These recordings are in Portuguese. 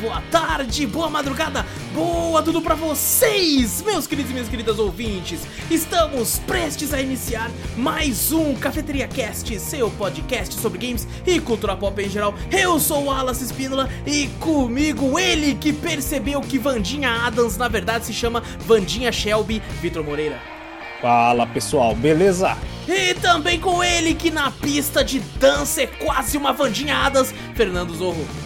boa tarde, boa madrugada, boa tudo pra vocês, meus queridos e minhas queridas ouvintes. Estamos prestes a iniciar mais um Cafeteria Cast, seu podcast sobre games e cultura pop em geral. Eu sou o Wallace Espínola e comigo ele que percebeu que Vandinha Adams na verdade se chama Vandinha Shelby, Vitor Moreira. Fala pessoal, beleza? E também com ele que na pista de dança é quase uma Vandinha Adams, Fernando Zorro.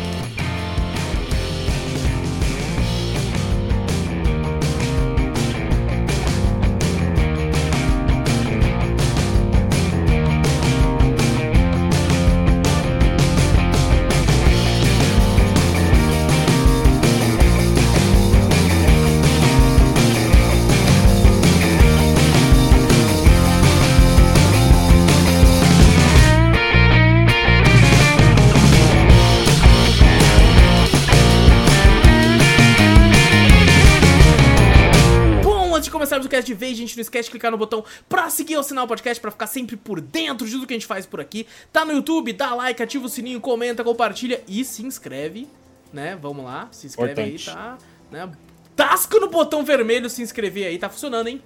Vez, gente, não esquece de clicar no botão pra seguir o podcast pra ficar sempre por dentro de tudo que a gente faz por aqui. Tá no YouTube, dá like, ativa o sininho, comenta, compartilha e se inscreve, né? Vamos lá, se inscreve Importante. aí, tá? Né? Tasca no botão vermelho se inscrever aí, tá funcionando, hein?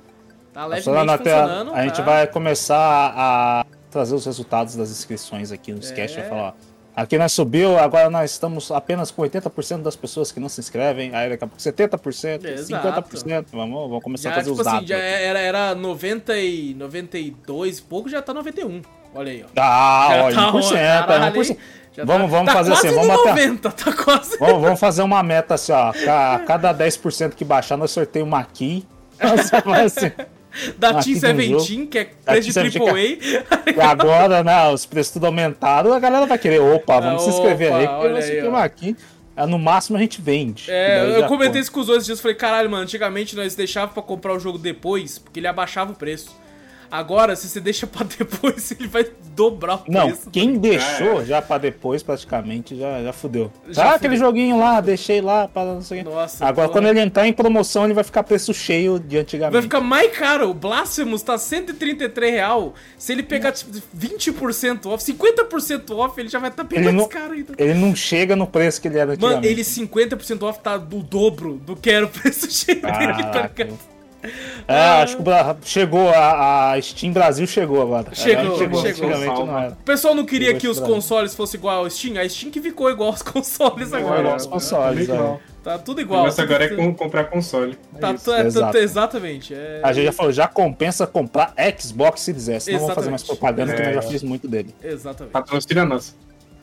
Tá levemente Funcionando funcionando. a, a gente tá? vai começar a trazer os resultados das inscrições aqui no sketch. É. Vai falar, ó, aqui nós subiu, agora nós estamos apenas com 80% das pessoas que não se inscrevem, aí daqui a pouco 70%, Exato. 50%. Vamos, vamos começar a Já, fazer tipo os assim, dados. já aqui. era, era 90 e 92 e pouco, já tá 91. Olha aí, ó. Ah, Já ó, tá 1%, caralho, é 1%. hein? Já Vamos, vamos tá fazer assim, vamos até, 90, tá quase. vamos, vamos fazer uma meta assim, ó, ca- cada 10% que baixar, nós sorteio uma vamos assim, Da Ah, Team Seventeen, que é preço de AAA. E agora, né, os preços tudo aumentaram, a galera vai querer, opa, vamos se inscrever Opa, aí, porque aí, ficamos ó. aqui. Ah, No máximo a gente vende. É, eu comentei isso com os outros dias, falei, caralho, mano, antigamente nós deixávamos pra comprar o jogo depois, porque ele abaixava o preço. Agora, se você deixa pra depois, ele vai dobrar o Não, preço. quem deixou é. já pra depois, praticamente, já, já fudeu. Já ah, fudeu. aquele joguinho lá, deixei lá, para não sei. Nossa, Agora, quando ele entrar em promoção, ele vai ficar preço cheio de antigamente. Vai ficar mais caro. O Blasphemous tá 133 real. Se ele pegar tipo, 20% off, 50% off, ele já vai estar bem Ele mais não- caro ainda. Ele não chega no preço que ele era antigamente. Mano, ele 50% off tá do dobro do que era o preço cheio dele, tá ligado? É, acho que o Bra- chegou, a, a Steam Brasil chegou agora. Chegou, chegou. Antigamente não era. O pessoal não queria Chegou que os consoles fossem igual ao Steam. A Steam que ficou igual aos consoles Igual agora. aos consoles, Legal. Tá tudo igual. tudo- agora é com- comprar console. Tá, isso, tu- é, exato. exatamente. É... A gente já falou, já compensa comprar Xbox Series S. Não vamos fazer mais propaganda, que É. nós já fiz muito dele. Exatamente. Patrocina nossa.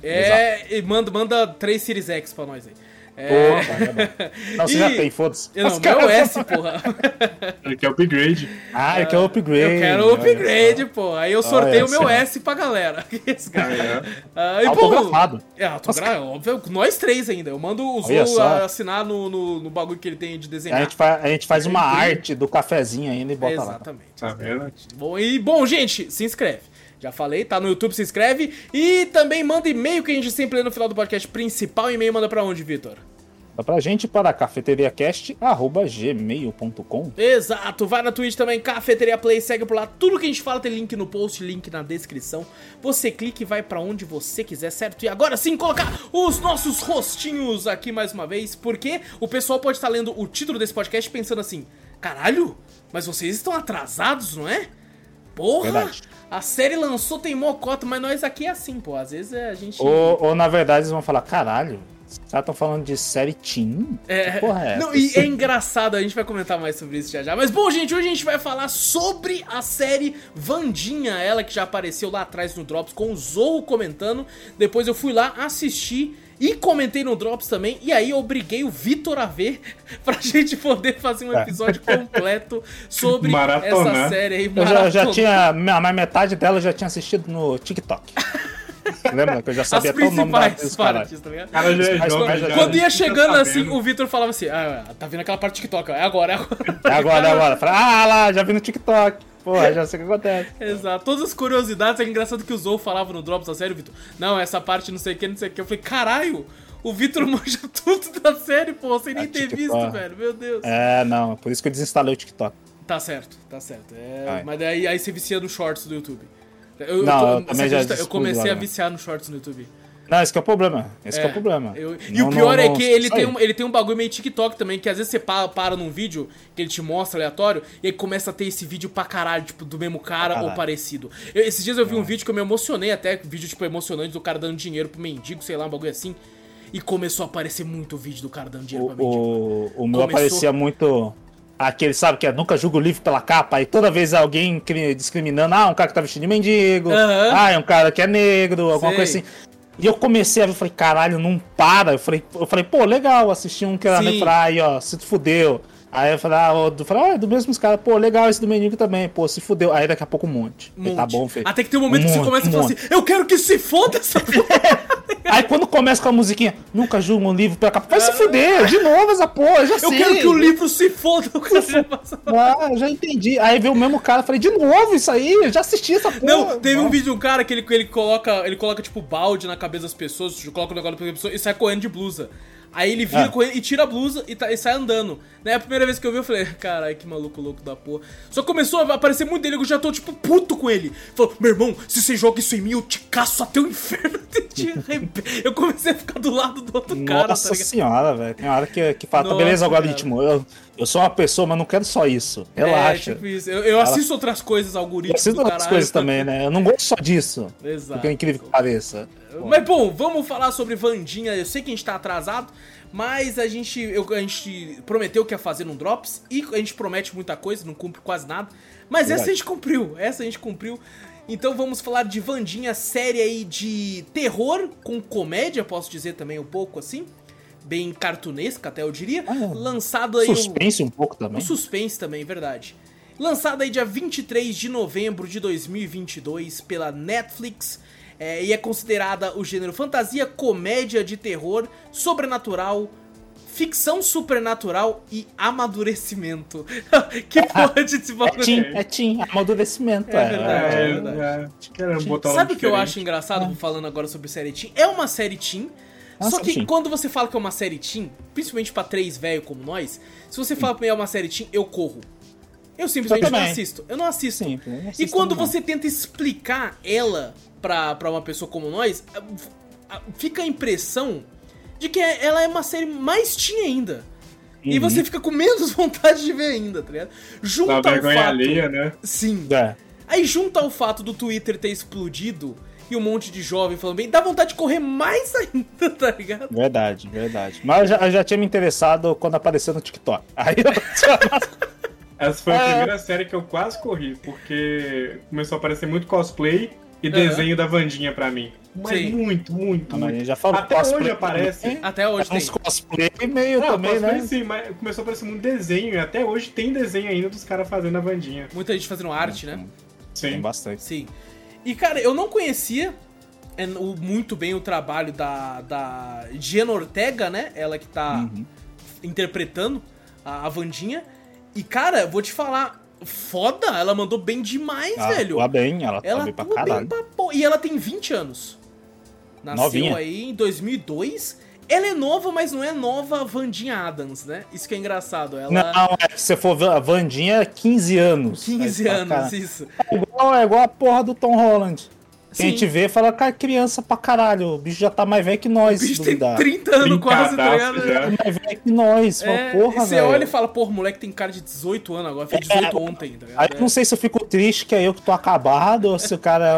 É, e manda, manda 3 Series X pra nós aí. É... É. Não, você E- já tem, foda-se. Não, Os meu S, porra. Aqui é upgrade. Ah, ele quer o upgrade. Eu quero upgrade, pô. Aí eu sorteio o meu. S pra galera. Esse cara. É. Ah, e, só. pô, Autografado. É, autografado, óbvio, nós três ainda. Eu mando o só. assinar no, no, no bagulho que ele tem de A desenhar. gente, faz, a gente faz uma arte do cafezinho ainda e bota lá. Exatamente. Tá vendo? Bom, e bom, gente, se inscreve. Já falei, tá no YouTube, se inscreve. E também manda e-mail que a gente sempre lê no final do podcast principal. E-mail manda pra onde, Vitor? Dá pra gente para cafeteriacast.gmail.com. Exato, vai na Twitch também, Cafeteria Play, segue por lá. Tudo que a gente fala tem link no post, link na descrição. Você clica e vai pra onde você quiser, certo? E agora sim, colocar os nossos rostinhos aqui mais uma vez, porque o pessoal pode estar lendo o título desse podcast pensando assim: caralho, mas vocês estão atrasados, não é? Porra! Verdade. A série lançou tem mocota, mas nós aqui é assim, pô. Às vezes a gente. Ou, ou, na verdade eles vão falar, caralho, os caras estão falando de série teen? É, Que porra é não, e é engraçado, a gente vai comentar mais sobre isso já já. Mas bom, gente, hoje a gente vai falar sobre a série Vandinha, ela que já apareceu lá atrás no Drops com o Zorro comentando. Depois eu fui lá assistir e comentei no Drops também. E aí eu obriguei o Vitor a ver pra gente poder fazer um É. episódio completo sobre Maratonar. essa série aí. Eu já, já maratona. tinha, mais metade dela eu já tinha assistido no TikTok. Lembra que eu já As sabia até o nome da- partes, tá ligado? Cara já é quando- já- Quando ia chegando tá assim, o Vitor falava assim: Ah, tá vindo aquela parte do TikTok, ó. É agora, é agora. É agora, é agora. Falei, ah lá, já vi no TikTok. Porra, já sei o que acontece. Exato. Todas as curiosidades. É engraçado que o Zou falava no Drops da série, Vitor. Não, essa parte não sei o que, não sei o que. Eu falei, caralho, O Vitor manja tudo da série, pô, sem nem Ah, ter TikTok. visto, velho. Meu Deus. É, não, por isso que eu desinstalei o TikTok. Tá certo, tá certo. É, mas daí aí você vicia nos shorts do YouTube. Eu, Não, eu você também já eu comecei lá, a viciar nos shorts no YouTube. Não, esse que é o problema. Esse que é o problema. eu- e Não- o pior não- é não- que ele isso tem, um, ele tem um bagulho meio TikTok também, que às vezes você para, para num vídeo que ele te mostra aleatório e aí começa a ter esse vídeo pra caralho, tipo, do mesmo cara Pra ou caralho. parecido. Eu- esses dias eu vi um vídeo que eu me emocionei até, vídeo, tipo, emocionante do cara dando dinheiro pro mendigo, sei lá, um bagulho assim. E começou a aparecer muito vídeo do cara dando dinheiro pra mendigo. O, o, o meu Começou- aparecia muito. Aquele, sabe, que é nunca julga o livro pela capa, aí toda vez alguém cri- discriminando, ah, um cara que tá vestido de mendigo, Aham. ah, é um cara que é negro, alguma Sei. coisa assim. E eu comecei a ver, eu falei, caralho, não para. Eu falei, eu falei pô, legal, assisti um que era Sim. aí, ó, se tu fudeu. Aí eu falei, ah, eu falei, ah, é do mesmo cara, pô, legal esse do mendigo também, pô, se fudeu. Aí daqui a pouco um monte. Um tá bom, filho. Até que tem um momento que você monte, começa a um falar monte. assim, eu quero que se foda essa porra. Aí quando começa com a musiquinha, nunca julga um livro pela capa, vai se fuder, de novo essa porra, eu já Eu sei. quero que o livro se foda. Ah, eu já entendi. Aí veio o mesmo cara, falei, de novo isso aí? Eu já assisti essa porra. Não, teve um vídeo de um cara que ele, ele coloca, ele coloca tipo balde na cabeça das pessoas, coloca o negócio na cabeça das pessoas e sai correndo de blusa. Aí ele vira Ah. correndo e tira a blusa e, tá- e sai andando. Né? A primeira vez que eu vi, eu falei, caralho, que maluco louco da porra. Só começou a aparecer muito dele, eu já tô, tipo, puto com ele. Falou, meu irmão, se você joga isso em mim, eu te caço até o inferno. Eu comecei a ficar do lado do outro cara, tá Nossa ligado? senhora, velho. Tem hora que, que fala, tá Nossa, beleza, cara. algoritmo. Eu, eu sou uma pessoa, mas não quero só isso. Relaxa. É, tipo isso. Eu, eu assisto outras coisas, eu algoritmos preciso do de outras caralho. coisas também, né? Eu não gosto só disso. Exato. Porque é incrível que pareça. Mas bom, vamos falar sobre Vandinha. Eu sei que a gente tá atrasado, mas a gente, eu- a gente prometeu que ia fazer um Drops e a gente promete muita coisa, não cumpre quase nada. Mas essa Verdade. a gente cumpriu, essa a gente cumpriu. Então vamos falar de Vandinha, série aí de terror com comédia, posso dizer também um pouco assim. Bem cartunesca, até eu diria. Ah, Lançado aí. Suspense um pouco também. o suspense também, verdade. Lançada aí dia 23 de novembro de 2022 pela Netflix. É, e é considerada o gênero fantasia, comédia de terror, sobrenatural, ficção supernatural e amadurecimento. que porra de esse É bagulho? teen, é teen, amadurecimento. É É, verdade. É, verdade. é, botar um Sabe o que eu acho engraçado falando agora sobre série Teen? É uma série Teen. Ah, Só que sim. quando você fala que é uma série Teen, principalmente pra três velho como nós, se você fala pra mim é uma série Teen, eu corro. Eu simplesmente Eu não assisto. Eu não assisto. Sim, eu não e assisto quando também, você tenta explicar ela pra, pra uma pessoa como nós, a- fica a impressão de que ela é uma série mais teen ainda. E Uhum. você fica com menos vontade de ver ainda, tá ligado? Junta ao vergonha fato... alheia, né? Sim. É. Aí junta ao fato do Twitter ter explodido e um monte de jovem falando bem, dá vontade de correr mais ainda, tá ligado? Verdade, verdade. Mas eu já, eu já tinha me interessado quando apareceu no TikTok. Aí eu Essa foi a É. primeira série que eu quase corri, porque começou a aparecer muito cosplay e desenho da Vandinha pra mim. Mas Sim. muito, muito, Mas a muito. gente já falou Até cosplay hoje aparece. também. Até hoje tem. Uns cosplay meio Não, também, cosplay né? sim, mas começou a aparecer muito desenho e até hoje tem desenho ainda dos caras fazendo a Vandinha. Muita gente fazendo arte, né? Tem Sim. bastante. Sim. E cara, eu não conhecia é, muito bem o trabalho da, da Jenna Ortega, né? Ela que tá Uhum. interpretando a, a Vandinha. E cara, vou te falar, foda, ela mandou bem demais, Ela velho. atua bem, ela, Ela tá bem pra caralho. pra pô. E ela tem 20 anos. Nasceu Novinha. aí em 2002. Ela é nova, mas não é nova Vandinha Adams, né? Isso que é engraçado. Ela. Não, é que se você for a Vandinha é 15 anos. 15 Aí você fala, anos, cara, isso. É igual, é igual a porra do Tom Holland. Sim. a gente vê e fala, cara, criança pra caralho. O bicho já tá mais velho que nós, O bicho tem duvidar. 30 anos quase, tá Brincadaço ligado? já. Mais velho que nós. Fala, É, porra, e você velho. olha e fala, porra, o moleque tem cara de 18 anos agora, fez 18 ontem, tá ligado? Aí eu não sei se eu fico triste que é eu que tô acabado ou se o cara.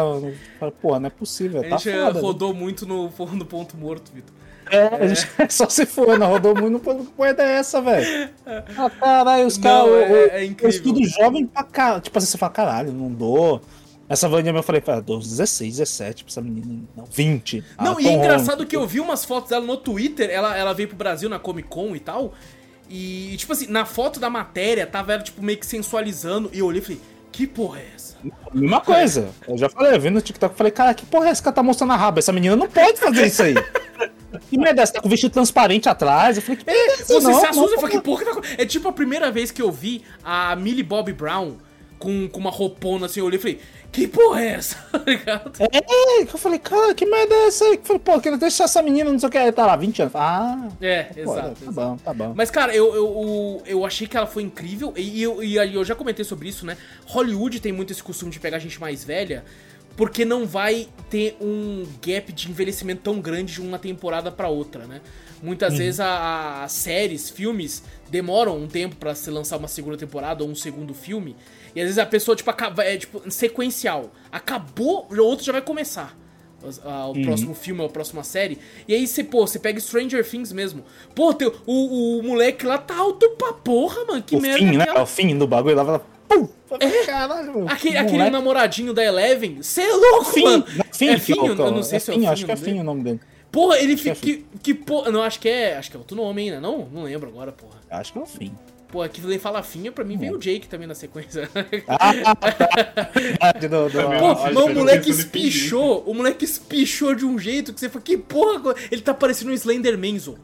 Fala, Porra, não é possível. A Tá gente foda. rodou muito no, no ponto morto, Vitor. É, a gente- só se for, não rodou muito. Não que porra é essa, velho? Ah, caralho, os caras. é- eu- é eu incrível. estudo jovem pra caralho. Tipo assim, você fala, caralho, não dou. Essa Vandinha eu falei, cara, dou 16, 17 pra essa menina. Não, 20. Não, Ah, e Tom é engraçado que eu vi umas fotos dela no Twitter, ela, ela veio pro Brasil na Comic Con e tal, e, tipo assim, na foto da matéria, tava ela, tipo, meio que sensualizando, e eu olhei e falei, que porra é essa? Mesma coisa. Eu já falei, eu vi no TikTok falei, cara, que porra é essa que ela tá mostrando a raba? Essa menina não pode fazer isso aí. Que merda é essa? Tá com vestido transparente atrás. Eu falei, que é? Você Não, se não, assusta e não, fala, que porra que tá... acon-" É tipo a primeira vez que eu vi a Millie Bobby Brown com, com uma roupona assim, eu olhei e falei, que porra é essa? Tá? É, que eu falei, cara, que merda é essa aí? Que eu falei, pô, quero deixar essa menina, não sei o que, ela tá lá, 20 anos. Ah, É, pô, exato. tá exato. bom, tá bom. Mas, cara, eu, eu, eu, achei que ela foi incrível. E eu, e aí eu já comentei sobre isso, né? Hollywood tem muito esse costume de pegar gente mais velha. Porque não vai ter um gap de envelhecimento tão grande de uma temporada pra outra, né? Muitas vezes as séries, filmes, demoram um tempo pra se lançar uma segunda temporada ou um segundo filme. E às vezes a pessoa, tipo, acaba, é tipo sequencial. Acabou, o outro já vai começar. Os- ah, o próximo filme ou a próxima série. E aí você, pô, você pega Stranger Things mesmo. Pô, teu, o, o moleque lá tá alto pra porra, mano. Que o merda fim, é né? aquela? O fim do bagulho, lá, fala, pum, caralho. Aquele, aquele namoradinho da Eleven, você é louco, Fim, mano. Fim, é que Finho? o- Eu não sei é se é Fim, o acho que é Finho Fim o nome dele. Porra, ele que é fica. Que, que porra. Não, acho que é. Acho que é outro nome ainda, não? Não lembro agora, porra. Acho que é o fim. Pô, aqui ele fala finha, pra mim veio o Jake também na sequência. Ah, tá. Do- do- Também Pô, eu o moleque espichou, o moleque espichou de um jeito que você fala, que porra, ele tá parecendo um Slenderman, Zô.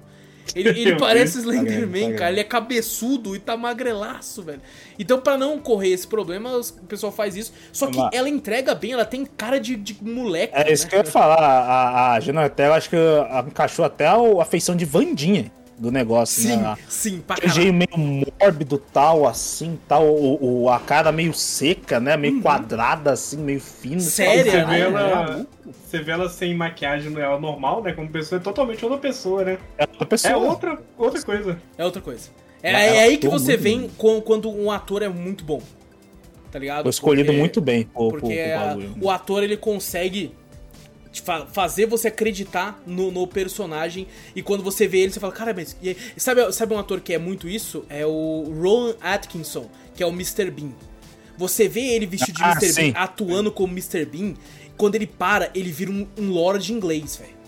Ele, ele Eu parece. Slenderman, Tá tá cara, ele é cabeçudo e tá magrelaço, velho. Então, pra não correr esse problema, o pessoal faz isso. Só que Mas- ela entrega bem, ela tem cara de, de moleque. É isso né? que eu ia falar. A, a Gina Ortega, acho que encaixou até a feição de Vandinha do negócio, Sim, né? sim, pra caralho. jeito meio mórbido, tal, assim, tal, o, o- a cara meio seca, né? Meio quadrada, assim, meio fina. Séria, Você né? vê, ela, você vê ela sem maquiagem ela normal, né? Como pessoa, é totalmente outra pessoa, né? É outra pessoa. É outra, outra coisa. É outra coisa. É, é aí que você vem com- quando um ator é muito bom. Tá ligado? Foi escolhido Porque- muito bem pro, Porque pro a- bagulho. o ator ele consegue fa- fazer você acreditar no, no personagem e quando você vê ele você fala, cara, mas. e aí?" sabe, sabe um ator que é muito isso? É o Rowan Atkinson, que é o Mr. Bean. Você vê ele vestido de Ah, Mr. sim. Bean, atuando como Mr. Bean, quando ele para, ele vira um, um lord inglês, velho.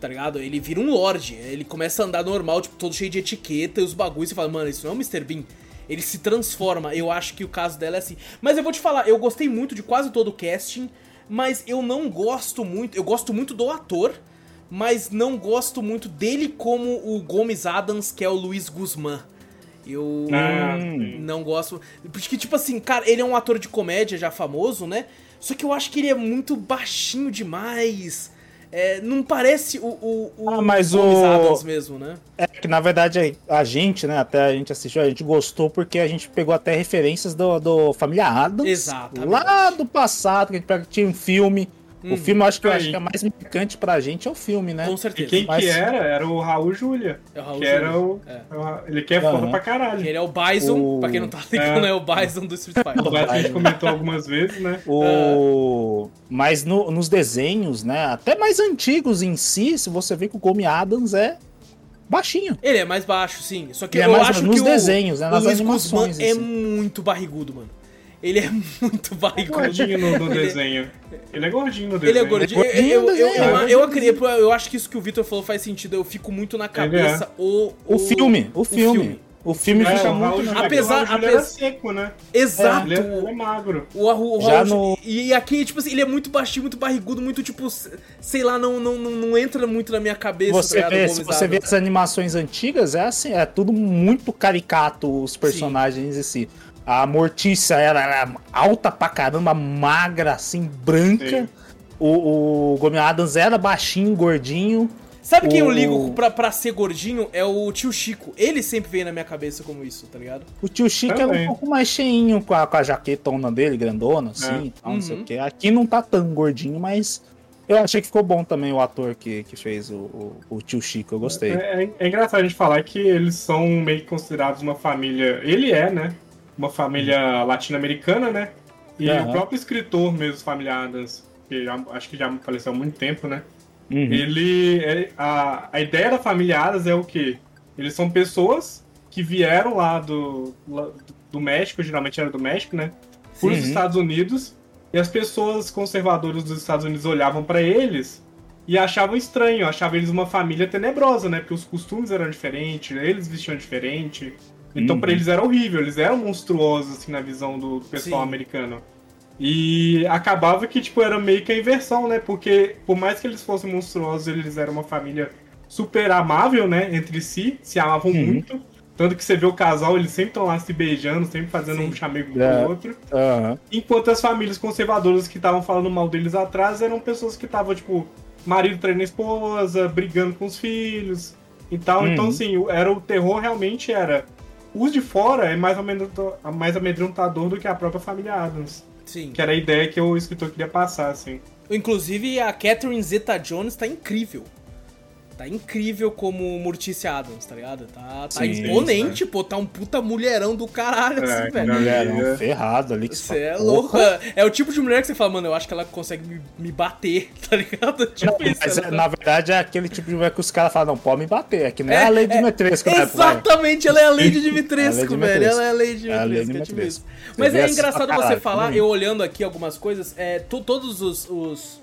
Tá ligado? Ele vira um lord. Ele começa a andar normal, tipo, todo cheio de etiqueta e os bagulhos. Você fala, mano, isso não é o Mr. Bean. Ele se transforma. Eu acho que o caso dela é assim. Mas eu vou te falar, eu gostei muito de quase todo o casting, mas eu não gosto muito. Eu gosto muito do ator, mas não gosto muito dele como o Gomes Adams, que é o Luiz Guzmán. Eu Ah, não gosto. Porque, tipo assim, cara, ele é um ator de comédia já famoso, né? Só que eu acho que ele é muito baixinho demais. É, não parece o, o, o Ah, mas o- Adams mesmo, né? É que na verdade a gente, né, até a gente assistiu, a gente gostou porque a gente pegou até referências do, do Família Adams. Exatamente. Lá do passado, que a gente tinha um filme. Uhum. O filme eu acho que eu Aí. acho que é mais marcante pra gente é o filme, né? Com E certeza. quem Mas- que era? Era o Raul Júlia. É o Raul que era Julia. o, É. Ele que é foda Aham. pra caralho. Ele é o Bison, O- pra quem não tá ligando, é, É. o Bison do Street O Fighter. Beto a gente comentou algumas vezes, né? O... Mas no- nos desenhos, né? Até mais antigos em si, se você vê que o Gomi Adams é baixinho. Ele é mais baixo, sim. Só que Ele é eu mais acho nos que o, desenhos, né, o nas Luiz animações, Guzmán é assim. muito barrigudo, mano. Ele é muito barrigudo. Gordinho no, no Ele é- desenho. Ele é gordinho no Ele desenho. é gordinho. Ele é gordinho Eu, eu, eu, eu, eu acredito, eu acho que isso que o Victor falou faz sentido. Eu fico muito na cabeça o, O, filme, o filme. O filme É, fica o muito. Apesar- o Raul Júlia apesar- era seco, né? Exato. Ele é, ele é magro. O, Arru- o Já Raul- no- E aqui, tipo assim, ele é muito baixinho, muito barrigudo, muito tipo. Sei lá, não, não, não, não entra muito na minha cabeça. Você tá ligado, vê, o se você vê as animações antigas, é assim, é tudo muito caricato os personagens em si. A Mortícia era, era alta pra caramba, magra, assim, branca. Sim. O, o Gomi Adams era baixinho, gordinho. Sabe quem eu o- ligo pra, pra ser gordinho? É o tio Chico. Ele sempre veio na minha cabeça como isso, tá ligado? O tio Chico era um Também. pouco mais cheinho com a, com a jaquetona dele, grandona, assim, É. tal, não sei Uhum. o quê. Aqui não tá tão gordinho, mas eu achei que ficou bom também o ator que, que fez o, o, o tio Chico, eu gostei. É, é- é engraçado a gente falar que eles são meio que considerados uma família. Ele é, né? Uma família latino-americana, né? E Aham. o próprio escritor mesmo, Família Adams, que já- acho que já faleceu há muito tempo, né? Uhum. Ele. é- a, a ideia da família Adams é o quê? Eles são pessoas que vieram lá do, lá do México, geralmente era do México, né? Para os Uhum. Estados Unidos. E as pessoas conservadoras dos Estados Unidos olhavam para eles e achavam estranho, achavam eles uma família tenebrosa, né? Porque os costumes eram diferentes, eles vestiam diferente. Então Uhum. pra eles era horrível, eles eram monstruosos assim na visão do pessoal Sim. americano. E acabava que tipo era meio que a inversão, né? Porque por mais que eles fossem monstruosos, eles eram uma família super amável, né, entre si, se amavam Uhum. muito. Tanto que você vê o casal, eles sempre estão lá se beijando, sempre fazendo Sim. um chamego É. pro outro. Aham. Enquanto as famílias conservadoras que estavam falando mal deles atrás eram pessoas que estavam, tipo, marido traindo a esposa, brigando com os filhos e tal. Uhum. Então, assim, o- era o terror realmente era. Os de fora é mais, amedronta- mais amedrontador do que a própria família Adams. Sim. Que era a ideia que o escritor queria passar, assim. Inclusive, a Catherine Zeta-Jones tá incrível. Tá incrível como Mortícia Adams, tá ligado? Tá, tá Sim, imponente, pô. Tá um puta mulherão do caralho, É, assim, velho. não, Mulher, É. ferrado ali. que Você é. "Porra". É o tipo de mulher que você fala, mano, eu acho que ela consegue me, me bater, tá ligado? Tipo Não, isso. mas ela é- na verdade é aquele tipo de mulher que os caras falam, não, pode me bater, aqui não é, a lei de Dimitrescu, né? Exatamente, ela é a Lady É Lady Dimitrescu, velho. Dimitrescu. Ela é a Lady É Lady Dimitrescu, é tipo isso. Mas é engraçado você falar, também. eu olhando aqui algumas coisas, é, to- todos os, os,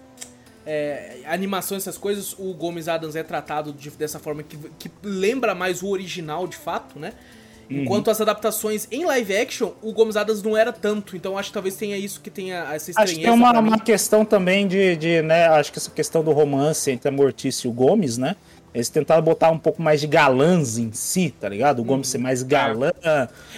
é, animações, essas coisas, o Gomes Adams é tratado de- dessa forma que, que lembra mais o original de fato, né? Uhum. Enquanto as adaptações em live action, o Gomes Adams não era tanto. Então acho que talvez tenha isso que tenha essa estranheza. Acho que tem uma, uma questão também de, de, né, acho que essa questão do romance entre a Mortícia e o Gomes, né? Eles tentaram botar um pouco mais de galãs em si, tá ligado? O Gomes ser mais galã.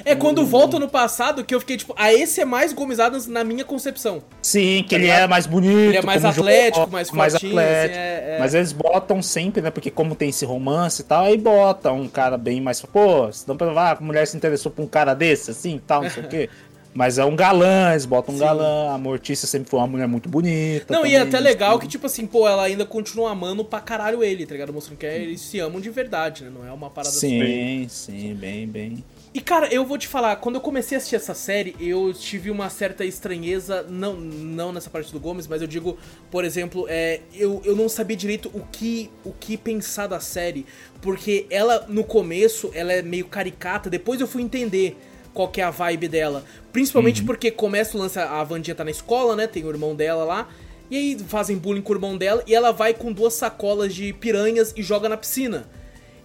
É quando volta no passado que eu fiquei tipo, ah, esse é mais Gomes Adams na minha concepção. Sim, que ele ligado? é mais bonito. Ele é mais atlético, jogador, mais mais fortinho, atlético. assim, é- é. Mas eles botam sempre, né? Porque como tem esse romance e tal, aí bota um cara bem mais. Pô, se não pra ah, a mulher se interessou por um cara desse, assim, tal, não sei o quê. Mas é um galã, eles botam um Sim. galã. A Mortícia sempre foi uma mulher muito bonita. Não, e é também, até legal assim. que, tipo assim, pô, ela ainda continua amando pra caralho ele, tá ligado? Mostrando que eles se amam de verdade, né? Não é uma parada Sim, sim, bem, bem. E cara, eu vou te falar, quando eu comecei a assistir essa série, eu tive uma certa estranheza, não, não nessa parte do Gomes, mas eu digo, por exemplo, é, eu, eu não sabia direito o que, o que pensar da série, porque ela, no começo, ela é meio caricata, depois eu fui entender qual que é a vibe dela. Principalmente porque começa o lance, a Vandinha tá na escola, né, tem o irmão dela lá, e aí fazem bullying com o irmão dela, e ela vai com duas sacolas de piranhas e joga na piscina.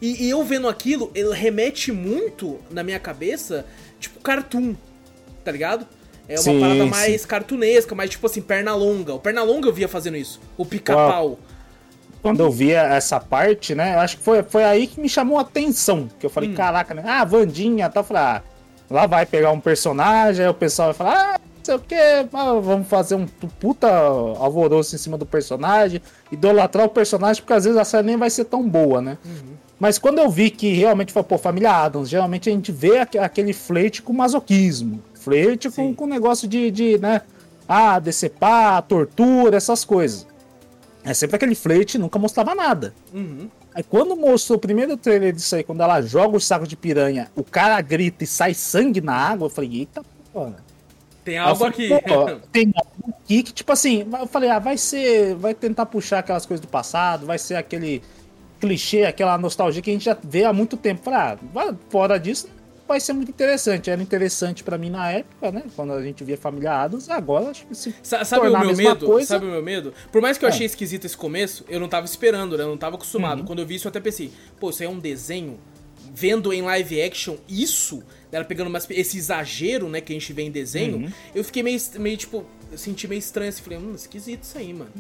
E, e eu vendo aquilo, ele remete muito na minha cabeça, tipo, cartoon, tá ligado? É uma Sim, parada sim. mais cartunesca, mais tipo assim, perna longa. O perna longa eu via fazendo isso. O pica-pau. Quando eu via essa parte, né? Eu acho que foi, foi aí que me chamou a atenção. Que eu Hum. falei, caraca, né? Ah, Vandinha, tá? Eu falei, ah, lá vai pegar um personagem, aí o pessoal vai falar, ah, não sei o que, vamos fazer um puta alvoroço em cima do personagem, idolatrar o personagem, porque às vezes a série nem vai ser tão boa, né? Mas quando eu vi que realmente foi, pô, família Adams, geralmente a gente vê aque- aquele flerte com masoquismo. Flerte com, com negócio de, de, né? Ah, decepar, tortura, essas coisas. É sempre aquele flerte nunca mostrava nada. Uhum. Aí quando mostrou o primeiro trailer disso aí, quando ela joga o saco de piranha, o cara grita e sai sangue na água, eu falei, eita porra. Tem algo falei, aqui. "Pô, tem algo aqui que, tipo assim, eu falei, ah, vai ser. Vai tentar puxar aquelas coisas do passado, vai ser aquele clichê, aquela nostalgia que a gente já vê há muito tempo. Falei, ah, fora disso, vai ser muito interessante. Era interessante pra mim na época, né? Quando a gente via Família Adams, agora acho que se Sa- Sabe o meu mesma medo? coisa- Sabe o meu medo? Por mais que eu É. achei esquisito esse começo, eu não tava esperando, né? Eu não tava Uhum. acostumado. Quando eu vi isso, eu até pensei, pô, isso aí é um desenho. Vendo em live action isso, dela pegando umas- esse exagero, né, que a gente vê em desenho, Uhum. eu fiquei meio, meio tipo, eu senti meio estranho assim, falei, hum, esquisito isso aí, mano.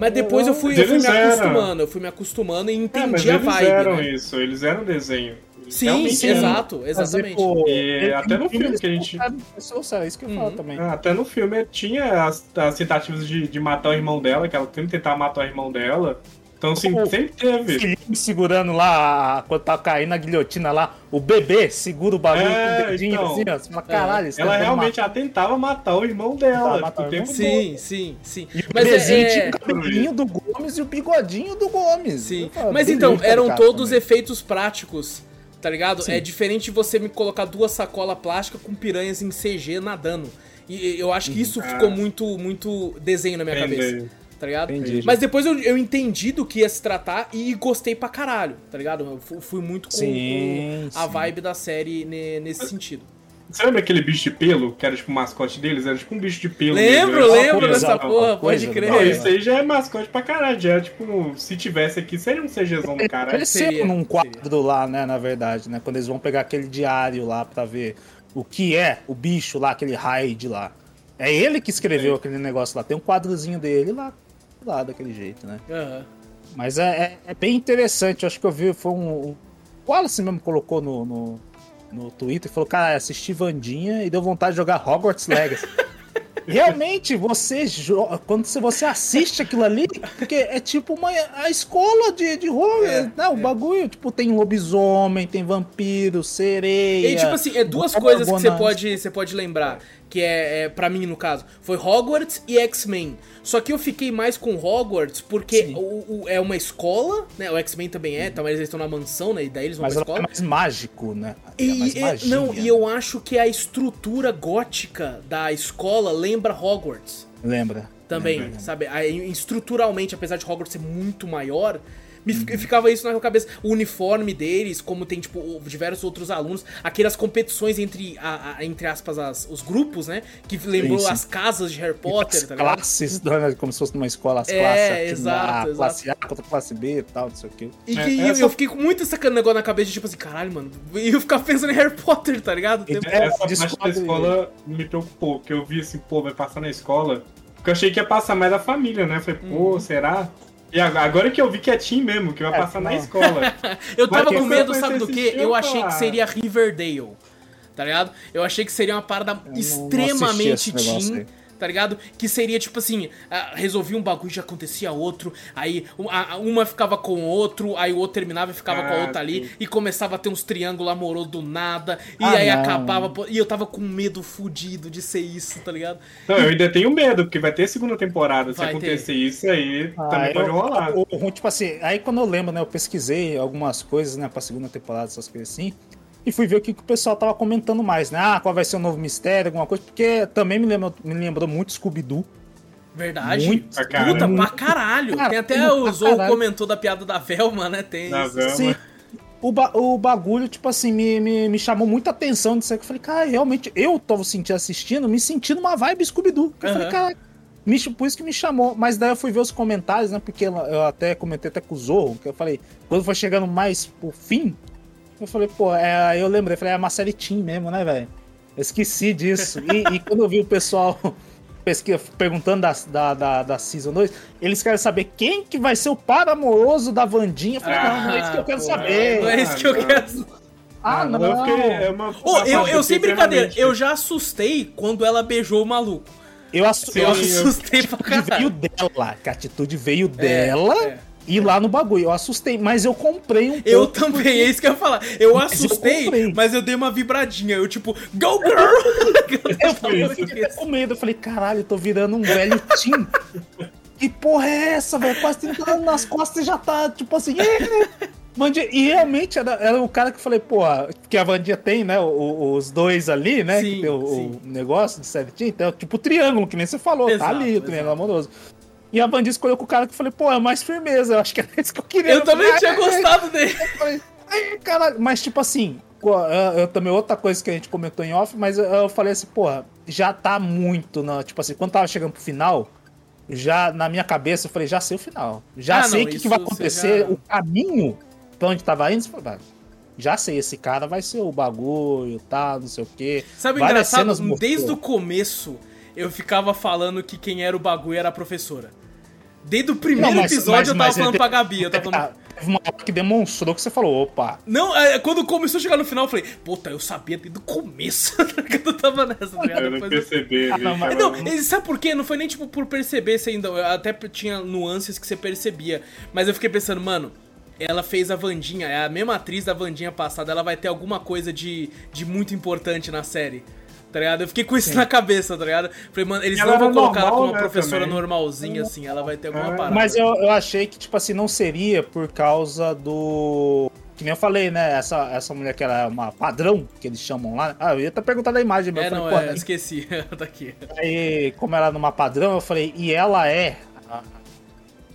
Mas depois eu fui, eu fui Eles me eram. acostumando, eu fui me acostumando e É, mas entendi a eles vibe, eram né? isso, eles eram desenho. Sim, realmente sim, eram. exato, exatamente. pô, E ele- até no filme que a gente- É isso que eu falo Uhum. também. Ah, Até no filme tinha as, as tentativas de, de matar o irmão dela, que ela sempre tentava matar o irmão dela. Então, assim, Pô, sempre teve. Felipe segurando lá, quando tá caindo a guilhotina lá, o bebê segura o bagulho É, com o dedinho então. assim, ó. Fala, caralho, isso Ela tá realmente ela tentava matar o irmão dela. Matar o o tempo. Sim, sim, sim. E o Mas bebezinho é, tinha é... o cabelinho do Gomes e o bigodinho do Gomes. Sim. Falo, Mas então, eram todos também. efeitos práticos, tá ligado? Sim. É diferente de você me colocar duas sacolas plásticas com piranhas em CG nadando. E eu acho que isso Ah. ficou muito, muito desenho na minha Entendi. cabeça. Tá ligado? Entendi. Mas depois eu, eu entendi do que ia se tratar e gostei pra caralho, tá ligado? Eu fu- fui muito com, Sim, com a sim. vibe da série ne- nesse sentido. Você lembra aquele bicho de pelo, que era tipo o mascote deles? Era tipo um bicho de pelo. Lembro, mesmo, lembro dessa porra, pode crer. Não, do isso aí já é mascote pra caralho. Já é tipo, se tivesse aqui, seria um CGzão do caralho. Seria, num quadro lá, né, na verdade, né? Quando eles vão pegar aquele diário lá pra ver o que é o bicho lá, aquele raid lá. É ele que escreveu aquele negócio lá. Tem um quadrozinho dele lá, lá daquele jeito, né? Aham. Mas é, é, é bem interessante. Eu acho que eu vi, foi um. O Wallace mesmo colocou no, no, no Twitter e falou: Cara, assisti Vandinha e deu vontade de jogar Hogwarts Legacy. Realmente, você quando você assiste aquilo ali, porque é tipo uma a escola de, de horror, É, né? O é. bagulho, tipo, tem lobisomem, tem vampiro, sereia. E tipo assim, é duas coisas que você pode, você pode lembrar. Que é, é para mim, no caso, foi Hogwarts e X-Men. Só que eu fiquei mais com Hogwarts porque o, o- é uma escola, né? O X-Men também é, então eles estão na mansão, né? E daí eles vão Mas pra é escola. mais mágico, né? É mais E, e- magia. não, e eu acho que a estrutura gótica da escola lembra Hogwarts Lembra? também, Lembra. sabe? Estruturalmente, apesar de Hogwarts ser muito maior, me fi- ficava isso na minha cabeça. O uniforme deles, como tem, tipo, diversos outros alunos, aquelas competições entre, a, a- entre aspas, as- os grupos, né? Que lembrou sim. as casas de Harry E Potter, as tá ligado? classes, né, como se fosse numa escola, as É, classes, aqui, exato, a exato. classe A contra classe B e tal, não sei o quê. E É, que eu- essa- eu fiquei com muito sacando negócio na cabeça, de, tipo assim, caralho, mano. E eu ficava pensando em Harry Potter, tá ligado? O tempo- É, Essa parte da escola me preocupou, que eu vi assim, pô, vai passar na escola. Porque eu achei que ia passar mais da família, né? Falei, Uhum. pô, será? E ag- agora que eu vi que é Tim mesmo, que vai É, passar na não. escola. Eu tava Mas com medo, sabe do quê? Eu achei que seria Riverdale. Tá ligado? Eu achei que seria uma parada extremamente teen. Tá ligado? Que seria tipo assim: ah, resolvia um bagulho e já acontecia outro. Aí um- uma ficava com o outro, aí o outro terminava e ficava com a Ah, outra ali. sim. E começava a ter uns triângulos amorosos do nada. E Ah, aí não. acabava. E eu tava com medo fudido de ser isso, tá ligado? Não, eu ainda tenho medo, porque vai ter segunda temporada. Se Vai acontecer isso aí, Ah, também eu- pode rolar. o- o- tipo assim, aí quando eu lembro, né, eu pesquisei algumas coisas, né, pra segunda temporada, essas coisas assim, e fui ver o que, que o pessoal tava comentando mais, né, ah, qual vai ser o novo mistério, alguma coisa, porque também me lembrou, me lembrou muito Scooby-Doo. Verdade. Muito, pra Puta, caralho. pra caralho. Cara, Tem até o Zou comentou da piada da Velma, né? Tem Da isso. Velma. Sim. O, ba- o bagulho, tipo assim, me, me, me chamou muita atenção disso aí, que eu falei, cara, realmente, eu tava sentindo, assistindo, me sentindo uma vibe Scooby-Doo. que Eu falei, cara, me, por isso que me chamou. Mas daí eu fui ver os comentários, né, porque eu eu até comentei até com o Zorro, que eu falei, quando foi chegando mais pro fim, eu falei, pô, é, eu lembrei, falei, é uma série teen mesmo, né, velho? Eu esqueci disso. E, e quando eu vi o pessoal pesquisa, perguntando da, da, da, da Season 2, eles querem saber quem que vai ser o par amoroso da Vandinha. Eu falei, não, não é isso que eu quero pô, saber. Não é isso que eu quero. Ah, não. Eu fiquei, é uma, uma eu, eu sem brincadeira, eu já assustei quando ela beijou o maluco. Eu, assu Sim, eu Eu assustei. assustei pra A atitude veio caralho. dela, que a atitude veio dela é. E lá no bagulho. Eu assustei, mas eu comprei um Eu também, porque- é isso que eu ia falar. Eu Mas eu assustei, mas eu dei uma vibradinha. Eu tipo, go girl! Eu falei, eu fiquei com medo. Eu falei, caralho, eu tô virando um velho Tim. Que porra é essa, velho? Quase 30 anos nas costas e já tá, tipo assim. E realmente era, era o cara que eu falei, pô, que a Vandinha tem, né? o- os dois ali, né? Sim, que tem o, o negócio de certinho. Então, tipo o triângulo, que nem você falou, Exato, tá ali, o exato. triângulo amoroso. E a Vandinha escolheu com o cara que eu falei, pô, é mais firmeza. Eu acho que era isso que eu queria. Eu também tinha "Ai, gostado dele. eu falei, ai, caralho. Mas, tipo assim, eu, eu também, outra coisa que a gente comentou em off, mas eu, eu falei assim, porra, já tá muito, na, tipo assim, quando tava chegando pro final, já na minha cabeça eu falei, já sei o final. Já Ah, sei o que, que vai acontecer, já- o caminho pra onde tava indo. eu falei, "Vai, Já sei, esse cara vai ser o bagulho, tá, não sei o quê. Sabe o engraçado? Desde o começo, eu ficava falando que quem era o bagulho era a professora. Desde o primeiro Não, mas- episódio mas- eu tava mas falando ele- pra Gabi. Eu tava falando... Teve uma hora que demonstrou que você falou, opa, Não, é, quando começou a chegar no final, eu falei, puta, eu sabia desde o começo que eu tava nessa, tá ligado? Eu não eu- percebi. Ah, não, mas-. Não, sabe por quê? Não foi nem tipo por perceber se ainda. eu Até tinha nuances que você percebia. Mas eu fiquei pensando, mano, ela fez a Vandinha, é a mesma atriz da Vandinha passada, ela vai ter alguma coisa de, de muito importante na série. Tá ligado? Eu fiquei com isso na cabeça, tá ligado? Falei, mano, eles Ela não vão colocar ela como uma né, professora também. normalzinha, assim, ela vai ter alguma É. parada. Mas eu, eu achei que, tipo assim, não seria por causa do. Que nem eu falei, né? Essa, essa mulher que era é uma padrão, que eles chamam lá. Ah, eu ia até perguntar da imagem, mas É, eu falei, não, pô, é, né? esqueci. tá aqui. Aí, como ela é numa padrão, eu falei, e ela é a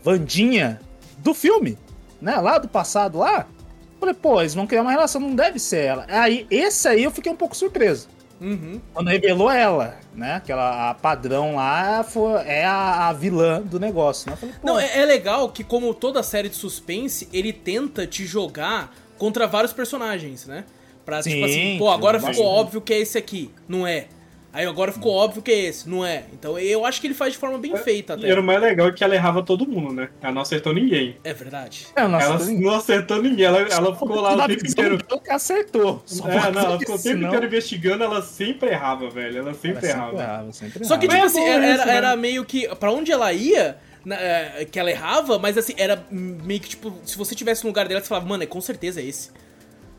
Vandinha do filme, né? Lá do passado lá. Eu falei, pô, eles vão criar uma relação, não deve ser ela. Aí, esse aí eu fiquei um pouco surpreso. Uhum. Quando revelou ela, né? Aquela a padrão lá foi, é a, a vilã do negócio, né? Falei, Não, é, é legal que, como toda série de suspense, ele tenta te jogar contra vários personagens, né? Pra, tipo Sim, assim, pô, agora ficou óbvio que é esse aqui. Não é. Aí agora ficou óbvio que é esse, não é? Então eu acho que ele faz de forma bem feita E até. era o mais legal que ela errava todo mundo, né? Ela não acertou ninguém. É verdade. É, nossa, ela não acertou ninguém, ela, ela ficou lá o tempo inteiro. que acertou. Só É, não, ela ficou o tempo inteiro investigando, ela sempre errava, velho. Ela Ela sempre errava. errava, sempre Só que, errava. tipo é assim, era, isso, né? era meio que. Pra onde ela ia, na- é, que ela errava, mas assim, era meio que tipo, se você tivesse no lugar dela, você falava, mano, é com certeza é esse.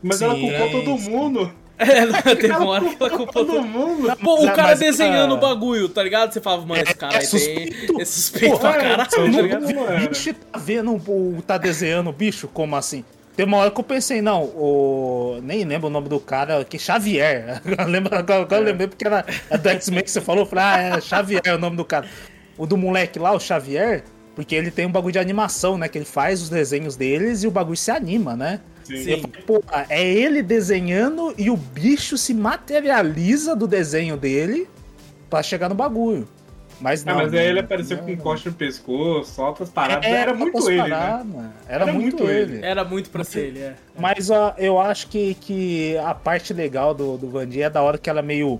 Mas ela Sim, culpou sim. todo mundo. É, não, teve uma hora que ela culpou todo mundo. Pô, o cara mas, desenhando ah, o bagulho, tá ligado? Você falava, mano, esse cara é aí tem. suspeito. É suspeito Porra, pra é, caralho, tá não- ligado? O bicho tá vendo, o, tá desenhando o bicho? Como assim? Tem uma hora que eu pensei, não, o. Nem lembro o nome do cara, que Xavier. Eu lembro, agora agora eu lembrei porque era é do X-Men que você falou. Eu falei, ah, é Xavier é o nome do cara. O do moleque lá, o Xavier, porque ele tem um bagulho de animação, né? Que ele faz os desenhos deles e o bagulho se anima, né? Sim. Falei, pô, é ele desenhando e o bicho se materializa do desenho dele pra chegar no bagulho. Mas Ah, não. mas aí ele não, apareceu não, com um corte no pescoço, outras paradas. É, era muito outras ele, né? paradas, Era, Era muito, muito ele. ele. Era muito pra ser ele, é. Mas ó, eu acho que, que a parte legal do, do Vandinha é da hora que ela é meio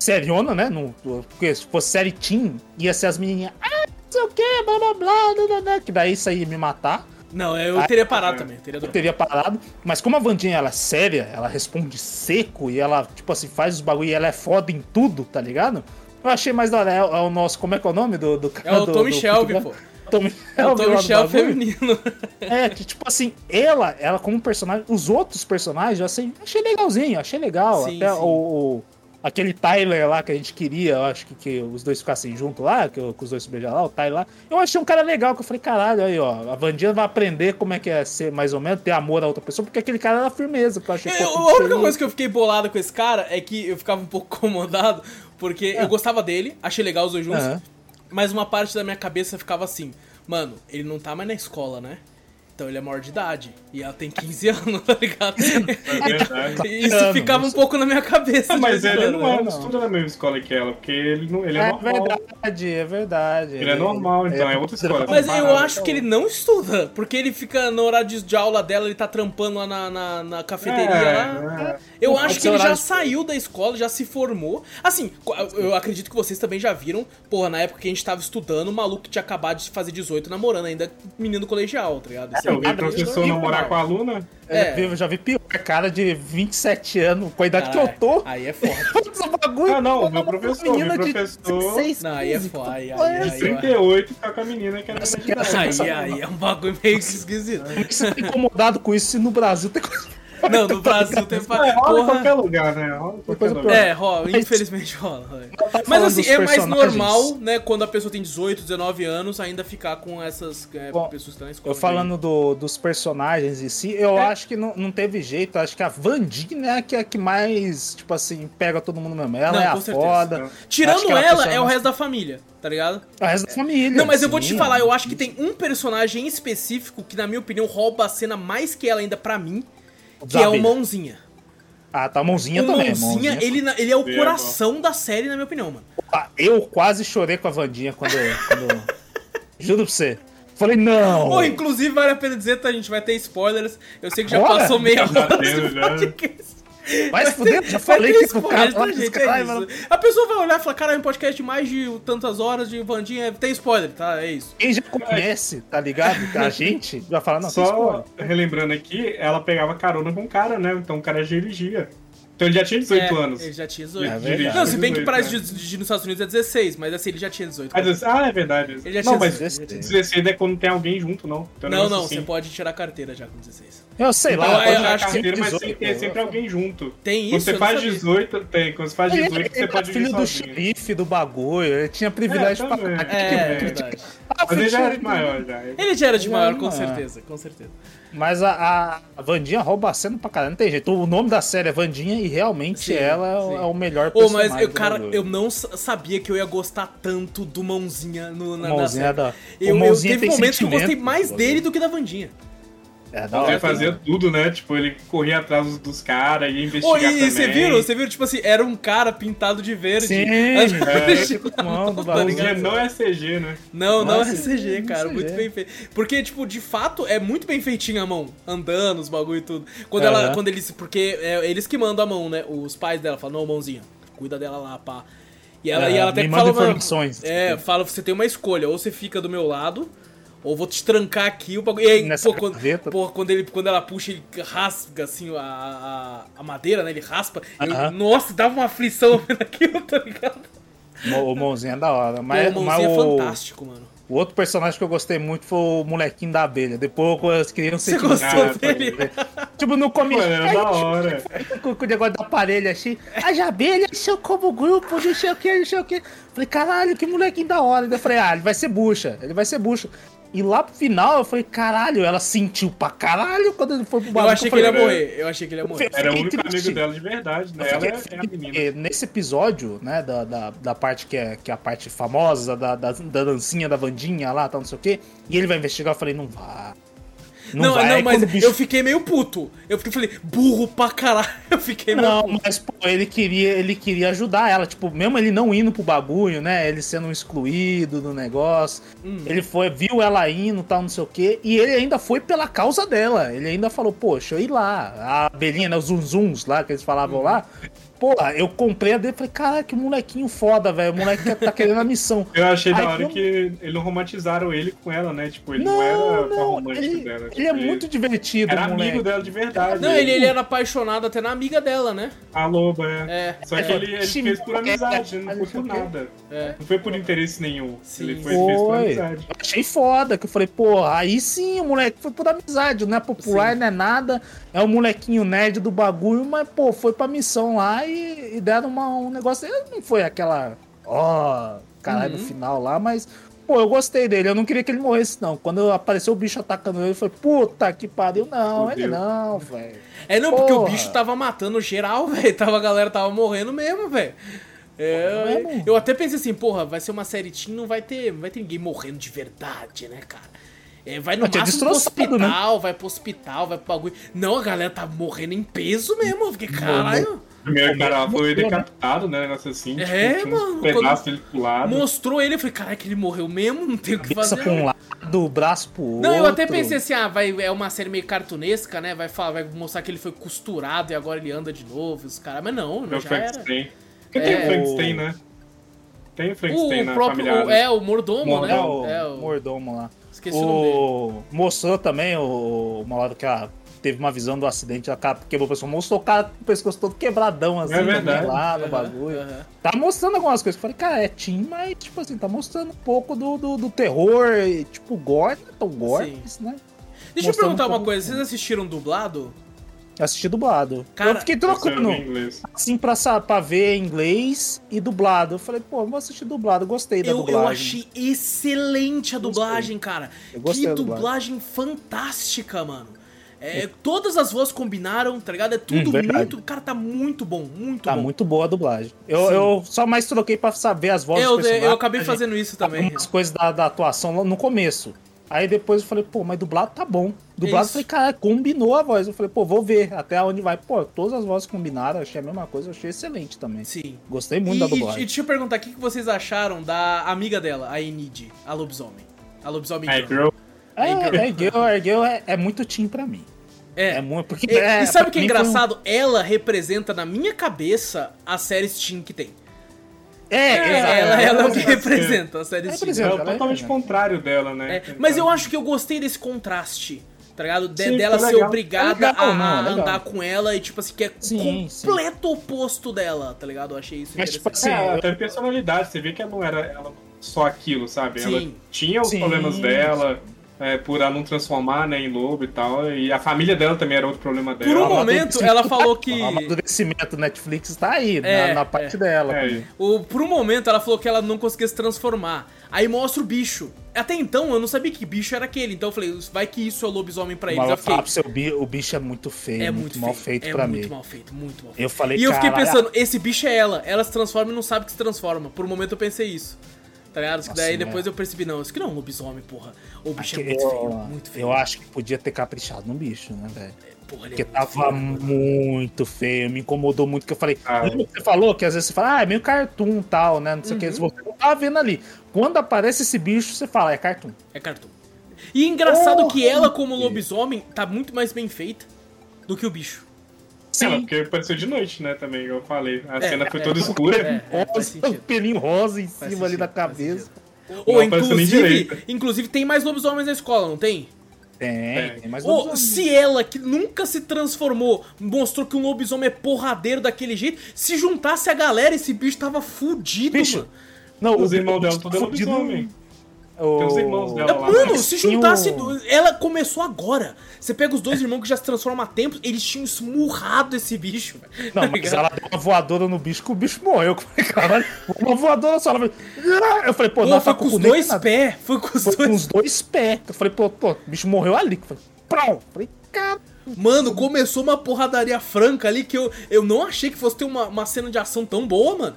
seriona, né? No, porque se fosse série teen, ia ser as menininhas, ah, não sei o que, blá blá blá, blá, blá, blá, que daí isso aí ia me matar. Não, eu Ah, teria parado é. também, eu teria Eu teria parado. Mas como a Vandinha ela é séria, ela responde seco e ela, tipo assim, faz os bagulho e ela é foda em tudo, tá ligado? Eu achei mais da hora. É, é o nosso. Como é que é o nome do, do É o do- Tommy do Shelby, pô. Tommy É o Tommy Shelby feminino. É, que tipo assim, ela, ela como personagem, os outros personagens, eu assim, achei legalzinho, achei legal. Sim, Até sim. O, o- aquele Tyler lá que a gente queria, eu acho que, que os dois ficassem juntos lá, que, que os dois se beijam lá, o Tyler lá. Eu achei um cara legal, que eu falei, caralho, aí, ó, a Vandinha vai aprender como é que é ser mais ou menos, ter amor a outra pessoa, porque aquele cara era firmeza, que eu achei Eu- a única feliz. coisa que eu fiquei bolado com esse cara é que eu ficava um pouco incomodado, porque eu gostava dele, achei legal os dois juntos, mas uma parte da minha cabeça ficava assim, mano, ele não tá mais na escola, né? Então ele é maior de idade. E ela tem 15 anos, tá ligado? É verdade. Isso Anos. ficava um pouco na minha cabeça. Ah, mas ele não, é, não. estuda na mesma escola que ela, porque ele, não, ele é, É normal. verdade, é verdade. Ele é normal, então, é outra escola. Mas eu acho que ele não estuda, porque ele fica no horário de- aula dela, ele tá trampando lá na, na, na cafeteria lá. É, é. Eu Pode acho que ser ele já saiu da escola, já se formou. Assim, eu acredito que vocês também já viram, porra, na época que a gente tava estudando, o maluco que tinha acabado de fazer 18 namorando ainda menino colegial, tá ligado? Isso Eu vi professor namorar com a aluna. É. Eu já vi pior, cara de 27 anos, com a idade Caralho, que eu tô. Aí é foda. Esse bagulho, Ah, não, pô, meu uma professor, menina meu de professor- 16, Não, aí é 15, foda, aí- aí- essa? aí- 38 tá com a menina que era Essa de idade. Aí, aí é um bagulho meio esquisito. Você tá incomodado com isso se no Brasil tem coisa. Não, no Brasil tem É, rola em porra. qualquer lugar, né? Rola em qualquer lugar. É, rola, infelizmente rola. tá Mas assim, é mais normal, né, quando a pessoa tem 18, 19 anos, ainda ficar com essas é, Bom, pessoas escola. Eu falando do- dos personagens em si, eu acho que não, não teve jeito. Acho que a Vandinha é a que, é a que mais, tipo assim, pega todo mundo mesmo. Ela Não, é com a certeza. foda. Acho Tirando ela, é o resto da família, tá ligado? O resto da família. Não, mas eu vou te sim. falar, eu acho que tem um personagem específico que, na minha opinião, rouba a cena mais que ela ainda pra mim, que é o. Mãozinha. Ah, tá, mãozinha o também. Mãozinha, ele, na- ele é o É, coração da série, na minha opinião, mano. Eu quase chorei com a Vandinha quando. quando... Juro pra você. Falei, não. Pô, inclusive, vale a pena dizer, tá? A gente vai ter spoilers. Eu sei que já Bora? passou meia hora já. podcast. Vai se fuder, já falei que o spoiler, cara tá, gente? É isso. mano. A pessoa vai olhar e falar, cara, é um podcast de mais de tantas horas de Vandinha, tem spoiler, tá? É isso. Quem já conhece, tá ligado? A gente vai falar, não, tem spoiler. Só relembrando aqui, ela pegava carona com o cara, né? Então o cara já dirigia. Então ele já tinha 18 É, anos. Ele já tinha 18. É verdade. Não, se bem que 18, pra né? dirigir nos Estados Unidos é 16, mas assim, ele já tinha 18. Ah, 16 ah, é verdade. Ele já não, tinha mas 16. 16 é quando tem alguém junto, não. Então, é Não, não, assim. você pode tirar a carteira já com 16. Eu sei Então, lá, eu pode acho tirar carteira, mas 18, tem que ter sempre alguém junto. Tem Quando isso? você Eu não faz sabia. 18, tem. Quando você faz Ele, 18, ele você era pode filho do xerife do bagulho, ele tinha privilégio É, pra caralho. É, é verdade. Ah, Mas ele já era de maior, já. Ele já era de maior, com certeza, com certeza. Mas a, a, Vandinha rouba a cena pra caralho, não tem jeito. O nome da série é Vandinha e realmente Sim, ela é o- sim. é o melhor Ô, personagem. mas, eu, cara, eu não sa- sabia que eu ia gostar tanto do Mãozinha no, na, Mãozinha é da- Eu, eu Mãozinha teve tem momentos que eu gostei mais dele do que da Vandinha. É Ele hora. fazia tudo, né? Tipo, ele corria atrás dos, dos caras, ia investigar e também. você viu? Você viu, tipo assim, era um cara pintado de verde. Sim, é, tipo, do tá? Não é CG, né? Não, não é Nossa, CG, cara. CG. Muito bem feito. Porque, tipo, de fato, é muito bem feitinho a mão. Andando, os bagulho e tudo. Quando Aham. ela. Quando eles. Porque é eles que mandam a mão, né? Os pais dela falam, não, mãozinha, cuida dela lá, pá. E ela, É, e ela até me que manda fala, mano, informações. É, fala, você tem uma escolha, ou você fica do meu lado, ou vou te trancar aqui o bagulho. E aí, Nessa pô, quando, pô, quando, ele, quando ela puxa, ele rasga assim a, a, a madeira, né? Ele raspa. Eu- Aham. nossa, dava uma aflição vendo aquilo, tá ligado? O mãozinho é da hora. Mas, Pô, o mas mãozinho é o, fantástico, mano. o outro personagem que eu gostei muito foi o molequinho da abelha. Depois as crianças Você gostou Ah, dele? Tipo, no começo. Mano, era da hora. com, com o negócio da parelha assim. As abelhas são como grupo, não sei o que, não sei o que. Falei, caralho, que molequinho da hora. Eu falei, ah, ele vai ser bucha, ele vai ser bucha. E lá pro final eu falei, caralho, ela sentiu pra caralho quando ele foi pro Eu bagulho. achei que ele ia falei, morrer. Eu achei que ele ia morrer. Era o único triste. amigo dela de verdade, né? Eu Ela é, fiquei- é a menina. nesse episódio, né, da, da, da parte que é, que é a parte famosa, da, da, da dancinha da Vandinha lá, tal, não sei o quê, e ele vai investigar, eu falei, não vá. Não, vai. não, Aí mas bicho- eu fiquei meio puto. Eu fiquei, falei, burro pra caralho. Eu fiquei meio Não, puto. mas pô, ele queria, ele queria ajudar ela, tipo, mesmo ele não indo pro bagulho, né? Ele sendo excluído do negócio. Hum. Ele foi, viu ela indo, tal, não sei o quê, e ele ainda foi pela causa dela. Ele ainda falou, poxa, eu ir lá. A abelhinha, né, os zunzuns lá que eles falavam lá. Porra, eu comprei a dele e falei, caralho, que molequinho foda, velho. O moleque que tá querendo a missão. Eu achei Aí da hora quando- que eles não romantizaram ele com ela, né? Tipo, ele não, Não, era não, romântico ele, dela. ele tipo, é muito divertido, Era moleque. amigo dela de verdade. Não, ele, ele era apaixonado até na amiga dela, né? A loba, é. É. Só que é, ele, ele Sim, fez por é, amizade, é, não foi por é. nada. É. Não foi por interesse nenhum. Sim. Ele foi, fez por Foi. amizade. Eu achei foda, que eu falei, pô, aí sim o moleque foi por amizade, não é popular, Sim. não é nada, é o molequinho nerd do bagulho, mas, pô, foi pra missão lá e, e deram uma, um negócio. Não foi aquela, ó, caralho, Uhum. no final lá, mas, pô, eu gostei dele, eu não queria que ele morresse, não. Quando apareceu o bicho atacando ele, eu falei, puta que pariu, não, Fudeu. ele não, velho. É, não, porque o Porra. bicho tava matando geral, velho. Tava, a galera tava morrendo mesmo, velho. É, Mesmo? eu até pensei assim, porra, vai ser uma série teen, não vai ter, não vai ter ninguém morrendo de verdade, né, cara? É, vai no máximo pro né? hospital, vai pro hospital, vai pro bagulho. Não, a galera tá morrendo em peso mesmo. Eu fiquei, caralho. Primeiro cara foi né? decapitado, né? Negócio assim. tipo, É, uns mano, pedaços dele pro lado. Mostrou ele, eu falei, caralho, que ele morreu mesmo, não tem o que fazer. pra um lado, o braço pro outro. Não, eu até pensei assim, ah, vai, é uma série meio cartunesca, né? Vai, falar, vai mostrar que ele foi costurado e agora ele anda de novo, os caras. Mas não, É não o já era. Porque É. tem o Frankenstein, né? Tem o Frankenstein O na próprio, família. o- é, o mordomo, É né? o É, o, mordomo lá. esqueci o nome dele. O... Mostrou também o... uma hora que a... teve uma visão do acidente, a cara quebrou o pessoal. Mostrou o cara com o pescoço todo quebradão, assim, É verdade. também lá no bagulho. Tá mostrando algumas coisas. Eu falei, cara, é team, mas, tipo assim, tá mostrando um pouco do, do, do terror, e, tipo, gore, não é tão gore, mas, né? Deixa eu Mostrando perguntar um uma coisa, vocês assistiram dublado? Eu assisti dublado. Cara, eu fiquei eu trocando, inglês. assim, pra, sa- pra ver inglês e dublado. Eu falei, pô, vou assistir dublado, gostei da Eu, dublagem. eu achei excelente a dublagem, cara. Eu gostei que da dublagem. dublagem fantástica, mano. É, todas as vozes combinaram, tá ligado? É tudo Hum, muito. Cara, tá muito bom, muito Tá bom. muito boa a dublagem. Eu, Tá Sim. eu só mais troquei pra saber as vozes eu, dos personagens. eu acabei fazendo isso também. algumas coisas da, da atuação lá no começo. Aí depois eu falei, pô, mas dublado tá bom. Dublado, eu Isso. falei, cara, combinou a voz. Eu falei, pô, vou ver até onde vai. Pô, todas as vozes combinaram, achei a mesma coisa, achei excelente também. Sim. Gostei muito E, da e- e dublagem. deixa eu perguntar, o que vocês acharam da amiga dela, a Enid, a lobisomem? A lobisomem É, girl. É, Aí, é, girl, é, é, é muito team pra mim. É. É muito. Porque, E, é, e sabe o que é mim foi engraçado? Ela representa na minha cabeça a série Steam que tem. É, É, exato. ela, ela é o que pode ser. representa a série Steam. É o ela é totalmente contrário dela, né? É, mas eu acho que eu gostei desse contraste. Tá ligado? De- Sim, dela ser legal. obrigada É legal, a não, é andar com ela e, tipo assim, que é Sim, sim. completo oposto dela, tá ligado? Eu achei isso Mas, tipo assim, É, ela teve personalidade, você vê que ela não era ela só aquilo, sabe? Ela Sim. tinha os Sim, problemas dela, é, por ela não transformar né, em lobo e tal, e a família dela também era outro problema dela. Por um Ela momento, ela falou que. O amadurecimento Netflix tá aí, É, na, na parte é. dela. É, também. O, por um momento ela falou que ela não conseguia se transformar. Aí mostra o bicho. Até então eu não sabia que bicho era aquele. Então eu falei, vai que isso é lobisomem pra eles. Mas Eu eu fiquei. seu, bi- o bicho é muito feio, É muito, muito mal feio, feito é pra muito mim. mal feito, muito mal feito. Eu falei, E eu fiquei "Caralho". pensando, esse bicho é ela. Ela se transforma e não sabe que se transforma. Por um momento eu pensei isso. Tá ligado? Nossa, Daí né? depois eu percebi, não, isso aqui não é um lobisomem, porra. O bicho é Acho muito que feio, eu, muito feio. eu acho que podia ter caprichado no bicho, né, velho? Porra, ele Porque é muito tava feio, mano. muito feio, me incomodou muito, que eu falei, Ah, que você falou que às vezes você fala, ah, é meio cartoon e tal, né, não sei o que, Uhum. você não tava vendo ali. Quando aparece esse bicho, você fala, é cartoon. É cartoon. E engraçado Porra, que ela, como muito lobisomem, tá muito mais bem feita do que o bicho. Sim. porque apareceu de noite, né, também, eu falei. A É, cena foi é, toda é, escura. é, faz Rosa, um pelinho rosa em Faz cima ali sentido, da faz cabeça. Ou, Não nem inclusive, direito. inclusive, tem mais lobisomens na escola, não tem? Tem, tem mais Ou um. se ela, que nunca se transformou, mostrou que um lobisomem é porradeiro daquele jeito, se juntasse a galera, esse bicho tava fudido, Bicho, mano. Não, Os irmãos dela o- tudo é lobisomem. O- Tem os irmãos dela lá. Mano, se juntasse. um- Ela começou agora. Você pega os dois irmãos que já se transformam há tempos, eles tinham esmurrado esse bicho, velho. Não, Tá mas ligado? ela deu uma voadora no bicho que o bicho morreu. Eu falei, caralho, uma voadora só. Ela "Ah!" Eu falei, pô, Pô, não, foi tá com os dois pés. Foi com os Foi com dois. os dois pés. Eu falei, pô, pô, o bicho morreu ali. Eu falei, prau. Eu falei, cara. Mano, começou uma porradaria franca ali que eu, eu não achei que fosse ter uma, uma cena de ação tão boa, mano.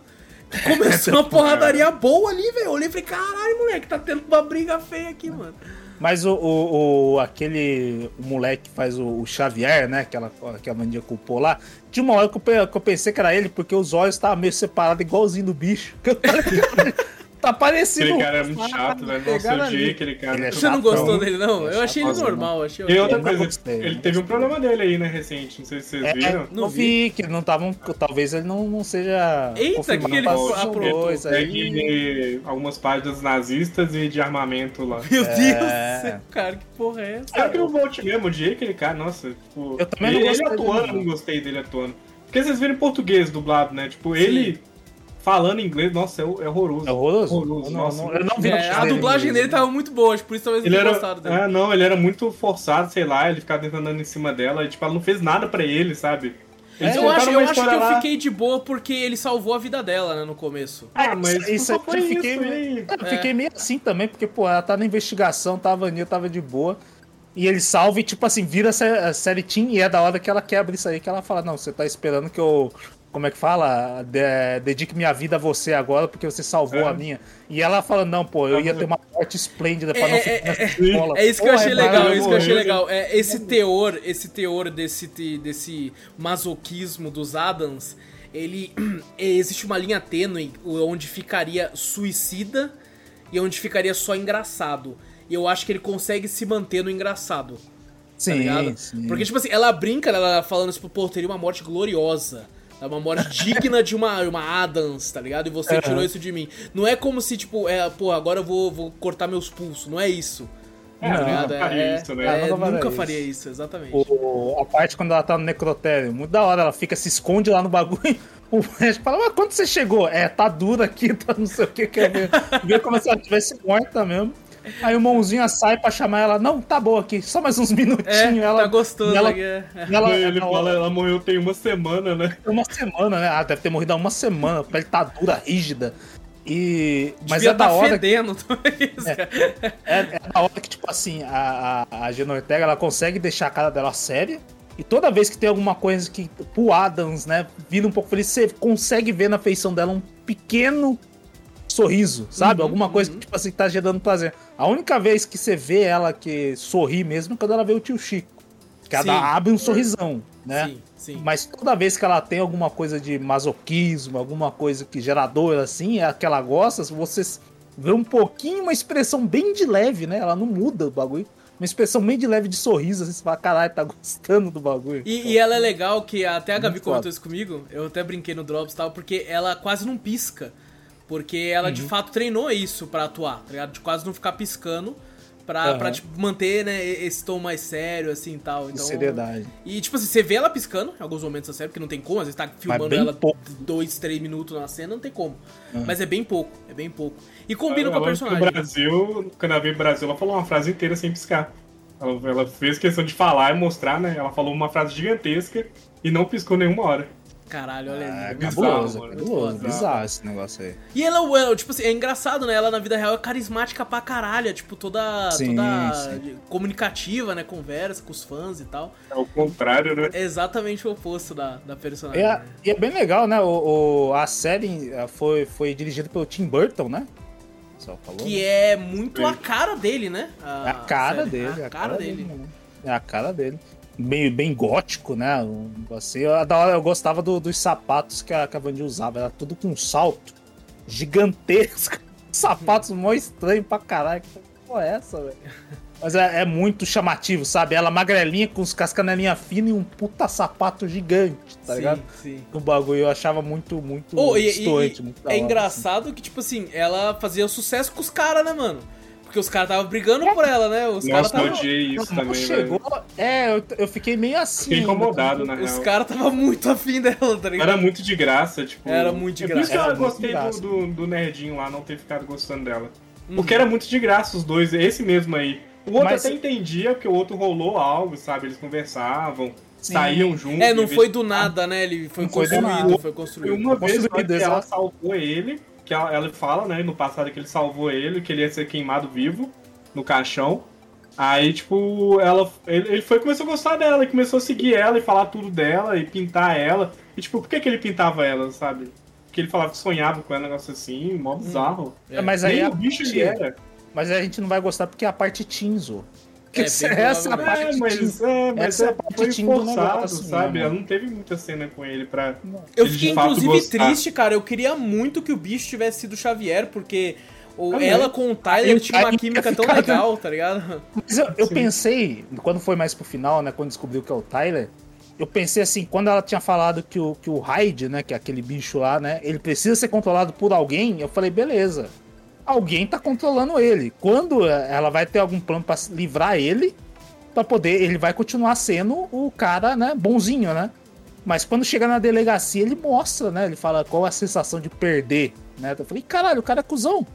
Começou uma porradaria boa ali, velho. Eu olhei e falei, caralho, moleque, tá tendo uma briga feia aqui, mano. Mas o, o, o- aquele o moleque que faz o, o Xavier, né? Aquela, que a Mandia culpou lá. Tinha uma hora que eu, que eu pensei que era ele, porque os olhos estavam meio separados, igualzinho do bicho. Tá parecido. Aquele cara é muito chato, velho. Nossa, eu odiei aquele cara. É Você não gostou dele, não? É Eu achei ele normal, achei E outra não coisa, gostei, ele não teve um problema dele aí, né, recente. Não sei se vocês É, viram. não vi, que ele não tava. Talvez ele não, não seja. Eita, que ele aprovou. coisas aí. Algumas páginas nazistas e de armamento lá. Meu Deus É. do céu, cara, que porra é essa? Sabe que eu volte mesmo, odiei aquele cara, nossa, tipo. Eu também não ele, gostei ele dele, atuando, não. eu não gostei dele atuando. Porque vocês viram em português dublado, né? Tipo, ele falando inglês, nossa, é, é horroroso. É horroroso? Horroroso, não, nossa. não- eu não vi É, a dublagem dele tava muito boa, acho por isso talvez Ele era. gostado dele. Ah, não, ele era muito forçado, sei lá, ele ficava tentando andando em cima dela e, tipo, ela não fez nada pra ele, sabe? Eles eu acho, eu acho que história eu lá- fiquei de boa porque ele salvou a vida dela, né, no começo. Ah, mas Isso- isso aí foi eu fiquei- isso aí. Eu fiquei meio assim também, porque, pô, ela tá na investigação, tava Vanilla, tava de boa. E ele salva e, tipo assim, vira a série Team e é da hora que ela quebra isso aí, que ela fala, não, você tá esperando que eu. Como é que fala? De- dedique minha vida a você agora, porque você salvou É. a minha. E ela fala, não, pô, eu ia ter uma morte esplêndida pra não É, ficar é, nessa é, escola. É isso que eu achei é legal, é isso que eu achei legal. É, esse teor, esse teor desse, desse masoquismo dos Adams, ele. Existe uma linha tênue onde ficaria suicida e onde ficaria só engraçado. E eu acho que ele consegue se manter no engraçado. Sim, tá ligado? sim. Porque, tipo assim, ela brinca, ela falando, tipo, pô, teria uma morte gloriosa. É uma morte digna de uma, uma Adams, tá ligado? E você Aham. tirou isso de mim. Não é como se, tipo, é, pô, agora eu vou, vou cortar meus pulsos. Não é isso. É, tá Não, ligado? nunca faria É- isso, né? é, Nunca faria nunca isso. faria isso, exatamente. O- a parte quando ela tá no necrotério, muito da hora, ela fica, se esconde lá no bagulho. O médico fala, mas quando você chegou? É, tá dura aqui, tá não sei o que, quer ver. Vê como se ela tivesse morta mesmo. Aí o mãozinha sai pra chamar ela, não, tá boa aqui, só mais uns minutinhos. É, ela, tá gostoso. ela, é. ela, ele ela- fala, ela morreu tem uma semana, né? uma semana, né? Ah, deve ter morrido há uma semana, a pele tá dura, rígida. E. Mas Devia é da tá hora. fedendo também isso, cara. É, é da hora que, tipo assim, a, a, a Gina Ortega ela consegue deixar a cara dela séria. E toda vez que tem alguma coisa que pro Adams, né, vira um pouco feliz, você consegue ver na feição dela um pequeno sorriso, sabe? Uhum, Alguma coisa uhum. que, tipo assim, tá gerando prazer. A única vez que você vê ela que sorri mesmo é quando ela vê o tio Chico. Que ela Sim. abre um sorrisão, né? Sim, sim. Mas toda vez que ela tem alguma coisa de masoquismo, alguma coisa que geradora assim, é a que ela gosta, você vê um pouquinho, uma expressão bem de leve, né? Ela não muda o bagulho. Uma expressão bem de leve de sorriso, assim, você fala, caralho, tá gostando do bagulho. E, e ela é legal que até a Gabi Muito comentou foda. isso comigo, eu até brinquei no Drops e tal, porque ela quase não pisca. Porque ela Uhum. de fato treinou isso pra atuar, tá ligado? De quase não ficar piscando pra, Aham. pra tipo, manter, né, esse tom mais sério, assim e tal. Então, seriedade. E, tipo assim, você vê ela piscando em alguns momentos da série, porque não tem como, às vezes tá filmando ela pouco. dois, três minutos na cena, não tem como. Uhum. Mas é bem pouco, é bem pouco. E combina com a Ela- personagem. No Brasil, quando ela veio Brasil, ela falou uma frase inteira sem piscar. Ela, ela fez questão de falar e mostrar, né? Ela falou uma frase gigantesca e não piscou nenhuma hora. Caralho, olha É aí. bizarro, cabuloso, mano. cabuloso, bizarro esse negócio aí. E ela, ela, tipo assim, é engraçado, né? Ela na vida real é carismática pra caralho, é, tipo, toda, Sim, toda sim. comunicativa, né? Conversa com os fãs e tal. É o contrário, né? É exatamente o oposto da, da personagem. É, né? e é bem legal, né? O, o- a série eh, foi, foi dirigida pelo Tim Burton, né? Só falou. Que né? é muito a cara dele, né? É a cara série. dele. É a cara dele. né? É a cara dele. Meio bem gótico, né? Assim, eu, da hora eu gostava do- dos sapatos que a, que a Vandy usava. Era tudo com salto gigantesco. Sapatos mó estranhos pra caralho. Que porra é essa, velho? Mas é, é muito chamativo, sabe? Ela magrelinha com os cascanelinha fina e um puta sapato gigante, tá sim, ligado? sim. O bagulho eu achava muito, muito Oh, e, e- e muito é hora, assim. engraçado que, tipo assim, ela fazia sucesso com os caras, né, mano? Porque os caras estavam brigando por ela, né? Os caras Nossa, eu estavam. odiei isso Quando também, chegou, velho. é, eu, eu fiquei meio assim. Fiquei incomodado, na Os real. caras estavam muito afim dela, tá ligado? Era muito de graça, tipo. Era muito de É por isso que graça. eu gostei graça. do, do, do nerdinho lá, não ter ficado gostando dela. Uhum. Porque era muito de graça os dois, esse mesmo aí. O outro Mas- até entendia, porque o outro rolou algo, sabe? Eles conversavam, Sim. saíam juntos. É, não foi do nada, né? Ele foi Não foi do construído, foi Foi construído. uma vez Construído, que ela salvou ele, que ela, ela fala, né, no passado que ele salvou ele, que ele ia ser queimado vivo no caixão. Aí, tipo, ela, ele, ele foi começou a gostar dela, e começou a seguir ela e falar tudo dela e pintar ela. E, tipo, por que, que ele pintava ela, sabe? Porque ele falava que sonhava com ela, um negócio assim, mó bizarro. É, mas aí Nem o bicho ele era. Mas a gente não vai gostar porque é a parte Tinzo. É, essa é a provavelmente. parte É, mas, é, mas Essa é a parte foi forçado, negócio, sabe? né, Ela não teve muita cena com ele pra. Eu ele de fiquei, fato inclusive, gostar. triste, cara. Eu queria muito que o bicho tivesse sido Xavier, porque o- Também. ela com o Tyler Aí- tinha uma química ia tão legal, tá ligado? Mas eu, eu pensei, quando foi mais pro final, né? Quando descobriu que é o Tyler, eu pensei assim, quando ela tinha falado que o, que o Hyde, né? Que é aquele bicho lá, né? Ele precisa ser controlado por alguém, eu falei, beleza. Alguém tá controlando ele. Quando eh, ela vai ter algum plano pra se livrar ele, pra poder. Ele vai continuar sendo o cara, né? Bonzinho, né? Mas quando chega na delegacia, ele mostra, né? Ele fala qual a sensação de perder, né? Eu falei, caralho, o cara é cuzão.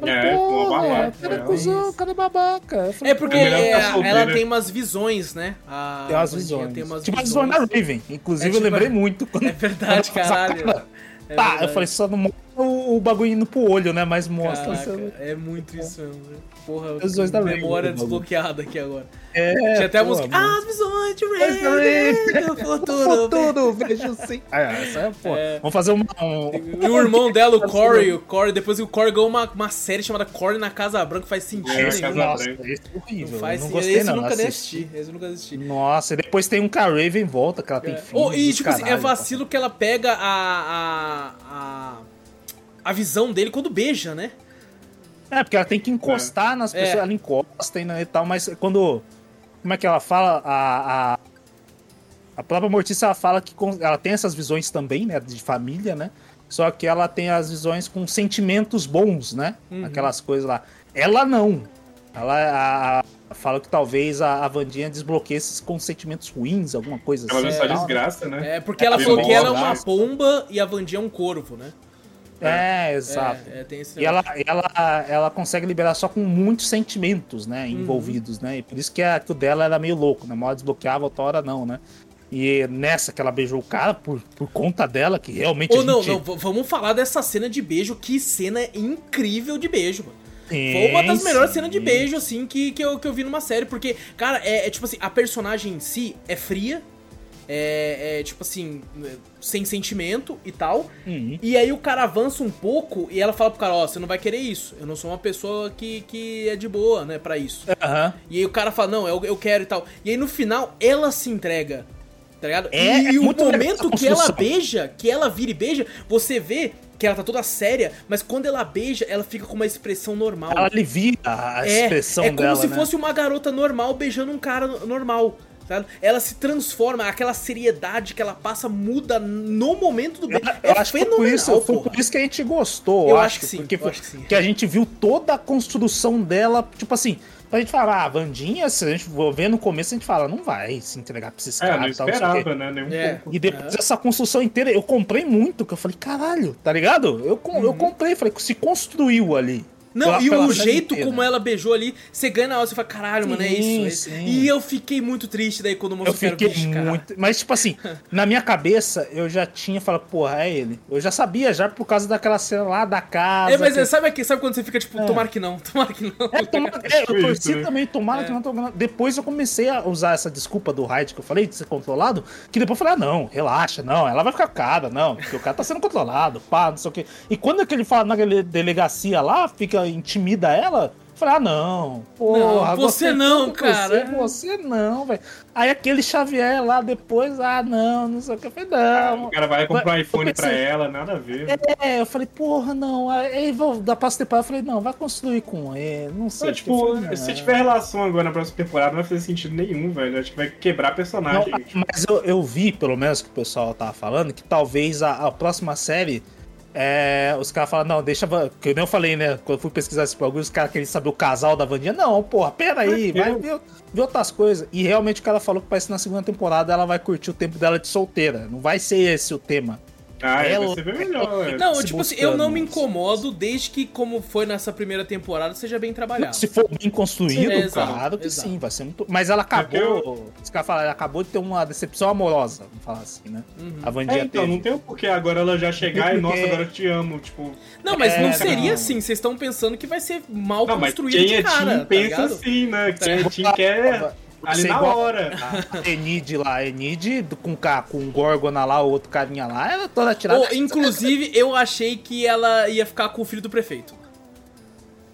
Falei, É, pô, babaca, o cara é é. cuzão, o cara é babaca. Falei, É porque É é, ela tem umas visões, né? A Tem umas Wandinha visões. Tem umas tipo a visões. visão da Raven. Inclusive, É tipo eu lembrei a- muito. Quando É verdade, quando a caralho. cara. É tá, eu falei, só não mostra o, o bagulho indo pro olho, né? Mas mostra. Caraca, assim, é muito isso mesmo. né? Porra, visões da Raven, memória desbloqueada aqui agora. É, Tinha até a pô, música. mano. Ah, as visões de Raven, Raven do futuro. Futuro, vejo sim. É, essa é, pô. É. Vamos fazer. Um... E o irmão dela, o Corey, o Corey, depois o Corey ganhou uma, uma série chamada Corey na Casa Branca, faz sentido É, nenhum. Casa Nossa, Branca. esse é horrível. Não faz não sentido. gostei, Esse não. eu nunca nem assisti. Esse nunca assisti. Nossa, e depois tem um que a Raven volta, que ela tem É. filho. Oh, e tipo assim, é vacilo que ela pega a, a, a, a visão dele quando beija, né? É, porque ela tem que encostar nas É. pessoas, ela encosta e, né, e tal, mas quando. Como é que ela fala? A, a, a própria Mortícia ela fala que com- ela tem essas visões também, né? De família, né? Só que ela tem as visões com sentimentos bons, né? Uhum. Aquelas coisas lá. Ela não. Ela a- a- fala que talvez a, a Vandinha desbloqueie esses com sentimentos ruins, alguma coisa Ela assim. viu só tal, né? desgraça, né? É, porque ela É, falou que ela é uma desgraça. pomba e a Vandinha é um corvo, né? É, exato. É, é, tem esse E ela, ela, ela consegue liberar só com muitos sentimentos, né? Envolvidos, né? E por isso que, a, que o dela era meio louco, né? Uma hora desbloqueava, outra hora não, né? E nessa que ela beijou o cara, por, por conta dela, que realmente. Ou não, gente- não, vamos falar dessa cena de beijo. Que cena incrível de beijo, mano. Sim, Foi uma das melhores sim. cenas de beijo, assim, que, que, eu, que eu vi numa série. Porque, cara, é, é tipo assim, a personagem em si é fria. É, é, tipo assim, sem sentimento e tal. Uhum. E aí o cara avança um pouco e ela fala pro cara, ó, você não vai querer isso. Eu não sou uma pessoa que, que é de boa, né, pra isso. Aham. E aí o cara fala, não, eu, eu quero e tal. E aí no final, ela se entrega. Tá ligado? É, e é o momento que ela beija, que ela vira e beija, você vê que ela tá toda séria, mas quando ela beija, ela fica com uma expressão normal. Ela alivia a é, expressão é como dela. se né? fosse uma garota normal beijando um cara no- normal. Sabe? Ela se transforma, aquela seriedade que ela passa muda no momento do beijo. Eu é acho que foi por, fenomenal, isso, foi por isso que a gente gostou. Eu acho que sim, Porque foi- acho que sim. que a gente viu toda a construção dela, tipo assim, pra gente falar, ah, a Vandinha, se a gente for ver no começo, a gente fala, não vai se entregar pra esses É, caras e tal, não sei o quê. esperava, né? Nem um É. pouco. E depois dessa construção inteira, eu comprei muito, que eu falei, caralho, tá ligado? Eu, com- eu comprei, falei, se construiu ali. Não, Pela- e pela o jeito inteira. como ela beijou ali, você ganha na hora, você fala, caralho, mano, é Sim, isso. é- sim. E eu fiquei muito triste daí quando o moço Eu fiquei muito. Mas, tipo assim, na minha cabeça, eu já tinha falado, porra, é ele. Eu já sabia, já por causa daquela cena lá da casa. É, mas que- é, sabe, aqui, sabe quando você fica tipo, tomara que não, tomara que não. É, toma- é, eu torci né? também, tomara que não tô ganhando. Depois eu comecei a usar essa desculpa do raid que eu falei, de ser controlado, que depois eu falei, ah, não, relaxa, não, ela vai ficar cara, não, porque o cara tá sendo controlado, pá, não sei o quê. E quando é que ele fala na dele- delegacia lá, fica, intimida ela, Falei, ah, não. Porra, Não, você não, cara. Você, você não, velho. Aí aquele Xavier lá depois, ah, não, não sei o que. Eu falei, não. O cara vai comprar um iPhone pra pensei- ela, nada a ver. É, eu falei, porra, não. Aí vou da próxima temporada, eu falei, não, vai construir com ele, não sei. Não, tipo, Eu falei, se não. tiver relação agora na próxima temporada, não vai fazer sentido nenhum, velho. Acho que vai quebrar Não, personagem. tipo. mas eu, eu vi, pelo menos, que o pessoal tava falando, que talvez a, a próxima série. É, os caras falam, não, deixa. Que eu nem eu falei, né? Quando eu fui pesquisar esse bagulho, os caras queriam saber o casal da Vandinha. Não, porra, pera aí, vai ver, ver outras coisas. E realmente o cara falou que parece que na segunda temporada ela vai curtir o tempo dela de solteira. Não vai ser esse o tema. Ah, é, ela- vai ser bem melhor, velho. Não, se tipo assim, eu não me incomodo desde que, como foi nessa primeira temporada, seja bem trabalhado. Se for bem construído, Sim, exato, claro que exato. sim, vai ser muito. Mas ela porque acabou. Os caras falaram, ela acabou de ter uma decepção amorosa, vamos falar assim, né? Uhum. A Vandinha É, então, teve. não tem o porquê agora ela já chegar e, nossa, agora eu te amo, tipo... Não, mas não É, seria não. assim. Vocês estão pensando que vai ser mal Não, mas construído quem de é cara, Team tá pensa ligado? assim, né? Quem é Team quer ali na igual hora. A Enid lá, a Enid com, com o Gorgona lá, o outro carinha lá, ela toda tirada. Ou, inclusive, eu achei que ela ia ficar com o filho do prefeito.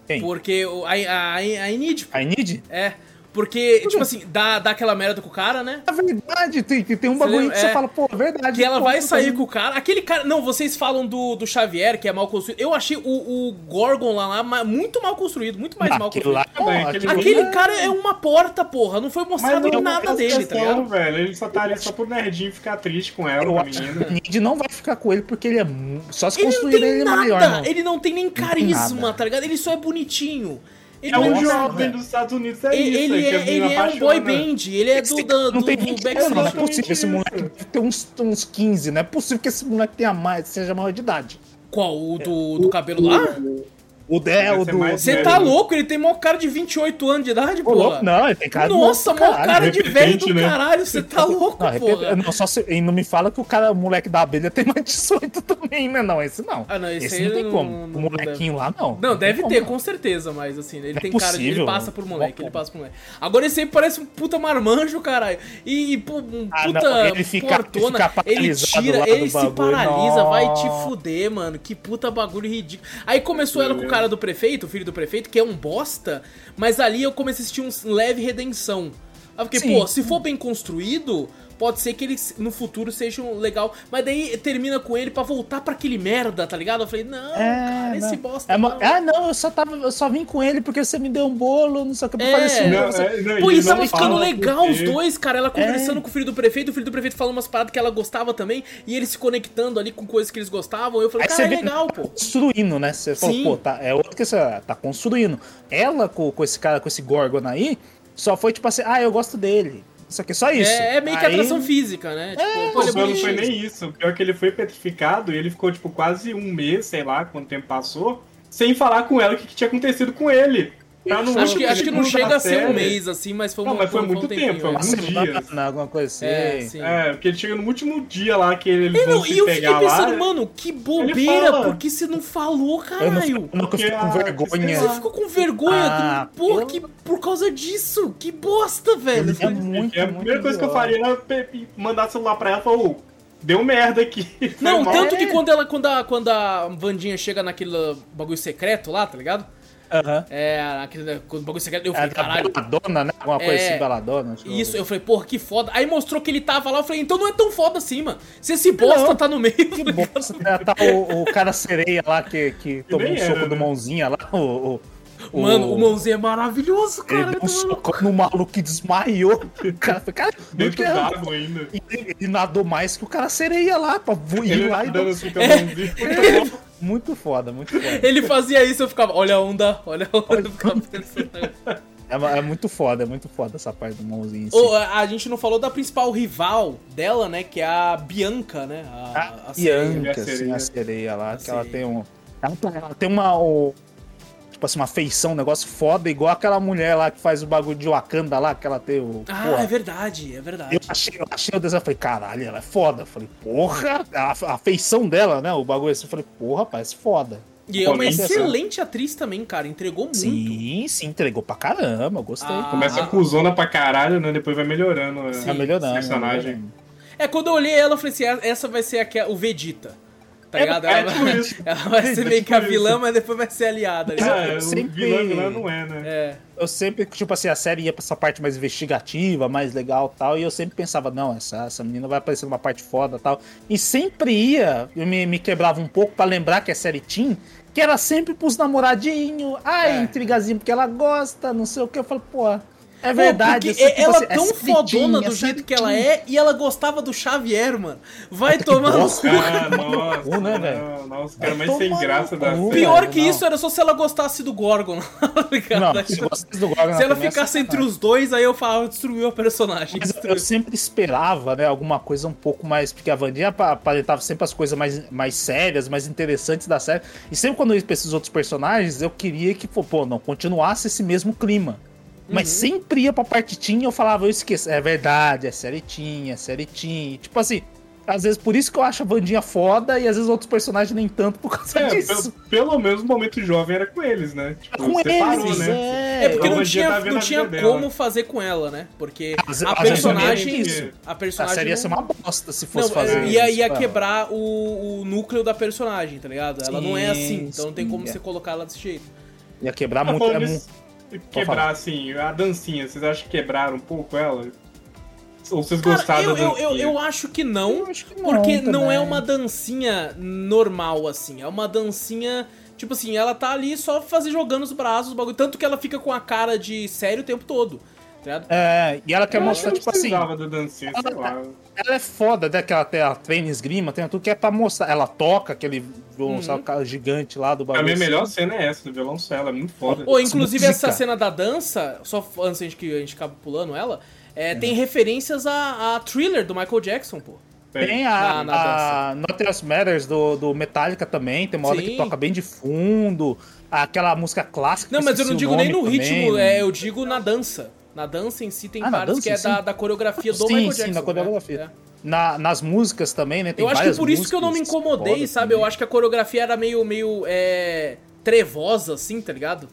Quem? Porque a, a, a Enid, A Enid? é. Porque, tipo assim, dá, dá aquela merda com o cara, né? É verdade, tem, tem um Você bagulho lembra? que você É. fala, pô, é verdade. Que ela pô, vai sair com o cara. Aquele cara. Não, vocês falam do, do Xavier, que é mal construído. Eu achei o, o Gorgon lá, lá muito mal construído, muito mais Ah, mal construído. lá, pô, aquele- Aquele cara é uma porta, porra. Não foi mostrado não é nada dele, tá ligado? velho. Ele só tá ali só pro nerdinho ficar triste com ela, Eu com a acho que menina. Enid não vai ficar com ele porque ele é. Só se Ele não construir tem ele nada. maior, não. Ele não tem nem tem carisma, nada. tá ligado? Ele só é bonitinho. Ele É um jovem dos Estados Unidos, é Ele, isso. ele que é, ele é um boy band, ele é do, da, não do, tem do Backstreet não, não é possível esse moleque ter uns, uns 15, não é possível que esse moleque tenha mais, seja maior de idade. Qual? O do, do cabelo lá? O é, o Deve do. Você tá louco? Ele tem maior cara de 28 anos de idade, Ô, porra. louco, não, ele tem cara de Nossa, caralho. cara de velho do né? caralho. Você tá louco, porra. não, só se, e não me fala que o cara, o moleque da abelha tem mais 18 também, né? Não, esse não. Ah, não, esse esse aí não tem não- como. não o molequinho lá, não. Não, deve ter, como. com certeza, mas assim, ele Não é tem cara de. Ele possível. passa por moleque, ele passa por moleque. Agora esse aí parece um puta marmanjo, caralho. E, pô, um Ah, puta não, ele fica- ele portona. fica Ele tira, ele se paralisa, vai te fuder, mano. Que puta bagulho ridículo. Aí começou ela com o cara do prefeito, o filho do prefeito, que é um bosta, mas ali eu comecei a assistir um leve redenção. Aí eu fiquei, Sim. pô, se for bem construído, pode ser que eles no futuro sejam legal. Mas daí termina com ele pra voltar pra aquele merda, tá ligado? Eu falei, não, cara, esse não. bosta. É não. Ah, não, eu só, tava, eu só vim com ele porque você me deu um bolo, não sei o que, pra É. fazer isso. Não, você- é, não, Pô, ele isso tava ficando legal os dois, cara. Ela conversando É. com o filho do prefeito, o filho do prefeito falando umas paradas que ela gostava também, e eles se conectando ali com coisas que eles gostavam. Eu falei, Aí cara, é vê legal, que pô. tá construindo, né? Você falou, Sim. pô, tá, é outro que você tá construindo. Ela com, com esse cara, com esse Gorgon aí, só foi tipo assim, ah, eu gosto dele. Isso aqui, só isso. É, é meio que Aí- atração física, né? Tipo, pô, ele é Pô, não foi nem isso. O pior é que ele foi petrificado e ele ficou, tipo, quase um mês, sei lá, quanto tempo passou, sem falar com ela o que, que tinha acontecido com ele. Pra não- Acho que, acho que não chega a ser um série- mês, assim, mas foi um Não, mas foi um muito tempinho, tempo, foi é. alguns dias. Alguma coisa assim. É, sim. É, porque ele chega no último dia lá que E, vão não, se e eu fiquei pegar pensando, lá. mano, que bobeira, fala. por que você não falou, caralho? eu não Porque fico com vergonha. Você ficou com vergonha, Ah, porra, eu- que, por causa disso, que bosta, velho. É muito, É a muito primeira coisa que eu faria era mandar celular pra ela e falar, ô, deu merda aqui. Foi Não, tanto que É. quando ela, quando a, quando a Vandinha chega naquele bagulho secreto lá, tá ligado? Aham. É, aquele quando o bagulho secreto, eu É falei, da caralho. Beladona, né? Alguma coisa É. assim, Beladona. que Isso, eu- falei, porra, que foda. Aí mostrou que ele tava lá, eu falei, então não é tão foda assim, mano. Se esse bosta Não. tá no meio. Que bosta, né? Tá o, o cara sereia lá que, que tomou um soco era, do né? mãozinha lá, o... o- Mano, o- o mãozinho é maravilhoso, cara. Ele deu um soco no maluco que desmaiou. O cara foi, cara, Dentro é? d'água ainda. E ele, ele nadou mais que o cara sereia lá, pra voar Ele lá e assim mãozinha. Muito foda, muito foda. Ele fazia isso, eu ficava, olha a onda, olha a onda, eu ficava pensando. É, é muito foda, é muito foda essa parte do mãozinho. em si. Ô, a, a gente não falou da principal rival dela, né? Que é a Bianca, né? A, a a sereia. Bianca, A assim, sereia. a sereia lá, A que ela sereia. tem um. Ela, ela tem uma. o- tipo assim, uma feição, um negócio foda, igual aquela mulher lá que faz o bagulho de Wakanda lá, que ela tem o. Ah, porra, é verdade, é verdade. Eu achei, eu achei o desenho, eu falei, caralho, ela é foda. Eu falei, porra, a, a feição dela, né? O bagulho assim, eu falei, porra, parece foda. E é uma nem excelente atriz também, cara. Entregou muito. Sim, sim, entregou pra caramba, gostei. Ah, Começa cuzona pra caralho, né? Depois vai melhorando. né? tá melhorando. personagem. melhorando. É, quando eu olhei ela, eu falei assim, essa vai ser aqui, o Vegeta. Tá ligado? é Ela, tipo vai, isso. ela vai ser É meio que a tipo vilã, mas depois vai ser aliada. ligado? É, o sempre- vilão, vilão não é, né? É. Eu sempre, tipo assim, a série ia pra essa parte mais investigativa, mais legal e tal, e eu sempre pensava, não, essa, essa menina vai aparecer numa parte foda e tal. E sempre ia, eu me, me quebrava um pouco pra lembrar que é série Teen, que era sempre pros namoradinhos, ai, É. intrigazinho porque ela gosta, não sei o que. Eu falo, pô, é Pô, verdade. porque eu sei, tipo ela assim, é tão série fodona do é jeito que ela é e ela gostava do Xavier, mano. Vai tomar no cu. Ah, nossa, né, velho? não, nossa, cara, mais sem graça da. Pior que não. isso era só se ela gostasse do Gorgon, tá ligado? Não, se gostasse do Gorgon, Se ela é ficasse entre os dois, aí eu falava, destruiu a personagem. Mas destruiu. eu sempre esperava, né, alguma coisa um pouco mais. Porque a Vandinha apa- aparentava sempre as coisas mais, mais sérias, mais interessantes da série. E sempre quando eu ia pra esses outros personagens, eu queria que, pô, pô, não, continuasse esse mesmo clima. Mas Uhum. sempre ia pra parte teen, eu falava, eu esqueço. É verdade, é série teen, é série teen. Tipo assim, às vezes por isso que eu acho a Vandinha foda e às vezes outros personagens nem tanto por causa É, disso. pelo, pelo menos o momento jovem era com eles, né? Tipo, Com separou, eles, né? é. É porque a não tinha, tá não a tinha dela. como fazer com ela, né? Porque Às- a vezes personagem. tinha. A A personagem. série ia não- ser uma bosta se Não, fosse fazer ia, isso, ia cara. quebrar o, o núcleo da personagem, tá ligado? Ela não é Sim, assim, então não tem sim, como é. você colocar ela desse jeito. Ia quebrar Tá muito. É falando mu- isso, quebrar, assim, a dancinha, vocês acham que quebraram um pouco ela? Ou vocês Cara, gostaram eu, da eu, dancinha? eu, eu acho que não, Eu acho que não porque não é também. uma dancinha normal, assim. É uma dancinha. Tipo assim, ela tá ali só fazer jogando os braços, o bagulho. Tanto que ela fica com a cara de sério o tempo todo. Tá? É, e ela quer Eu mostrar, tipo assim, da dancinha, sei lá. ela é foda, né? Que ela tem a treina esgrima, tem tudo que é pra mostrar. Ela toca aquele violoncelo gigante lá do bagulho. a assim. melhor cena é essa, do violoncelo, é muito foda. Ou inclusive música. essa cena da dança, só antes de que a gente acabe pulando ela, é, tem referências a, a thriller do Michael Jackson, pô. Tem a, Na- na a Nothing Else Matters do, do Metallica também, tem uma hora Sim. que toca bem de fundo. Aquela música clássica. Não, mas eu não digo nem no também, ritmo, né? é, eu digo na dança. Na dança em si tem Ah, partes dança que é da, da coreografia do Sim, Michael sim, Jackson. na né? coreografia. É. Na- nas músicas também, né? Tem Eu acho que por isso que eu não me incomodei, sabe? também. Eu acho que a coreografia era meio, meio é, trevosa, assim, tá ligado?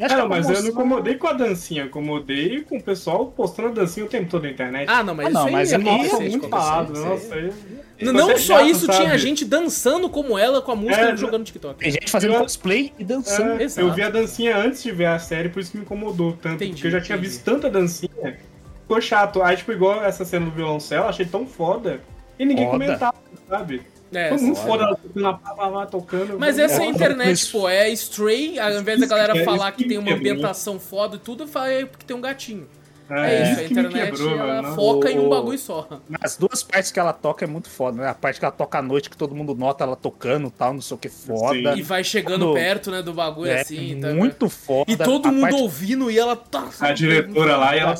Acho é mas eu não incomodei com a dancinha, eu incomodei com o pessoal postando a dancinha o tempo todo na internet. Ah, não, mas Ah, isso não, aí mas é é Nossa, recente muito falado, isso nossa. aí- Não, não é só isso, tinha sabe? gente dançando como ela com a música É, jogando TikTok. Tem gente fazendo Eu- cosplay e dançando. É, Exato. eu vi a dancinha antes de ver a série, por isso que me incomodou tanto. Entendi, porque eu já tinha entendi. visto tanta dancinha, ficou chato. Aí, tipo, igual essa cena do violoncelo, achei tão foda. E ninguém Foda. comentava, sabe? É, Foi muito foda. lá, tocando. Mas essa é a internet, pô, é Stray, ao invés da galera que- falar que tem uma quebrou. ambientação foda e tudo, fala é porque tem um gatinho. É, É, isso, a internet quebrou, ela mano. foca em um O- bagulho só. As duas partes que ela toca é muito foda, né? A parte que ela toca à noite, que todo mundo nota ela tocando e tal, não sei o que, foda. E vai chegando Quando- perto, né, do bagulho É, assim. tá, muito foda. E todo A mundo parte- ouvindo e ela tá. A diretora lá e ela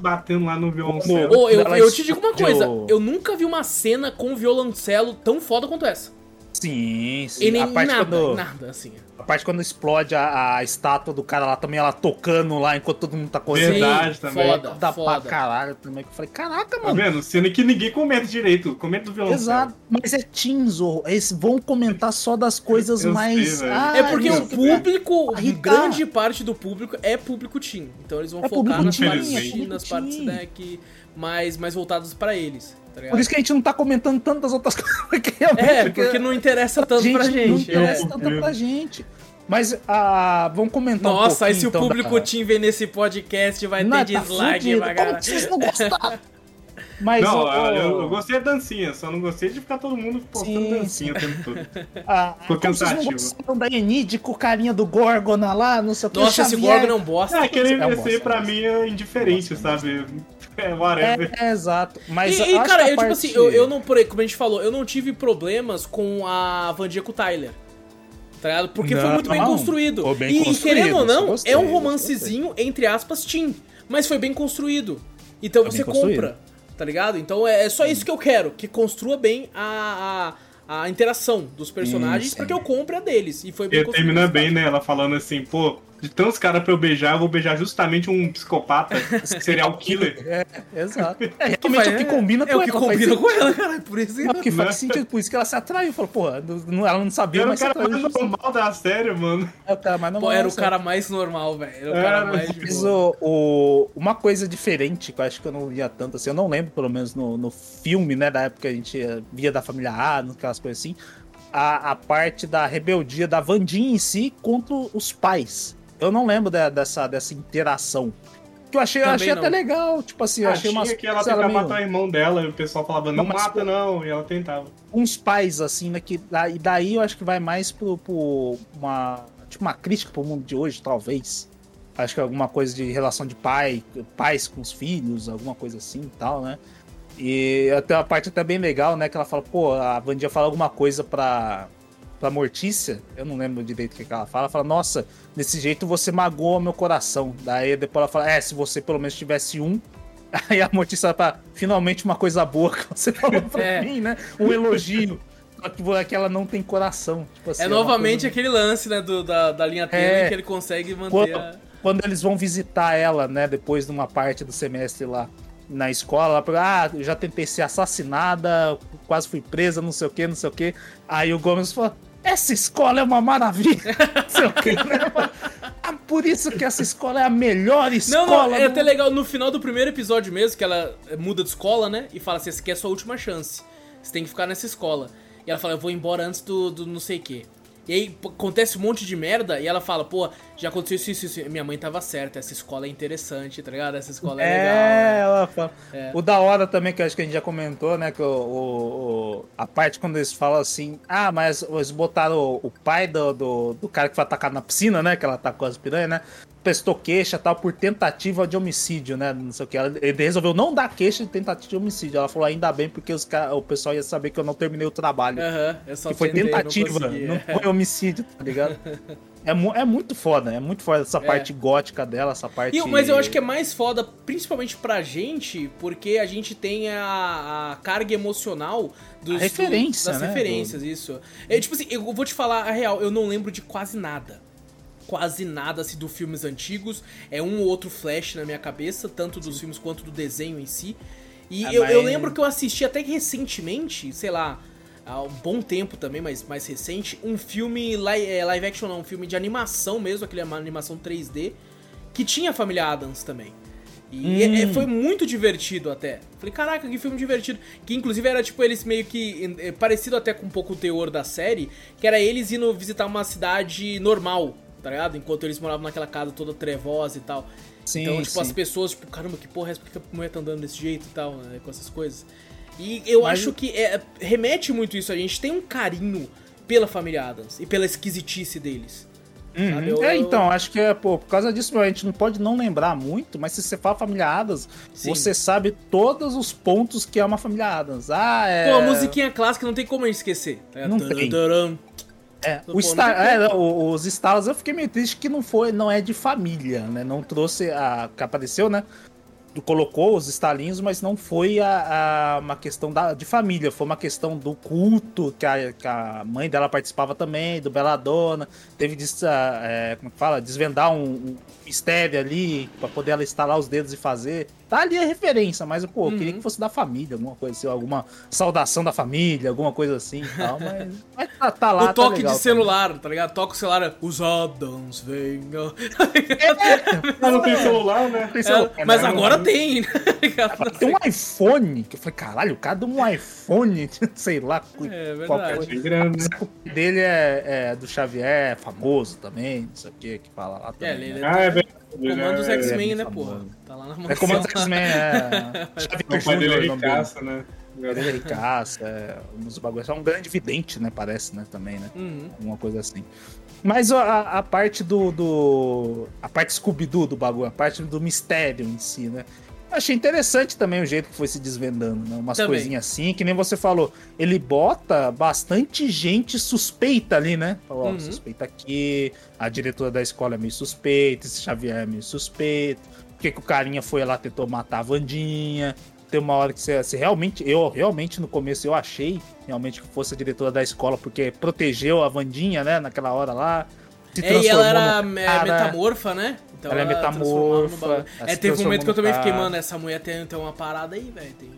batendo lá no violoncelo. Ô, eu, eu te digo uma coisa, eu nunca vi uma cena com violoncelo tão foda quanto essa. Sim, sim. E nem a parte nada, quando, nada, assim. A parte quando explode a, a estátua do cara lá também, ela tocando lá enquanto todo mundo tá correndo. Verdade também. Foda, pra foda. caralho também. que Eu falei, caraca, Tá mano. vendo? Sendo que ninguém comenta direito. Comenta do violoncelo. Exato. Mas é teens, ô. eles vão comentar só das coisas Eu mais. sei, velho. É porque o público, Pra irritar. grande parte do público é público teen. Então eles vão É focar público nas teen, partes, é teen, nas partes teen. né, que mais, mais voltadas pra eles. Tá? Por isso que a gente não tá comentando tantas outras coisas que realmente. É, porque não interessa tanto pra Não gente. interessa é. tanto pra gente. Mas ah, vamos comentar um Nossa, aí se o então, público da... teen ver nesse podcast vai Não, ter tá dislike pra Como vocês não gostaram? Mas Não, o- eu, eu gostei da dancinha, só não gostei de ficar todo mundo postando Sim, dancinha o tempo todo. Ah, Ficou como vocês não cansativo. gostaram da Enid com o carinha do Gorgona lá, não sei o que. Nossa, esse Gorgon não bosta. É, aquele É esse bosta, pra é mim é indiferente, sabe? É, whatever. É, é, exato. Mas e, e, cara, eu, tipo parte- assim, eu, eu não, como a gente falou, eu não tive problemas com a Vandia com o Tyler. Tá ligado? Porque foi Não, muito bem não. construído. Foi bem e, e construído, querendo ou não, gostei, é um romancezinho, entre aspas, teen. Mas foi bem construído. Então Foi você compra, tá ligado? Então é, é só isso que eu quero, que construa bem a, a, a interação dos personagens, porque sim. eu compro a deles. E foi bem E termina bem, né? Ela falando assim, pô, de tantos caras pra eu beijar, eu vou beijar justamente um psicopata, serial killer. É, exato. É, Que realmente é o que combina é o que ela, faz combina com ela, cara. Por isso É o que Né? faz sentido, por isso que ela se atraiu. Falou, porra, não- ela não sabia, Era o mas se cara atraiu. mais normal da série, mano. É o cara mais Pô, normal, era o cara mais normal, velho. Era o Era, cara mais o, o- uma coisa diferente, que eu acho que eu não via tanto assim, eu não lembro, pelo menos no, no filme, né, da época que a gente via da família A, aquelas coisas assim, a, a parte da rebeldia da Vandinha em si contra os pais. Eu não lembro de- dessa, dessa interação. Que eu achei, eu achei não. até legal. Tipo assim, eu Ah, achei tinha umas que ela tentava meio- matar o irmão dela e o pessoal falava, não Não, mata não, e ela tentava. uns pais, assim, né? Que, e daí eu acho que vai mais pro, pro uma. Tipo, uma crítica pro mundo de hoje, talvez. Acho que alguma coisa de relação de pai, pais com os filhos, alguma coisa assim e tal, né? E até uma parte até bem legal, né? Que ela fala, pô, a Vandinha fala alguma coisa pra, pra Mortícia. Eu não lembro direito o que, que ela fala. Ela fala, nossa, desse jeito você magoa meu coração. Daí depois ela fala, é, se você pelo menos tivesse um. Aí a Mortícia fala, finalmente uma coisa boa que você falou pra É. mim, né? Um elogio. Só que é ela não tem coração. Tipo assim, É uma novamente coisa- aquele lance, né, do, da, da linha tênue É. que ele consegue manter Quando, a... quando eles vão visitar ela, né, depois de uma parte do semestre lá na escola, ela fala, ah, eu já tentei ser assassinada, quase fui presa, não sei o que, não sei o que. Aí o Gomes fala, essa escola é uma maravilha, não que, né? Ah, por isso que essa escola é a melhor Não, escola. não, é do- até legal no final do primeiro episódio mesmo, que ela muda de escola, né? E fala assim, essa aqui é a sua última chance. Você tem que ficar nessa escola. E ela fala, eu vou embora antes do, do não sei o quê. E aí acontece um monte de merda e ela fala, pô, já aconteceu isso, isso, isso. Minha mãe tava certa, essa escola é interessante, tá ligado? Essa escola é, É, legal. né? ela fala. É. O da hora também, que eu acho que a gente já comentou, né? Que o, o- o- a parte quando eles falam assim, ah, mas eles botaram o, o pai do, do, do cara que foi atacado na piscina, né? Que ela atacou as piranhas, né? Prestou queixa tal por tentativa de homicídio, né? Não sei o que. Ela- Ele resolveu não dar queixa de tentativa de homicídio. Ela falou, ainda bem, porque os cara, o pessoal ia saber que eu não terminei o trabalho. Aham, eu só que foi tentei, não tentativa, consegui. não, foi homicídio, tá ligado? É, mu- é muito foda, é muito foda essa parte gótica dela, essa parte. E- mas eu acho que é mais foda, principalmente pra gente, porque a gente tem a, a carga emocional dos, A referência, das né, referências, isso. É tipo assim, eu vou te falar a real, eu não lembro de quase nada. Quase nada assim dos filmes antigos. É um ou outro flash na minha cabeça, tanto dos filmes quanto do desenho em si. E Ah, eu, eu mas- lembro que eu assisti até recentemente, sei lá, há um bom tempo também, mas mais recente, um filme li- é, live action, não, um filme de animação mesmo, aquele uma animação 3D, que tinha a família Adams também. E é- é- foi muito divertido até. Falei, caraca, que filme divertido. Que inclusive era tipo eles meio que. é, parecido até com um pouco o teor da série, que era eles indo visitar uma cidade normal, tá ligado? Enquanto eles moravam naquela casa toda trevosa e tal. Sim, então, tipo, sim. as pessoas, tipo, caramba, que porra é essa? Por que a mulher tá andando desse jeito e tal, né? Com essas coisas. E eu Mas- acho que é, remete muito isso. A gente tem um carinho pela família Adams e pela esquisitice deles. Uhum. Eu- é, então, acho que é, pô, por causa disso, a gente não pode não lembrar muito, mas se você fala família Adams, Sim. você sabe todos os pontos que é uma família Adams. Ah, é. Pô, a musiquinha clássica não tem como a gente esquecer. tá Não tem. É, o Star, é, os estalos eu fiquei meio triste que não foi, não é de família, né? Não trouxe a que apareceu, né? Colocou os estalinhos, mas não foi a, a- uma questão da, de família, foi uma questão do culto que a, que a mãe dela participava também, do Belladonna. Teve de, ah, é, como que fala, desvendar um, um mistério ali pra poder ela estalar os dedos e fazer. Tá ali a referência, mas pô, eu queria Uhum. que fosse da família, alguma coisa assim, alguma saudação da família, alguma coisa assim e tal, mas, mas tá, tá lá. o tá toque legal de celular, tá ligado? Toca o celular, os Adams venham. Mas não tem celular, né? Tem celular, É, mas né? agora tem, né? Tem um iPhone, que eu falei, caralho, o cara deu um iPhone, sei lá, É qual verdade. coisa. Grande, né? Dele é, é do Xavier, é famoso também, não sei o que, que fala lá É, também. ele né? Ah, é. Comando dos é, X-Men, é né, porra? Tá lá na É mansão. como os X-Men, é. O pai dele é ricaça, né? Ele é ricaço, é, uns bagulhos. É um grande vidente, né? Parece, né? Também, né? Uhum. Alguma coisa assim. Mas a, a parte do, do. A parte Scooby-Doo do bagulho, a parte do mistério em si, né? Achei interessante também o jeito que foi se desvendando, né? Umas Também. coisinhas assim, que nem você falou. Ele bota bastante gente suspeita ali, né? Falou, ó, Uhum. suspeita aqui, a diretora da escola é meio suspeita, esse Xavier é meio suspeito. Por que, que o carinha foi lá tentou matar a Vandinha? Tem uma hora que você, você realmente, eu realmente no começo eu achei realmente que fosse a diretora da escola, porque protegeu a Vandinha, né, naquela hora lá. Se É, e ela era no é, cara. metamorfa, né? Então Ela é transformava no metamorfa, ela É, teve um momento que eu também fiquei, mano, essa mulher tem, tem uma parada aí, velho. Tem...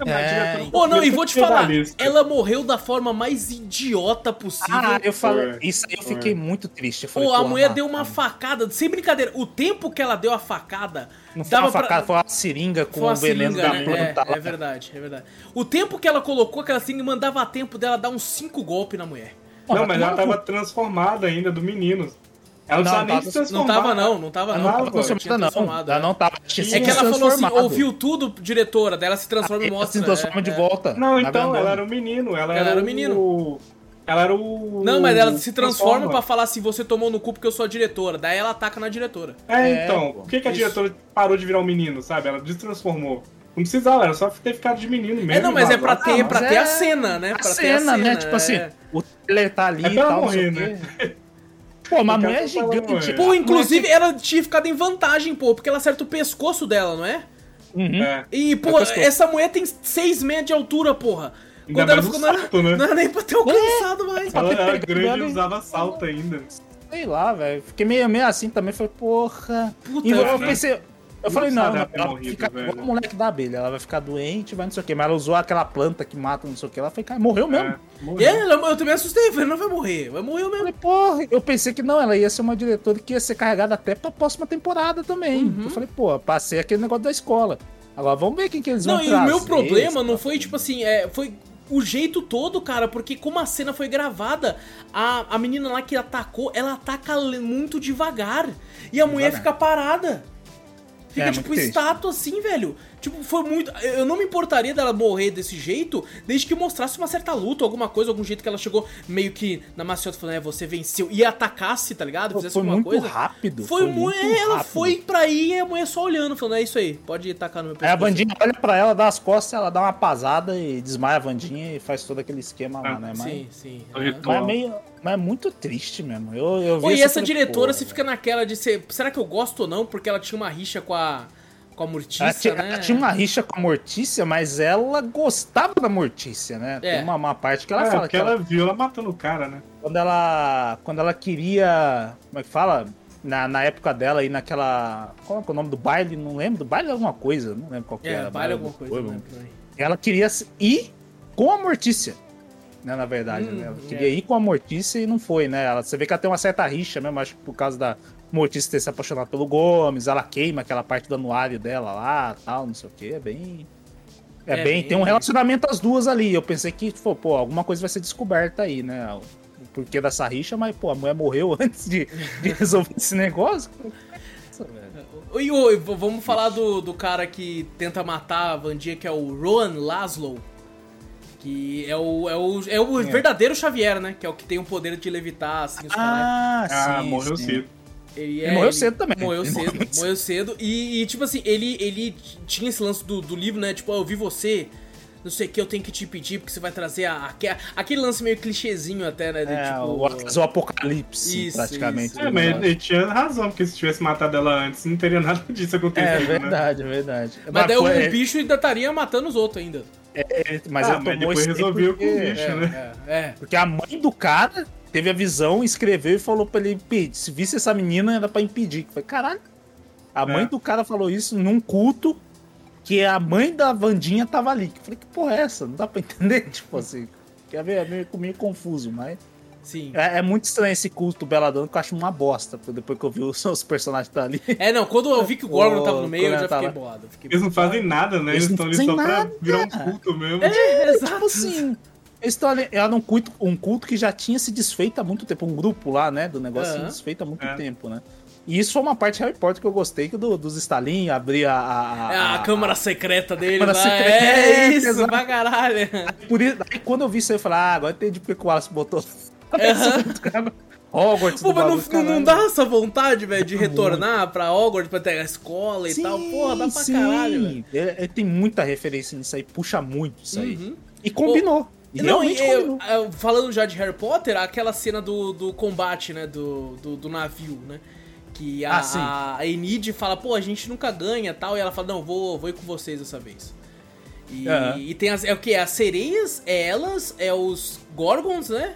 a É. não, e vou te falar, ela morreu da forma mais idiota possível. Ah, eu falei. Isso aí eu fiquei muito triste. Eu falei, Pô, a mulher deu uma facada, sem brincadeira, o tempo que ela deu a facada, Não foi dava uma facada, pra... foi uma seringa com uma o veneno seringa, da né? planta É, lá. é verdade, é verdade. O tempo que ela colocou aquela seringa mandava tempo dela dar uns cinco golpes na mulher. Não, mas ela tava transformada ainda do menino. Ela não, Não, nem tava- se Não tava não, não tava Ah, não. não, Ela tinha transformada não. Ela é. não tava. tinha É que ela falou assim, ouviu tudo, diretora, daí ela se transforma e Ela mostra. se transforma é, de é. volta. Não, então, ela era o menino. Ela, Ela era o menino. Ela era o. Não, mas ela se transforma pra falar assim, você tomou no cu porque eu sou a diretora. Daí ela ataca na diretora. É, É, então. pô. Por que, que a Isso. diretora parou de virar um menino, sabe? Ela destransformou. Não precisava, era só ter ficado de menino mesmo. é, não, mas é pra ter, mas pra ter é a cena, né? A pra cena, ter a né? Tipo assim, é. o trailer tá ali É e tal. morrer, né? Pô, mas a mulher é gigante. Pô, inclusive mulher ela tinha ficado em vantagem, pô, porque ela acerta o pescoço dela, não é? Uhum. É. E, pô, É pescoço. essa mulher tem 6 metros de altura, porra. Ainda Quando ela mais ficou, no não, era, salto, né? não era nem pra ter alcançado mais. Ela ter era pegado grande e usava salto ainda. Sei lá, velho. Fiquei meio, meio assim também. Falei, porra. Puta, e eu, eu pensei. Eu Não falei, não, não, ela vai morrido, ficar velho. igual o moleque da abelha. Ela vai ficar doente, vai não sei o quê. Mas ela usou aquela planta que mata não sei o quê. Ela foi, cara, morreu mesmo. É, E morreu. aí, eu também assustei, falei, não vai morrer, vai morrer Eu mesmo. falei, porra, eu pensei que não, ela ia ser uma diretora que ia ser carregada até pra próxima temporada também. Uhum. Eu falei, pô, passei aquele negócio da escola. Agora vamos ver quem que eles Não, vão e o trazer. meu problema não foi, tipo assim, é, foi o jeito todo, cara, porque como a cena foi gravada, a, a menina lá que atacou, ela ataca muito devagar. E a mulher Devagar. fica parada. Fica, É, tipo, estátua assim, velho. Tipo, foi muito. Eu não me importaria dela morrer desse jeito, desde que mostrasse uma certa luta, alguma coisa, algum jeito que ela chegou meio que na maciota falando, é, você venceu. E atacasse, tá ligado? Fizesse foi alguma muito coisa. rápido. Foi, muito. Ela rápido. foi pra aí e a mulher só olhando, falando, é isso aí, pode tacar no meu Aí a pescoço. Vandinha olha pra ela, dá as costas, ela dá uma pasada e desmaia a Vandinha e faz todo aquele esquema lá, Ah, né? Mas, Sim, sim. Ritual. mas é meio. Mas é muito triste mesmo. Eu, eu vi Pô, e essa diretora, se fica naquela de ser. Será que eu gosto ou não? Porque ela tinha uma rixa com a. Com a Mortícia, Ela tinha, né? ela tinha uma rixa com a Mortícia, mas ela gostava da Mortícia, né? É. Tem uma, uma parte que ela é, fala porque que ela- ela viu ela matando o cara, né? quando ela quando ela queria, como é que fala? Na, na época dela aí naquela, qual é o nome do baile? Não lembro, do baile é alguma coisa, não lembro qual que É, era. vale alguma coisa. Foi, lembro também. Ela queria ir com a Mortícia. Né, na verdade, Hum, né? Ela é. queria ir com a Mortícia e não foi, né? Ela, você vê que ela tem uma certa rixa mesmo, acho que por causa da Mortícia ter se apaixonado pelo Gomes, ela queima aquela parte do anuário dela lá, tal, não sei o que, é bem... É, É bem, bem- tem um relacionamento as duas ali. Eu pensei que, pô, pô, alguma coisa vai ser descoberta aí, né? O porquê dessa rixa, mas, pô, a mulher morreu antes de, de resolver esse negócio. Nossa, velho. Oi, oi, vamos falar do, do cara que tenta matar a Vandinha, que é o Rowan Laszlo. Que é o, é o, é o verdadeiro Xavier, né? Que é o que tem o poder de levitar, assim, os caras. Ah, Ah, sim, morreu sim. cedo. Ele, Ele morreu cedo também. Morreu Ele cedo, morreu morreu cedo. E, e, tipo assim, ele, ele tinha esse lance do, do livro, né? Tipo, ah, eu vi você, não sei o que, eu tenho que te pedir, porque você vai trazer a, aque- aquele lance meio clichêzinho até, né? De, É, tipo, o, o apocalipse, Isso, praticamente. isso. É, mas ele tinha razão, porque se tivesse matado ela antes, não teria nada disso acontecido, É né? verdade, é verdade. Mas daí o bicho ainda estaria matando os outros ainda. é, mas Ah, ele mas tomou depois resolveu com o porque- bicho. É, né? é, é. Porque a mãe do cara teve a visão, escreveu e falou pra ele impedir. Se visse essa menina, era pra impedir. Eu falei, caralho. A mãe É. do cara falou isso num culto que a mãe da Vandinha tava ali. Eu falei, que porra é essa? Não dá pra entender? Tipo assim. Quer ver? É meio, meio confuso, mas. Sim. É, é muito estranho esse culto Beladona que eu acho uma bosta. porque Depois que eu vi os, os personagens que tá ali. É, não, quando eu vi que o Gorgon tava no meio, eu já tava- fiquei bolado. Fiquei Eles não fazem nada, né? Eles Eles não estão ali só nada. pra virar um culto mesmo. É, exato. Tipo assim. Ali, era um culto, um culto que já tinha se desfeito há muito tempo, um grupo lá, né, do negócio se Aham. desfeito há muito É. tempo, né? E isso foi uma parte de Harry Potter que eu gostei, que do, dos Stalin, abrir a... a, É a câmara secreta dele câmara lá. secreta, É é, isso, exato. pra caralho. Por isso, aí quando eu vi isso aí, eu falei, ah, agora entendi porque que o Wallace botou... Hogwarts Pô, mas não, bagulho, não, dá essa vontade, velho, de retornar pra Hogwarts, pra ter a escola e Sim, tal. Porra, dá pra sim. caralho, velho. É, é, tem muita referência nisso aí, puxa muito isso aí. Uhum. E combinou. E Não, realmente eu- eu- falando já de Harry Potter, aquela cena do, do combate, né, do, do, do navio, né? Que a, Ah, a Enid fala, pô, a gente nunca ganha tal, e ela fala, não, vou, vou ir com vocês dessa vez. E, e tem as, é o que? As sereias, é elas, é os Gorgons, né?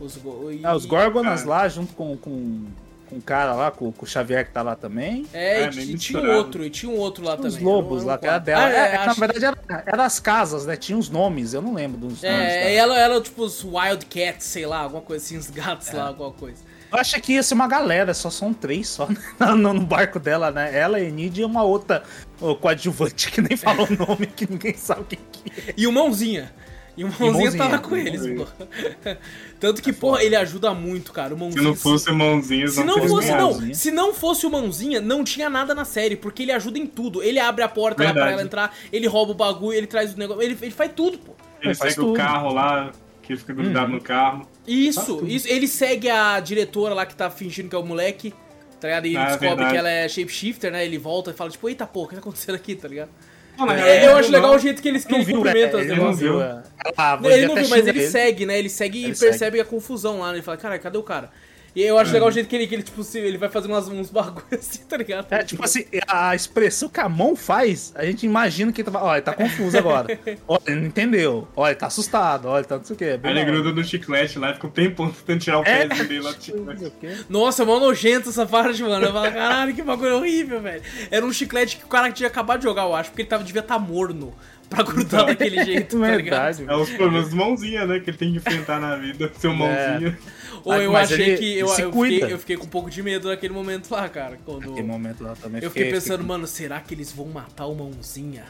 Os, e- Ah, os Gorgonas Ah. lá, junto com, com, com o cara lá, com, com o Xavier que tá lá também. É, É, e, e tinha um outro, e tinha um outro lá Os também. lobos Era um- lá, que era dela. Ah, É, é, é, na acho- verdade era Era as casas, né? Tinha os nomes, eu não lembro dos nomes. É, tá? ela era tipo os Wildcats, sei lá, alguma coisa assim, os gatos lá, alguma coisa. Eu achei que ia ser uma galera, só são três só né? no, no barco dela, né? Ela, Enid e uma outra o coadjuvante que nem falou o nome, que ninguém sabe quem que é. E o Mãozinha. E o Mãozinha, Mãozinha, tava com eles, pô. Tanto que, porra, ele ajuda muito, cara. O Se Mãozinha. não fosse mãozinhas, Se não teria fosse, nada. não, Mãozinha. se não fosse o Mãozinha, não tinha nada na série, porque ele ajuda em tudo. Ele abre a porta lá pra Verdade. ela entrar, ele rouba o bagulho, ele traz o negócio, ele, ele faz tudo, pô. Ele Faz segue o carro lá, que ele fica grudado no carro. Isso, isso, ele segue a diretora lá que tá fingindo que é o moleque, tá ligado? E ele Ah, descobre verdade. que ela é shapeshifter, né? Ele volta e fala, tipo, eita porra, o que tá acontecendo aqui, tá ligado? Não, É, eu acho não. legal o jeito que eles que Não ele viu, cumprimenta é, as ele não não viu. é. Ah, Não, ele não viu, mas xinga ele segue, né? Ele segue Ele e percebe a confusão lá, né? Ele fala, cara, cadê o cara? E eu acho legal o jeito que ele, que ele tipo, se, ele vai fazendo umas, uns bagulhos assim, tá ligado? É, tipo assim, a expressão que a mão faz, a gente imagina que ele tá, ó, ele tá confuso agora. Olha, ele não entendeu. Olha, ele tá assustado. Olha, ele tá não sei o quê. Aí ele gruda no chiclete lá e fica um tempão tentando tirar o É. pezinho dele lá do chiclete. Nossa, mó nojento essa parte, mano. Eu falo, caralho, que bagulho horrível, velho. Era um chiclete que o cara tinha acabado de jogar, eu acho, porque ele tava, devia estar morno pra grudar Então. daquele jeito, tá ligado? Verdade. É os problemas mãozinha, né? Que ele tem que enfrentar na vida. Seu mãozinha. Ou eu Mas achei ele- que. Eu, eu, fiquei, eu fiquei com um pouco de medo naquele momento lá, cara. Quando. Naquele momento lá também Eu fiquei pensando, mano, será que eles vão matar o mãozinha?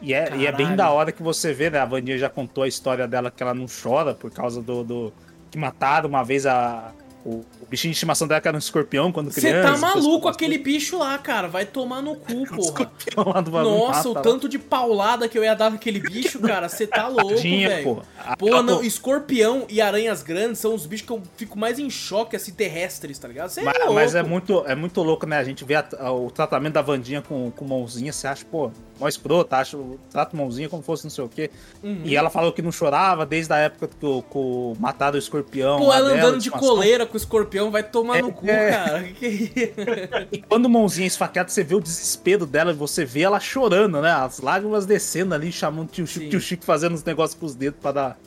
E é, e é bem da hora que você vê, né? A Vandinha já contou a história dela que ela não chora por causa do. do- que mataram uma vez a. O, o bichinho de estimação dela que era um escorpião quando Você criança. tá maluco aquele bicho lá, cara. Vai tomar no cu, escorpião lá do Nossa, o mata lá. tanto de paulada que eu ia dar naquele bicho, cara. Você tá louco, velho. pô. Pô, não, escorpião e aranhas grandes são os bichos que eu fico mais em choque, assim, terrestres, tá ligado? Você é Mas, louco. mas é muito, é muito louco, né? A gente vê a- a- o tratamento da Vandinha com, com mãozinha, você acha, pô, mó escroto, acha, trata mãozinha como fosse não sei o quê. Uhum. E ela falou que não chorava desde a época que o, que o- mataram o escorpião. Pô, ela dela, andando de coleira com o escorpião vai tomar É, no cu, é. cara. E quando mãozinha esfaqueada, você vê o desespero dela você vê ela chorando, né? As lágrimas descendo ali, chamando o tio Chico, Sim. tio Chico fazendo uns negócios com os dedos pra dar.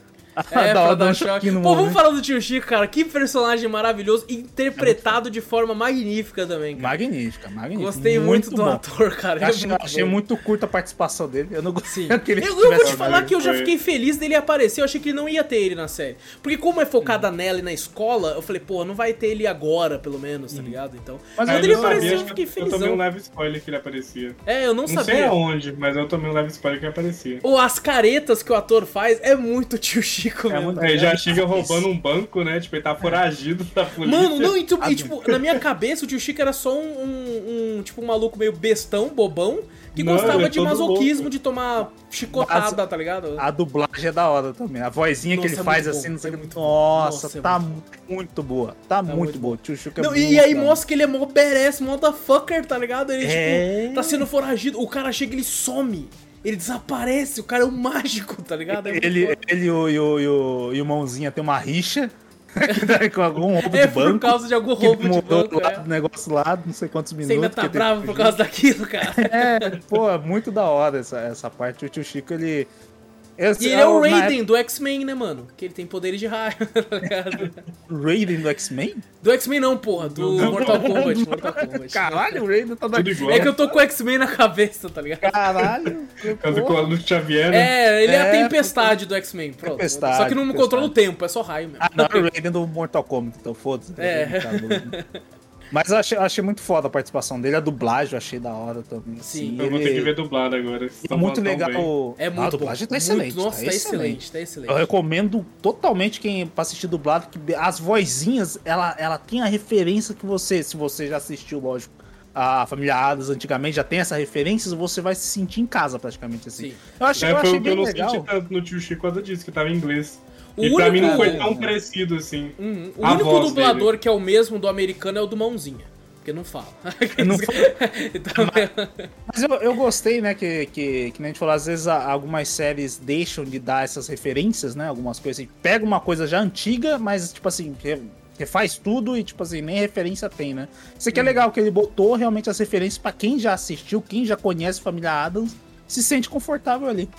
É, pra dar um choque. no Pô, vamos falar do tio Chico, cara. Que personagem maravilhoso, interpretado de forma magnífica também, cara. Magnífica, magnífica. Gostei muito, do bom. ator, cara. Ele é Achei, muito achei muito curta a participação dele. Eu não gostei ele Eu, eu vou te falar que eu já fiquei feliz dele aparecer. Eu achei que não ia ter ele na série. Porque como é focada nela e na escola, eu falei, pô, não vai ter ele agora, pelo menos, tá ligado? Então. Mas quando ele eu apareceu, eu fiquei que Eu tomei um leve spoiler que ele aparecia. É, eu não, Não sei sabia. aonde, mas eu tomei um leve spoiler que ele aparecia. Ou as caretas que o ator faz é muito tio Chico É mesmo. muito- Aí já chega roubando um banco, né? Tipo, ele tá foragido da polícia. Mano, não, e, tu- Ah, e, tipo, na minha cabeça o tio Chico era só um, um, um, tipo, um maluco meio bestão, bobão, que Não, gostava ele é de masoquismo, louco. de tomar chicotada, tá ligado? A dublagem é da hora também. A vozinha que Nossa, ele é faz assim, bom, não sei é o que. muito. Nossa, Nossa, é tá muito muito boa. Tá, muito, muito boa. O tio Chico é Não, muito e aí mostra que ele é mó badass, motherfucker, tá ligado? Ele, É. tipo, tá sendo foragido. O cara chega e ele some. Ele desaparece. O cara é um mágico, tá ligado? É Ele, ele e o, e o, e o, e o Mãozinha tem uma rixa com algum roubo É de por banco. causa de algum que roubo de mudou banco, lá é. do negócio lá, não sei quantos minutos. Você ainda tá bravo por causa daquilo, cara. É, pô, é muito da hora essa, essa parte. O tio Chico, ele. Esse E ele é o na Raiden do X-Men, né, mano? Que ele tem poderes de raio, tá ligado? época- Raiden do X-Men? Do X-Men não, porra, do Mortal Kombat. Mortal Kombat. Caralho, o Raiden tá igual. É que eu tô com o X-Men na cabeça, tá ligado? Caralho. Por causa do do Xavier, né? É, ele é, a É, tempestade do X-Men, pronto. Tempestade, Só que não tempestade. controla o tempo, é só raio mesmo. Ah, não, é o Raiden do Mortal Kombat, então foda-se. É. Mas eu achei, achei muito foda a participação dele, a dublagem eu achei da hora também. Sim. assim, Eu vou ter que ver dublado agora. é Tá muito legal. bem. É muito a dublagem bom. tá excelente. Muito- Nossa, tá tá excelente, tá excelente. Eu recomendo totalmente quem pra assistir dublado, que as vozinhas, ela, ela tem a referência que você, se você já assistiu, lógico, a Família Adams antigamente, já tem essa referência, você vai se sentir em casa praticamente assim. Sim. Eu achei, É, eu achei o que eu bem não legal. senti tanto no tio Chico quando disse que tava em inglês. O e pra mim não único- foi tão parecido assim. Uhum. O A único voz dublador dele. que é o mesmo do americano é o do Mãozinha. Porque não fala. Não Então, Mas eu, eu gostei, né, que, que, que nem a gente falou, às vezes algumas séries deixam de dar essas referências, né, algumas coisas, assim, pega uma coisa já antiga, mas, tipo assim, re- refaz tudo e, tipo assim, nem referência tem, né. Isso aqui é legal, que ele botou realmente as referências pra quem já assistiu, quem já conhece Família Adams, se sente confortável ali. Tem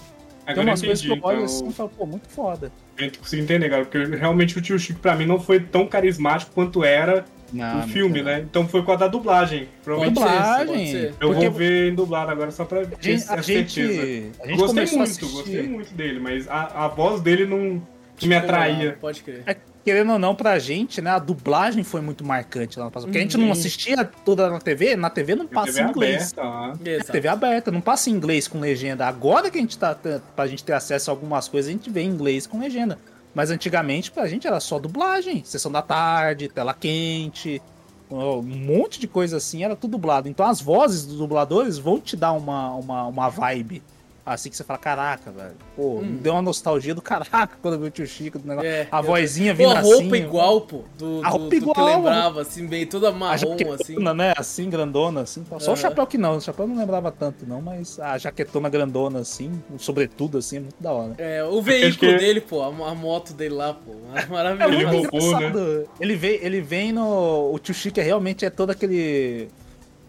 Agora eu umas coisas que eu olho então, assim e falo, pô, muito foda. A gente conseguiu entender, cara. Porque realmente o tio Chico pra mim não foi tão carismático quanto era Não, o não filme, tem né? Então foi com a da dublagem. Provavelmente ser, dublagem. pode ser. eu Porque vou ver em dublado agora só pra ter a gente, certeza. a gente Gostei muito, assistir. gostei muito dele, mas a, a voz dele não que me atraía. Pode crer. É, querendo ou não, pra gente, né, a dublagem foi muito marcante lá no passado. Porque a gente não Uhum. assistia toda na TV, na TV não passa TV em inglês. aberta lá. É. TV aberta, não passa em inglês com legenda. Agora que a gente tá, pra gente ter acesso a algumas coisas, a gente vê em inglês com legenda. Mas antigamente, pra gente era só dublagem. Sessão da tarde, tela quente, um monte de coisa assim, era tudo dublado. Então as vozes dos dubladores vão te dar uma, uma, uma vibe. Assim que você fala, caraca, velho. Pô, me deu uma nostalgia do caraca quando eu vi o tio Chico do negócio. Hum. É, a eu- vozinha Pô, vindo a roupa assim. igual, pô. Do, A do- roupa do que igual, lembrava, assim, bem toda marrom, jaquetona, assim. né? Assim, grandona, assim. Só Aham. o chapéu que não. O chapéu eu não lembrava tanto, não, mas a jaquetona grandona, assim, um sobretudo, assim, é muito da hora. É, o veículo que- dele, pô, a, a moto dele lá, pô. É Maravilhoso. Ele muito roubou, engraçado. Ele vem, ele vem no. O tio Chico é realmente é todo aquele.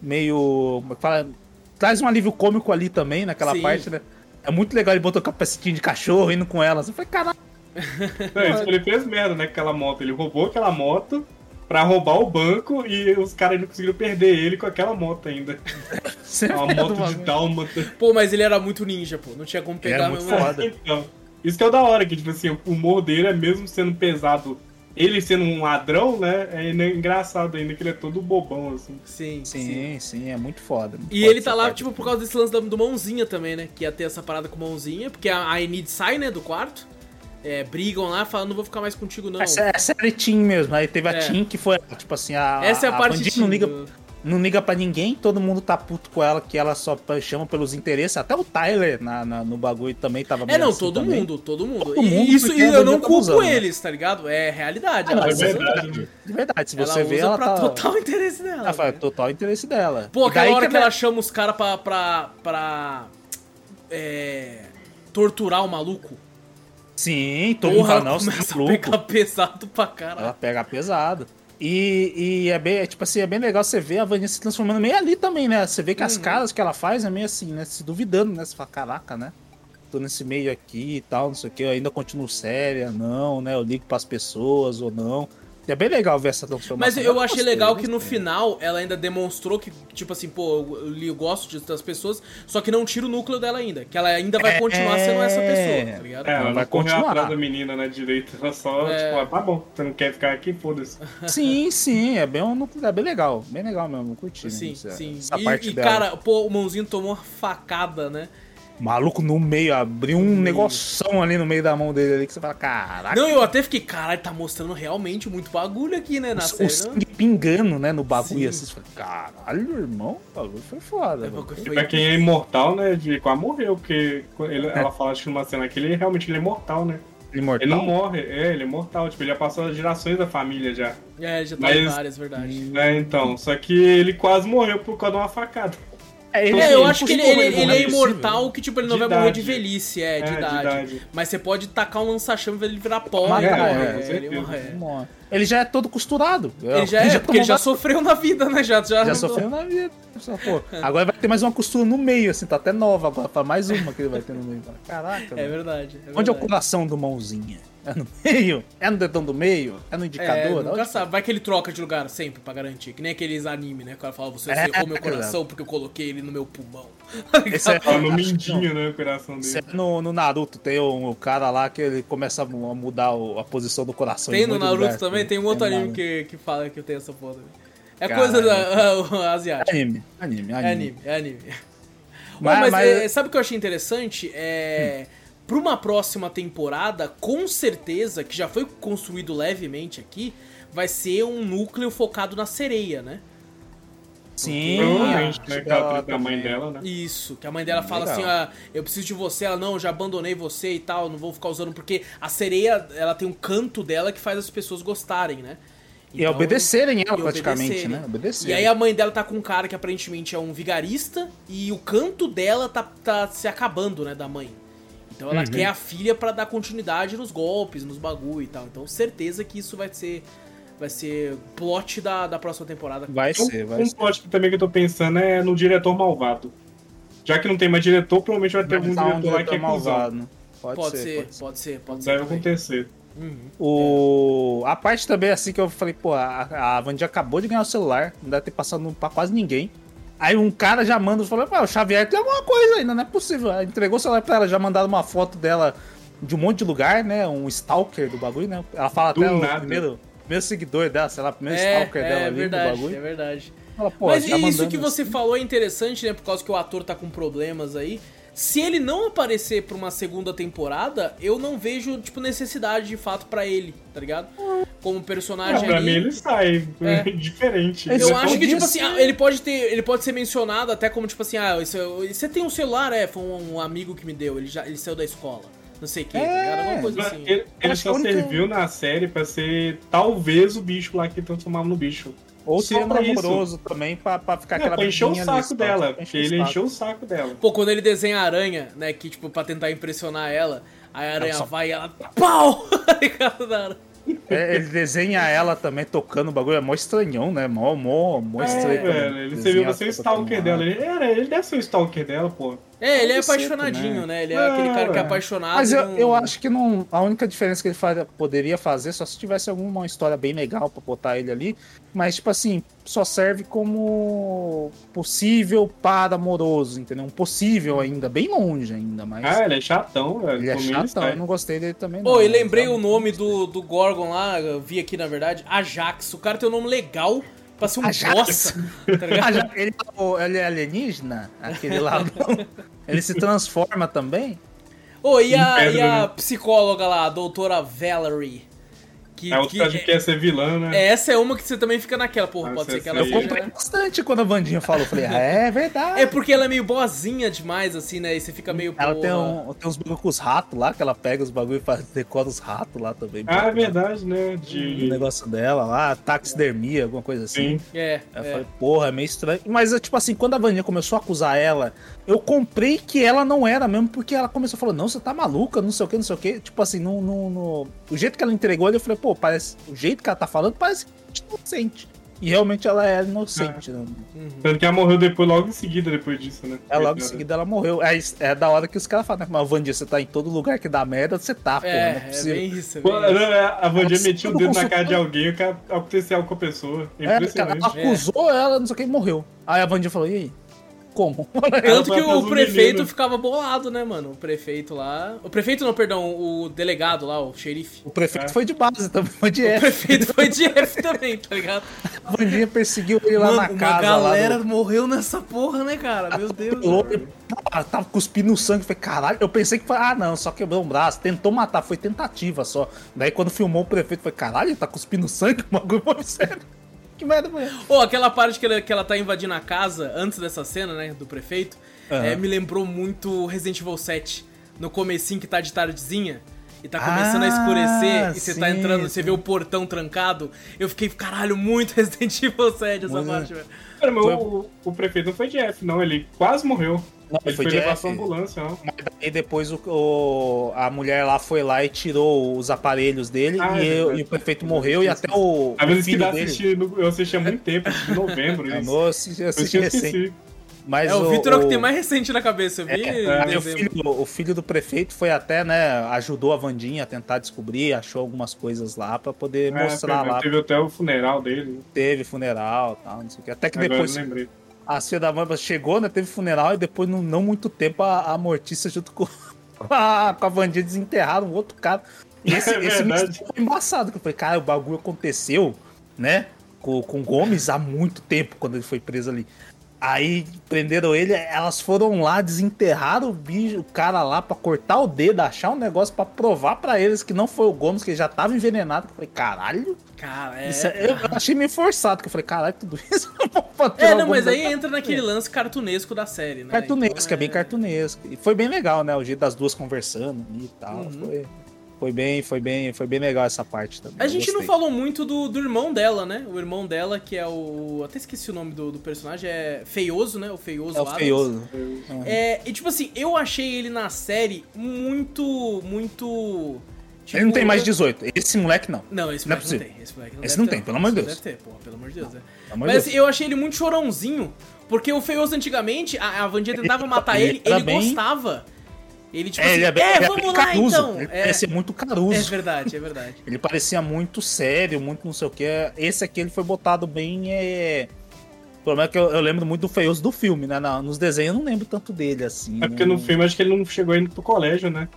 meio. como é que fala? Traz um alívio cômico ali também, naquela Sim. parte, né? É muito legal ele botou o capacetinho de cachorro indo com ela. Você foi, caralho. Não, ele fez merda, né? com Aquela moto. Ele roubou aquela moto pra roubar o banco e os caras não conseguiram perder ele com aquela moto ainda. Você É uma é moto de dálmata. Pô, mas ele era muito ninja, pô. Não tinha como pegar Era muito não. foda. Então, isso que é o da hora, que tipo assim, o humor dele é mesmo sendo pesado. Ele sendo um ladrão, né? É engraçado ainda que ele é todo bobão, assim. Sim, sim. Sim, sim, é muito foda. muito E foda ele tá essa lá, parte. tipo, por causa desse lance da- do mãozinha também, né? Que ia ter essa parada com mãozinha, porque a, a Enid sai, né, do quarto. É, brigam lá, falando, não vou ficar mais contigo, não. Essa é a série Team mesmo. Aí teve a É. Team que foi, tipo assim, a. Essa é a, parte Vandinha de não liga, não liga pra ninguém, todo mundo tá puto com ela, que ela só chama pelos interesses. Até o Tyler na, na- no bagulho também tava É, não, assim todo também. mundo, todo mundo. Todo e mundo, isso e eu não tá culpo usando, né? eles, tá ligado? É realidade. Ah, ela não, é verdade. De verdade, se ela você vê, usa ela pra tá. total interesse dela. Ela faz né? total interesse dela. Pô, daí aquela hora que ela- ela chama os caras pra. pra. pra. é, torturar o maluco. Sim, todo mundo fala, ela não, você começa tá a louco. pegar pesado pra caralho. Ela pega pesado. E, e é bem, é, tipo assim, é bem legal você ver a Vanessa se transformando meio ali também, né? Você vê que Uhum. as caras que ela faz é meio assim, né? Se duvidando, né? Você fala, caraca, né? Tô nesse meio aqui e tal, não sei o que, eu ainda continuo séria, não, né? Eu ligo pras pessoas ou não. E é bem legal ver essa transformação. Mas eu achei gostei, legal que no final ela ainda demonstrou que, tipo assim, pô, eu, eu gosto de- das pessoas, só que não tira o núcleo dela ainda. Que ela ainda vai continuar sendo essa pessoa, tá ligado? É, ela vai vai continuar. atrás da menina, né, direito. Ela só, É. tipo, ah, tá bom, você não quer ficar aqui, foda-se. Sim, sim, é bem, um- é bem legal. Bem legal mesmo, eu curti. né, Sim, essa, sim. Essa e, parte e, dela. cara, pô, o mãozinho tomou uma facada, né? Maluco no meio, abriu um negoção ali no meio da mão dele ali que você fala, caraca. Não, eu até fiquei, caralho, tá mostrando realmente muito bagulho aqui, né, na o, série. o sangue pingando, né, no bagulho Sim. assim. Você fala, caralho, irmão, o bagulho foi foda. mano. Foi- pra quem é imortal, né, de quase morreu, porque ele- É. ela fala, acho que numa cena que ele realmente ele é mortal, né? Imortal. Ele não morre, é, ele é mortal, tipo, ele já passou as gerações da família já. É, já tá Mas- em várias, verdade. É, então, só que ele quase morreu por causa de uma facada. É, ele- É, eu ele acho que ele, ele, ele é possível. imortal, que tipo, ele não De vai morrer de idade. velhice, é, de, É, de idade. idade. Mas você pode tacar um lança-chama e ele virar pó Mas, e é, ele morre. Ele morre. Ele já é todo costurado. Ele já é, porque ele já sofreu na vida, né? Já, já, Já sofreu na vida. Pô, agora vai ter mais uma costura no meio, assim, tá até nova agora. Fala, mais uma que ele vai ter no meio. Caraca, É verdade. é Onde é o verdade. coração do mãozinha? É no meio? É no dedão do meio? É no É, indicador? nunca Onde- sabe. Vai que ele troca de lugar sempre pra garantir. Que nem aqueles anime, né? Que ela fala, você É, meu é, coração porque eu coloquei ele no meu pulmão. Esse é, no mindinho, né, o coração Isso é dele. no, no Naruto, tem um, um cara lá que ele começa a mu- a mudar o- a posição do coração. Tem em no Naruto lugar, também, né? tem um outro anime que, que fala que eu tenho essa foto. É coisa da, uh, asiática. Anime, anime, anime. É anime, é anime. Mas- Ô, mas mas- é, sabe o que eu achei interessante? É. Pra uma próxima temporada, com certeza, que já foi construído levemente aqui, vai ser um núcleo focado na sereia, né? Sim, Provavelmente, né, que que ela ela da mãe dela, né? Isso, que a mãe dela fala Legal. assim, ah, eu preciso de você, ela, não, eu já abandonei você e tal, não vou ficar usando, porque a sereia, ela tem um canto dela que faz as pessoas gostarem, né? E é obedecerem ela e praticamente, obedecerem. né? Obedecerem. E aí a mãe dela tá com um cara que aparentemente é um vigarista e o canto dela tá, tá se acabando, né, da mãe. Então ela Uhum. quer a filha pra dar continuidade nos golpes, nos bagulho e tal. Então certeza que isso vai ser vai ser plot da, da próxima temporada. Vai Um, ser, vai um ser. plot que também que eu tô pensando é no diretor malvado. Já que não tem mais diretor, provavelmente vai ter algum estar um diretor lá que é diretor malvado, né? Pode, Pode ser, ser, pode ser. pode ser, pode ser. Deve também. acontecer. O... A parte também, assim, que eu falei, pô, a, a Vandinha acabou de ganhar o celular, não deve ter passado pra quase ninguém. Aí um cara já manda e fala, pô, o Xavier tem alguma coisa ainda, não é possível. Aí entregou o celular pra ela, já mandaram uma foto dela de um monte de lugar, né? Um stalker do bagulho, né? Ela fala Do até nada. o primeiro, primeiro seguidor dela, sei lá, o primeiro É, stalker dela é ali verdade, do bagulho. é verdade. Fala, pô, Mas já isso que você assim. falou é interessante, né? Por causa que o ator tá com problemas aí. Se ele não aparecer pra uma segunda temporada, eu não vejo, tipo, necessidade de fato pra ele, tá ligado? Como É, personagem pra ali. mim ele sai É. diferente. Eu Você acho que, tipo assim, ser- ah, ele pode ter. Ele pode ser mencionado até como, tipo assim, ah, isso- você tem um celular, é, foi um, um amigo que me deu, ele já ele saiu da escola. Não sei o que, tá É. ligado? Alguma coisa Mas assim. Ele, ele só serviu na série pra ser talvez o bicho lá que transformava no bicho. Ou só ser pra isso. amoroso também, pra, pra ficar É, aquela pra encher o saco dela. Porque ele encheu o saco dela. Pô, quando ele desenha a aranha, né, que, tipo, pra tentar impressionar ela, aí a aranha só- vai e ela. PAU! Tá ligado? Da aranha. É, ele desenha ela também tocando o bagulho, é mó estranhão, né? Mó, mó, mó É, estranho. velho, ele desenha serviu pra as ser o stalker dela. Ele, era, ele deve ser o stalker dela, pô. É, ele é apaixonadinho, também. né? Ele é É, aquele cara que é ué. apaixonado. Mas e eu, não- eu acho que não, a única diferença que ele faria- poderia fazer só se tivesse alguma história bem legal pra botar ele ali. Mas, tipo assim, só serve como possível para amoroso, entendeu? Um possível ainda, bem longe ainda, mas. Ah, ele é chatão, velho. ele é chatão, eu não gostei dele também. Não, Pô, e mas lembrei é o nome do, do Gorgon lá, eu vi aqui na verdade, Ajax. O cara tem um nome legal ser um bosta. Tá ligado? já- ele, ele é alienígena? Aquele lá. ele se transforma também? Ô, e a, e a né? psicóloga lá, a doutora Valerie? Que, É outro que- que quer ser vilã, né? é, essa é uma que você também fica naquela, porra, Ah, pode ser que ela. Eu comprei bastante quando a Vandinha falou. Eu falei, ah, é verdade. É porque ela é meio boazinha demais, assim, né? E você fica meio. Ela tem, um, tem uns bagulho com os ratos lá, que ela pega os bagulho e faz- decora os ratos lá também. Ah, é verdade, né? O De... negócio dela lá, taxidermia, alguma coisa assim. Sim. É, Eu é. falei, porra, é meio estranho. Mas, é, tipo assim, quando a Vandinha começou a acusar ela, eu comprei que ela não era mesmo, porque ela começou a falar, não, você tá maluca, não sei o que, não sei o que. Tipo assim, no, no, no- o jeito que ela entregou, eu falei, pô, parece. O jeito que ela tá falando parece inocente. E realmente ela é inocente, né? Uhum. Tanto que ela morreu depois, logo em seguida, depois disso, né? É, logo em seguida ela morreu. É, é da hora que os caras falam, né? Mas Vandinha, você tá em todo lugar que dá merda, você tá, pô, não é É, é possível. bem isso, é Pô, bem isso. não, é, a Vandinha Ela metia o dedo na consultando. cara de alguém e ca- acontecia algo com a pessoa. É É, cara, impressionante. ela acusou ela, não sei o que, e morreu. Aí a Vandinha falou, e aí? Como? Tanto que o prefeito menino. ficava bolado, né, mano? O prefeito lá. O prefeito não, perdão, o delegado lá, o xerife. o prefeito É. foi de base também, foi de O F. prefeito foi de F também, tá ligado? A Vandinha perseguiu ele lá Mano, na uma casa. galera lá do... morreu nessa porra, né, cara? Meu Deus. Pá, tava cuspindo sangue. Falei, caralho, eu pensei que foi. Ah, não, só quebrou um braço. Tentou matar, foi tentativa só. Daí quando filmou o prefeito, foi caralho, ele tá cuspindo sangue? O bagulho foi sério. Que merda foi essa? Ô, aquela parte que ela, que ela tá invadindo a casa, antes dessa cena, né, do prefeito, Aham. é, me lembrou muito Resident Evil 7. No comecinho que tá de tardezinha. E tá começando a Ah, escurecer, e você tá sim, entrando, você vê o portão trancado. Eu fiquei, caralho, muito Resident Evil 7 essa Mas é. parte, velho. Cara, mas o, o prefeito não foi de F, não. Ele quase morreu. Não, ele foi foi, levar sua ambulância. Mas daí depois o, o- a mulher lá foi lá e tirou os aparelhos dele Ah, e, é eu- e o prefeito morreu e até o, Às o vezes que dele. assistindo, eu assisti há muito tempo, de novembro. Eu isso. não assisti, Eu assisti esqueci. recente. Mas É, o Vitor é o que tem mais recente na cabeça, eu vi É, aí o, filho, o filho do prefeito foi até, né, ajudou a Vandinha a tentar descobrir, achou algumas coisas lá pra poder É, mostrar teve, lá. Teve até o funeral dele. Teve funeral tal, não sei o que. Até que Agora depois eu lembrei. A filha da mãe chegou, né, teve funeral e depois, não, não muito tempo, a, a Mortícia junto com, a, com a Vandinha desenterraram um outro cara. E esse, É esse foi embaçado, que eu falei, cara, o bagulho aconteceu, né, com, com o Gomes há muito tempo, quando ele foi preso ali. Aí prenderam ele, elas foram lá, desenterraram o bicho, o cara lá pra cortar o dedo, achar um negócio pra provar pra eles que não foi o Gomes, que ele já tava envenenado. Eu falei, caralho, Cara, é. é- eu achei meio forçado, que eu falei, caralho, tudo isso É, não, mas aí entra naquele lance cartunesco da série, né? Cartunesco, Então, é bem cartunesco. E foi bem legal, né? O jeito das duas conversando ali e tal. Uhum. Foi, foi bem, foi bem, foi bem legal essa parte também. A gente não falou muito do, do irmão dela, né? O irmão dela, que é o. Até esqueci o nome do, do personagem, é Feioso, né? O Feioso É o Adams. feioso. É, e tipo assim, eu achei ele na série muito. Muito. tipo, Ele não tem mais eu- 18. Esse moleque não. Não, esse Não é moleque não, possível. tem. Esse moleque não Esse não ter, tem, pelo amor de Deus. Deve ter, porra, pelo amor de Deus. é. Amor Mas de Deus. eu achei ele muito chorãozinho. Porque o Feioso antigamente, a, a Vandinha tentava matar ele, era ele bem- gostava. Ele, tipo É, assim, ele é, bem, é, ele é vamos lá caruso. então. Ele É, parecia muito é caruso. verdade, é verdade. Ele parecia muito sério, muito não sei o que. Esse aqui ele foi botado bem. É... O problema é que eu, eu lembro muito do feioso do filme, né? Na- nos desenhos eu não lembro tanto dele, assim. É porque não- no filme acho que ele não chegou ainda pro colégio, né?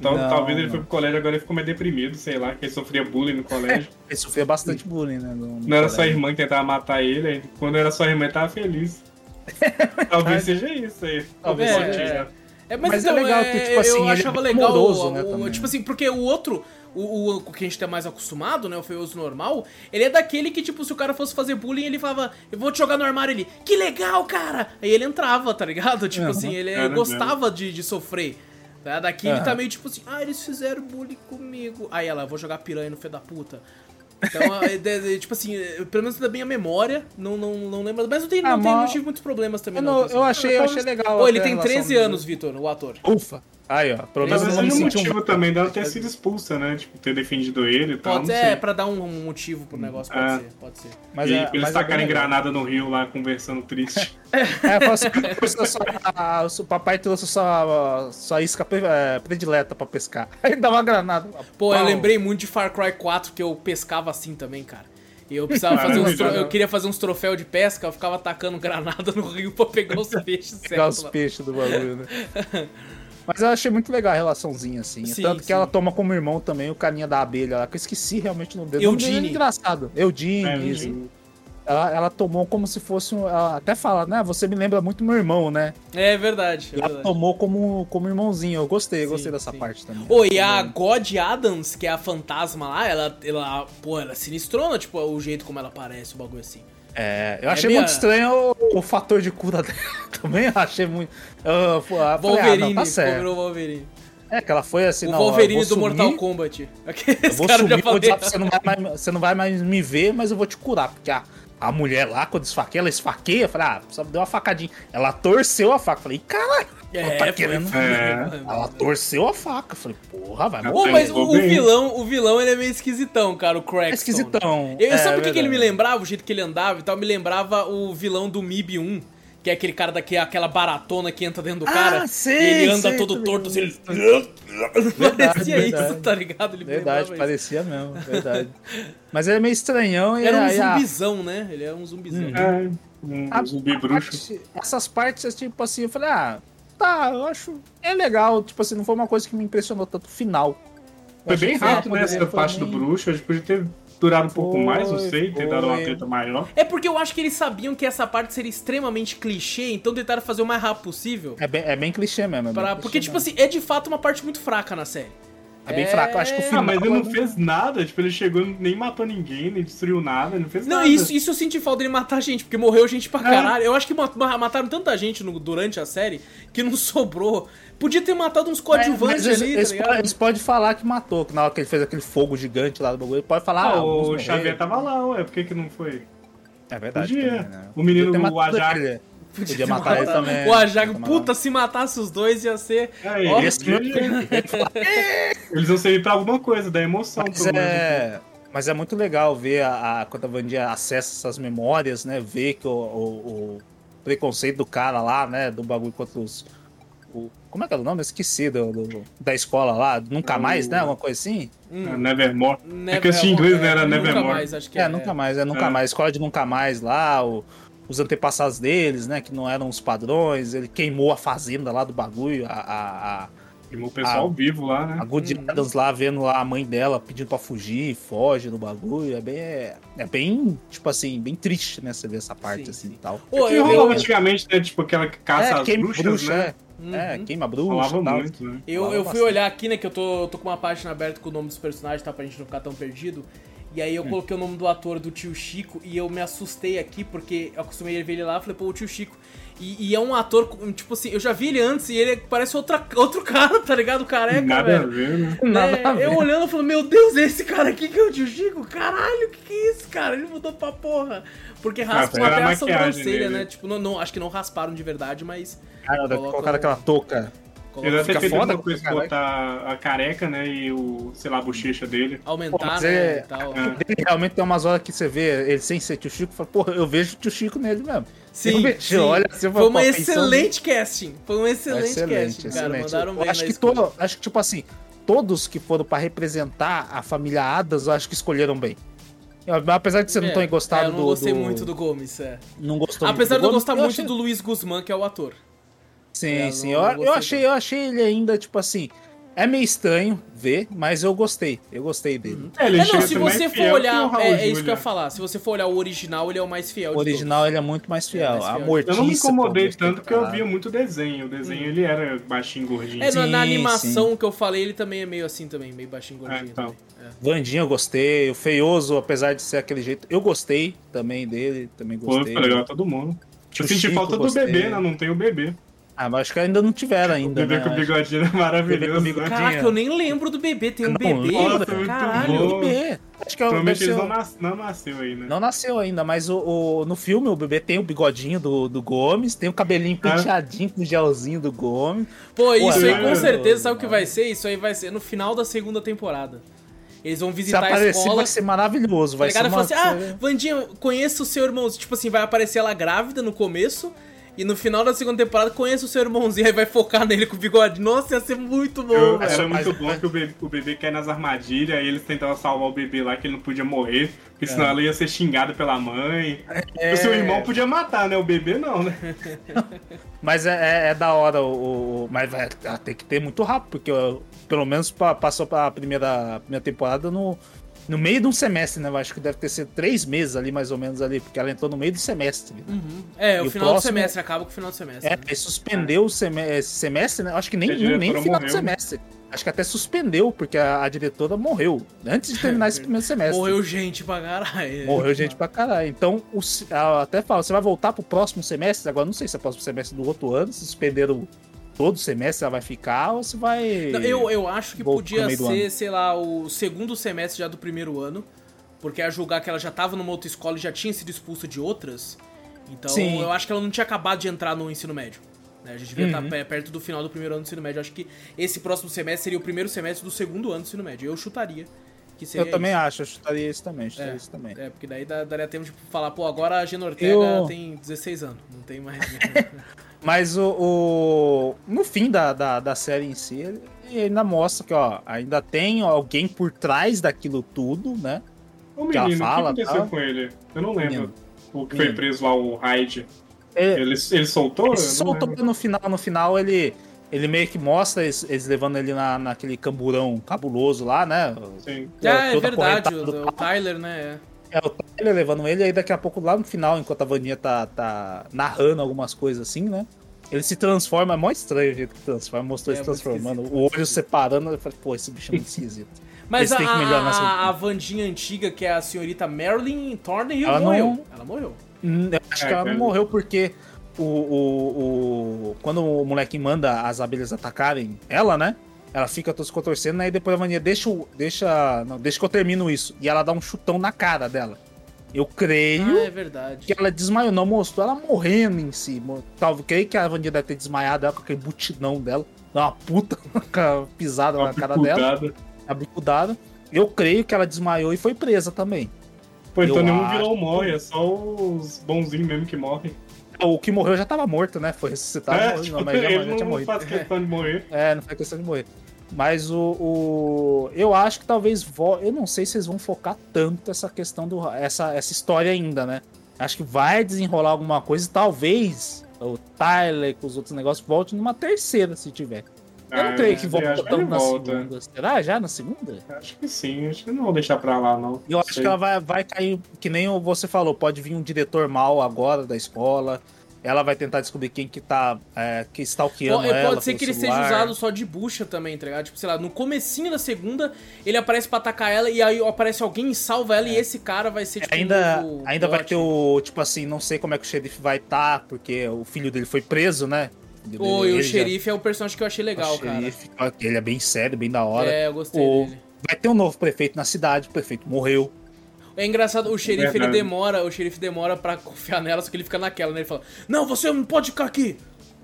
Então Não, talvez ele não. foi pro colégio agora ele ficou mais deprimido, sei lá, que ele sofria bullying no colégio. Ele sofria bastante bullying, né? no- no Não era só a colégio. irmã que tentava matar ele, aí quando era só a irmã ele tava feliz. Talvez seja isso aí. Talvez É, seja. é. É, mas, Mas é então, legal é, que, tipo assim, eu ele é achava legal, amoroso, o- né, o- também. tipo assim, porque o outro, o, o, o que a gente tá mais acostumado, né, o feioso normal, ele é daquele que, tipo, se o cara fosse fazer bullying, ele falava, eu vou te jogar no armário, ele, que legal, cara! Aí ele entrava, tá ligado? Tipo Aham. assim, ele Era gostava de, de sofrer. Tá? Daqui ele Aham. tá meio tipo assim, ah, eles fizeram bullying comigo. Aí ela, eu vou jogar piranha no filho da puta. Então, é, tipo assim, é, pelo menos da minha memória, não, não, não lembro. Mas não, tem, Ah, não, tem, não tive muitos problemas também, Eu, não. não- eu achei, eu achei legal. Pô, ele tem relação 13 dos anos, Vitor, o ator. Ufa! Aí, ó. Pelo menos eu não um motivo um... também dela ter sido expulsa, né? Tipo, ter defendido ele e tal. Pode ser, é, pra dar um, um motivo pro negócio, pode É. ser, pode ser. Mas e é, eles é tacarem legal. granada no rio lá, conversando triste. É, fala assim, trouxe só- a- o papai trouxe sua, sua isca é, predileta pra pescar. Aí dá uma granada. Pô, eu lembrei muito de Far Cry 4, que eu pescava assim também, cara. E eu precisava Ah, fazer uns tro-. Eu queria fazer uns troféus de pesca, eu ficava tacando granada no rio pra pegar os peixes Pegar os peixes do bagulho, né? Mas eu achei muito legal a relaçãozinha, assim. Sim, Tanto que sim. ela toma como irmão também o carinha da abelha lá, que eu esqueci realmente o nome dele. É engraçado. Eugene, É, isso. Ela, ela tomou como se fosse um. Ela até fala, né? Você me lembra muito meu irmão, né? É verdade, é Ela verdade. tomou como, como irmãozinho. Eu gostei, eu Sim, gostei dessa sim. parte também. Ô, e a God Adams, que é a fantasma lá, ela, ela, pô, ela é sinistrona, tipo, o jeito como ela parece, o bagulho assim. É, eu É achei meio- muito estranho o, o fator de cura dela. Também achei muito. Eu, eu ah, Wolverine, não, tá Wolverine. É, que ela foi assim, o não, eu Wolverine do Mortal sumir, Kombat. Eu vou caras já sumir, vou dizer você, não vai mais, você não vai mais me ver, mas eu vou te curar. Porque a, a mulher lá, quando esfaqueia, ela esfaqueia. Eu falei, ah, só deu uma facadinha. Ela torceu a faca. Eu falei, caralho, ela É, tá foi- querendo. É. Ela torceu a faca. Eu falei, porra, vai Ela Pô, morrer. mas Pegou o, o vilão, o vilão, ele é meio esquisitão, cara, o Crackstone. É esquisitão. Eu, é, sabe o que, que ele me lembrava? O jeito que ele andava e tal, me lembrava o vilão do MIB 1. Que é aquele cara daqui, aquela baratona que entra dentro do Ah, cara. sei, e ele anda sei, todo torto, assim, ele... Parecia verdade. isso, tá ligado? Ele Verdade, parecia mesmo, verdade. Mas ele é meio estranhão e isso. Era um aí a- zumbizão, né? Ele era um zumbizão. É, um a- zumbi a bruxo. parte- essas partes, tipo assim, eu falei, ah, tá, eu acho. É legal, tipo assim, não foi uma coisa que me impressionou tanto o final. Eu Foi bem rápido, né? Essa parte do bruxo. Acho que podia ter durado um pouco Foi, mais, não sei, dado uma treta maior. É porque eu acho que eles sabiam que essa parte seria extremamente clichê, então tentaram fazer o mais rápido possível. É bem, é bem clichê mesmo. é bem Pra, clichê porque, tipo mesmo. assim, é de fato uma parte muito fraca na série. É bem fraco. Eu acho que o é- final. Ah, mas ele não é- fez nada. Tipo, ele chegou, nem matou ninguém, nem destruiu nada, ele não fez Não, nada. isso, isso eu senti falta dele matar gente, porque morreu gente pra É. caralho. Eu acho que ma- ma- mataram tanta gente no- durante a série que não sobrou. Podia ter matado uns É, coadjuvantes eles, ali, eles tá ligado? eles podem falar que matou, que na hora que ele fez aquele fogo gigante lá do bagulho, ele pode falar. Ah, ah, o. Xavier tava lá, ué. Por que que não foi? É verdade. Podia. também, né? O menino, Podia ter o matado Ajax. ele. Podia Podia ter matar ele também. O Ajax, puta, matar. se matasse os dois ia ser. É, Ó, eles, eles vão servir pra alguma coisa, da emoção. Mas pelo menos. é, mas é muito legal ver a, a- quando a Vandinha acessa essas memórias, né? Ver que o, o- o preconceito do cara lá, né? Do bagulho contra os. o- como é que é o nome? Eu esqueci do, do- da escola lá. Nunca mais, né? Uma coisa assim? É, Nevermore. Never- é que eu em inglês, né? Era Nunca Nevermore. mais, acho que É, é. nunca mais, é nunca É. mais. Escola de nunca mais lá, o- os antepassados deles, né? Que não eram os padrões. Ele queimou a fazenda lá do bagulho, a, a, a, Queimou o pessoal vivo lá, né? a Good Uhum. Adams lá vendo lá a mãe dela pedindo pra fugir, foge do bagulho. É bem, é, é bem, tipo assim, bem triste, né? Você ver essa parte Sim, assim sim. e tal. Pô, que eu, rolava antigamente, né? Tipo, aquela que caça é, queima bruxas, bruxa, né? é. É, Uhum. queima bruxa Rolava e tal. muito, né? Eu, Falava eu fui bastante. olhar aqui, né, que eu tô, tô com uma página aberta com o nome dos personagens, tá? Pra gente não ficar tão perdido. E aí eu Hum. coloquei o nome do ator do tio Chico e eu me assustei aqui, porque eu acostumei a ver ele lá, falei, pô, o tio Chico. E, e é um ator, tipo assim, eu já vi ele antes e ele parece outra, outro cara, tá ligado? Careca, Nada a velho. ver, né? Nada É, a ver. eu olhando, eu falo, meu Deus, é esse cara aqui que é o tio Chico? Caralho, que que é isso, cara? Ele mudou pra porra. Porque raspam era até a a sobrancelha, dele. né? Tipo, não, não, acho que não rasparam de verdade, mas Cara, deve Coloca colocar um- aquela touca. Ele deve ter feito foda alguma coisa botar a careca, né? E o, sei lá, a bochecha dele. Aumentar, Pô, né? é- E tal. É. Ele realmente tem umas horas que você vê ele sem ser tio Chico e fala, porra, eu vejo o tio Chico nele mesmo. Sim, sim. olha, você Foi uma pô, pensando- excelente casting. Foi um excelente, excelente, casting, cara. excelente. Mandaram Eu bem acho na que escolha. todo, acho que tipo assim, todos que foram pra representar a família Adams, eu acho que escolheram bem. Apesar de você não É, ter gostado é, eu não do, gostei do- muito do Gomes, é. não gostou Apesar de eu do gostar muito achei- do Luiz Guzmán, que é o ator. Sim, É, sim. não- Eu, não eu achei, eu achei ele ainda tipo assim, é meio estranho ver, mas eu gostei. Eu gostei dele. É, ele É, não, a se mais você for olhar, é, é isso que eu ia falar. Se você for olhar o original, ele é o mais fiel O de original ele é muito mais fiel. mais a fiel. Mortiça, Eu não me incomodei pô, gostei tanto porque eu via muito desenho. O desenho ele era baixinho, gordinho. É, na, na Sim, animação que eu falei, ele também é meio assim também, meio baixinho, gordinho. É, então. É. Vandinha eu gostei, o Feioso, apesar de ser aquele jeito, eu gostei também dele, também Pô, gostei. foi legal todo mundo. Eu senti falta do gostei. bebê, né? Não tem o bebê. Ah, mas acho que ainda não tiveram O ainda, bebê né? com o bigodinho é Bebê maravilhoso. bigode. né? Caraca, eu nem lembro do bebê. Tem um Não, bebê? nossa, muito Caralho. bom. bebê. Acho que é o ser não, o- nas- não nasceu aí, né? Não nasceu ainda, mas o, o- no filme o bebê tem o bigodinho do, do Gomes, tem o cabelinho Ah. penteadinho com o gelzinho do Gomes. Pô, isso aí é, com é, certeza, é, sabe o que vai ser? Isso aí vai ser no final da segunda temporada. Eles vão Se visitar a aparecer escola. vai ser maravilhoso, Tá vai ligado? ser uma... fala assim: Ah, Vandinha, conheço o seu irmão. Tipo assim, vai aparecer ela grávida no começo. E no final da segunda temporada, conheço o seu irmãozinho. Aí vai focar nele com o bigode. Nossa, ia ser muito bom, Eu- era mas- muito bom que o bebê, o bebê cai nas armadilhas, aí eles tentavam salvar o bebê lá, que ele não podia morrer, porque senão ela ia ser xingada pela mãe. É. O seu irmão podia matar, né? O bebê não, né? Mas é, é- é da hora, o, o- mas vai tem que ter muito rápido, porque ó, pelo menos pa- passou pra primeira, primeira temporada no, no meio de um semestre, né? Eu acho que deve ter sido três meses ali, mais ou menos ali, porque ela entrou no meio do semestre. né? Uhum. É, E o o final do próximo- semestre, acaba com o final do semestre. É, né? suspendeu o esse semestre, né? Acho que nem, a nem final do morreu. semestre. Acho que até suspendeu, porque a, a diretora morreu antes de terminar esse primeiro semestre. Morreu gente pra caralho. Morreu gente pra caralho. Então, o, até fala, você vai voltar pro próximo semestre? Agora, não sei se é o próximo semestre do outro ano, se suspenderam todo semestre, ela vai ficar, ou se vai... Não, Eu, eu acho que podia ser, sei lá, o segundo semestre já do primeiro ano. Porque a julgar que ela já tava numa outra escola e já tinha sido expulsa de outras. Então Sim. eu acho que ela não tinha acabado de entrar no ensino médio. né? A gente devia Uhum. estar pe- perto do final do primeiro ano do ensino médio. Eu acho que esse próximo semestre seria o primeiro semestre do segundo ano do ensino médio. Eu chutaria que seria Eu também isso. acho, eu chutaria esse também, chutaria É, esse também. é, porque daí daria tempo de falar, pô, agora a Gina Ortega Eu- tem 16 anos, não tem mais. Mas o, o- no fim da, da, da série em si, ele ele ainda mostra que, ó, ainda tem alguém por trás daquilo tudo, né? Que ela menino, fala, o que aconteceu tá? com ele? Eu não lembro. Menino. O que foi Menino. preso lá, o Hyde. Ele, Ele, ele soltou? ele soltou no final, no final ele, ele meio que mostra eles, eles levando ele na, naquele camburão cabuloso lá, né? Sim. ah, é verdade, o, o Tyler, né? É. O Tyler levando ele, aí daqui a pouco, lá no final, enquanto a Vaninha tá, tá narrando algumas coisas assim, né? Ele se transforma, é mó estranho o jeito que transforma, mostrou É, ele se transformando, o olho separando, eu falei, pô, esse bicho é muito esquisito. Mas a, nessa- a Vandinha antiga, que é a senhorita Marilyn Thornhill, Ela morreu. não- Ela morreu. Eu acho É, que ela não morreu porque o, o, o- quando o moleque manda as abelhas atacarem ela, né? Ela fica toda se contorcendo, aí depois a Vaninha deixa, o- deixa, não, deixa que eu termino isso. E ela dá um chutão na cara dela. Eu creio Ah, é verdade. que ela desmaiou, não mostrou ela morrendo em si. Talvez creio que a Vaninha deve ter desmaiado ela com aquele butinão dela. Dá uma puta pisada Uma na cara dela, a bicudada. Eu creio que ela desmaiou e foi presa também. Pô, então Eu nenhum acho. vilão morre, é só os bonzinhos mesmo que morrem. O que morreu já tava morto, né? Foi ressuscitado, é, tipo, não, mas já, já tinha não morrido. faz questão de morrer. É, não foi questão de morrer. Mas o, o- Eu acho que talvez. Vo... Eu não sei se eles vão focar tanto essa questão do. Essa, essa história ainda, né? Acho que vai desenrolar alguma coisa e talvez o Tyler com os outros negócios volte numa terceira, se tiver. Eu não Ah, creio que eu volta tão na volta. segunda. Será já na segunda? Acho que sim, acho que não vou deixar pra lá, não. Eu acho Sei. que ela vai, vai cair, que nem você falou, pode vir um diretor mal agora da escola. Ela vai tentar descobrir quem que tá é, que stalkeando Pode, ela. pode ser que ele celular. seja usado só de bucha também, tá ligado? Tipo, sei lá, no comecinho da segunda, ele aparece pra atacar ela e aí aparece alguém e salva ela e esse cara vai ser, tipo, ainda um ainda vai ter o. Tipo assim, não sei como é que o xerife vai estar, porque o filho dele foi preso, né? Ele- Ô, e ele o já- xerife é o personagem que eu achei legal, o cara. xerife, Ele é bem sério, bem da hora. É, eu gostei O- dele. Vai ter um novo prefeito na cidade, o prefeito morreu. É engraçado, o xerife ele Verdade. demora, o xerife demora pra confiar nela, só que ele fica naquela, né? Ele fala: Não, você não pode ficar aqui!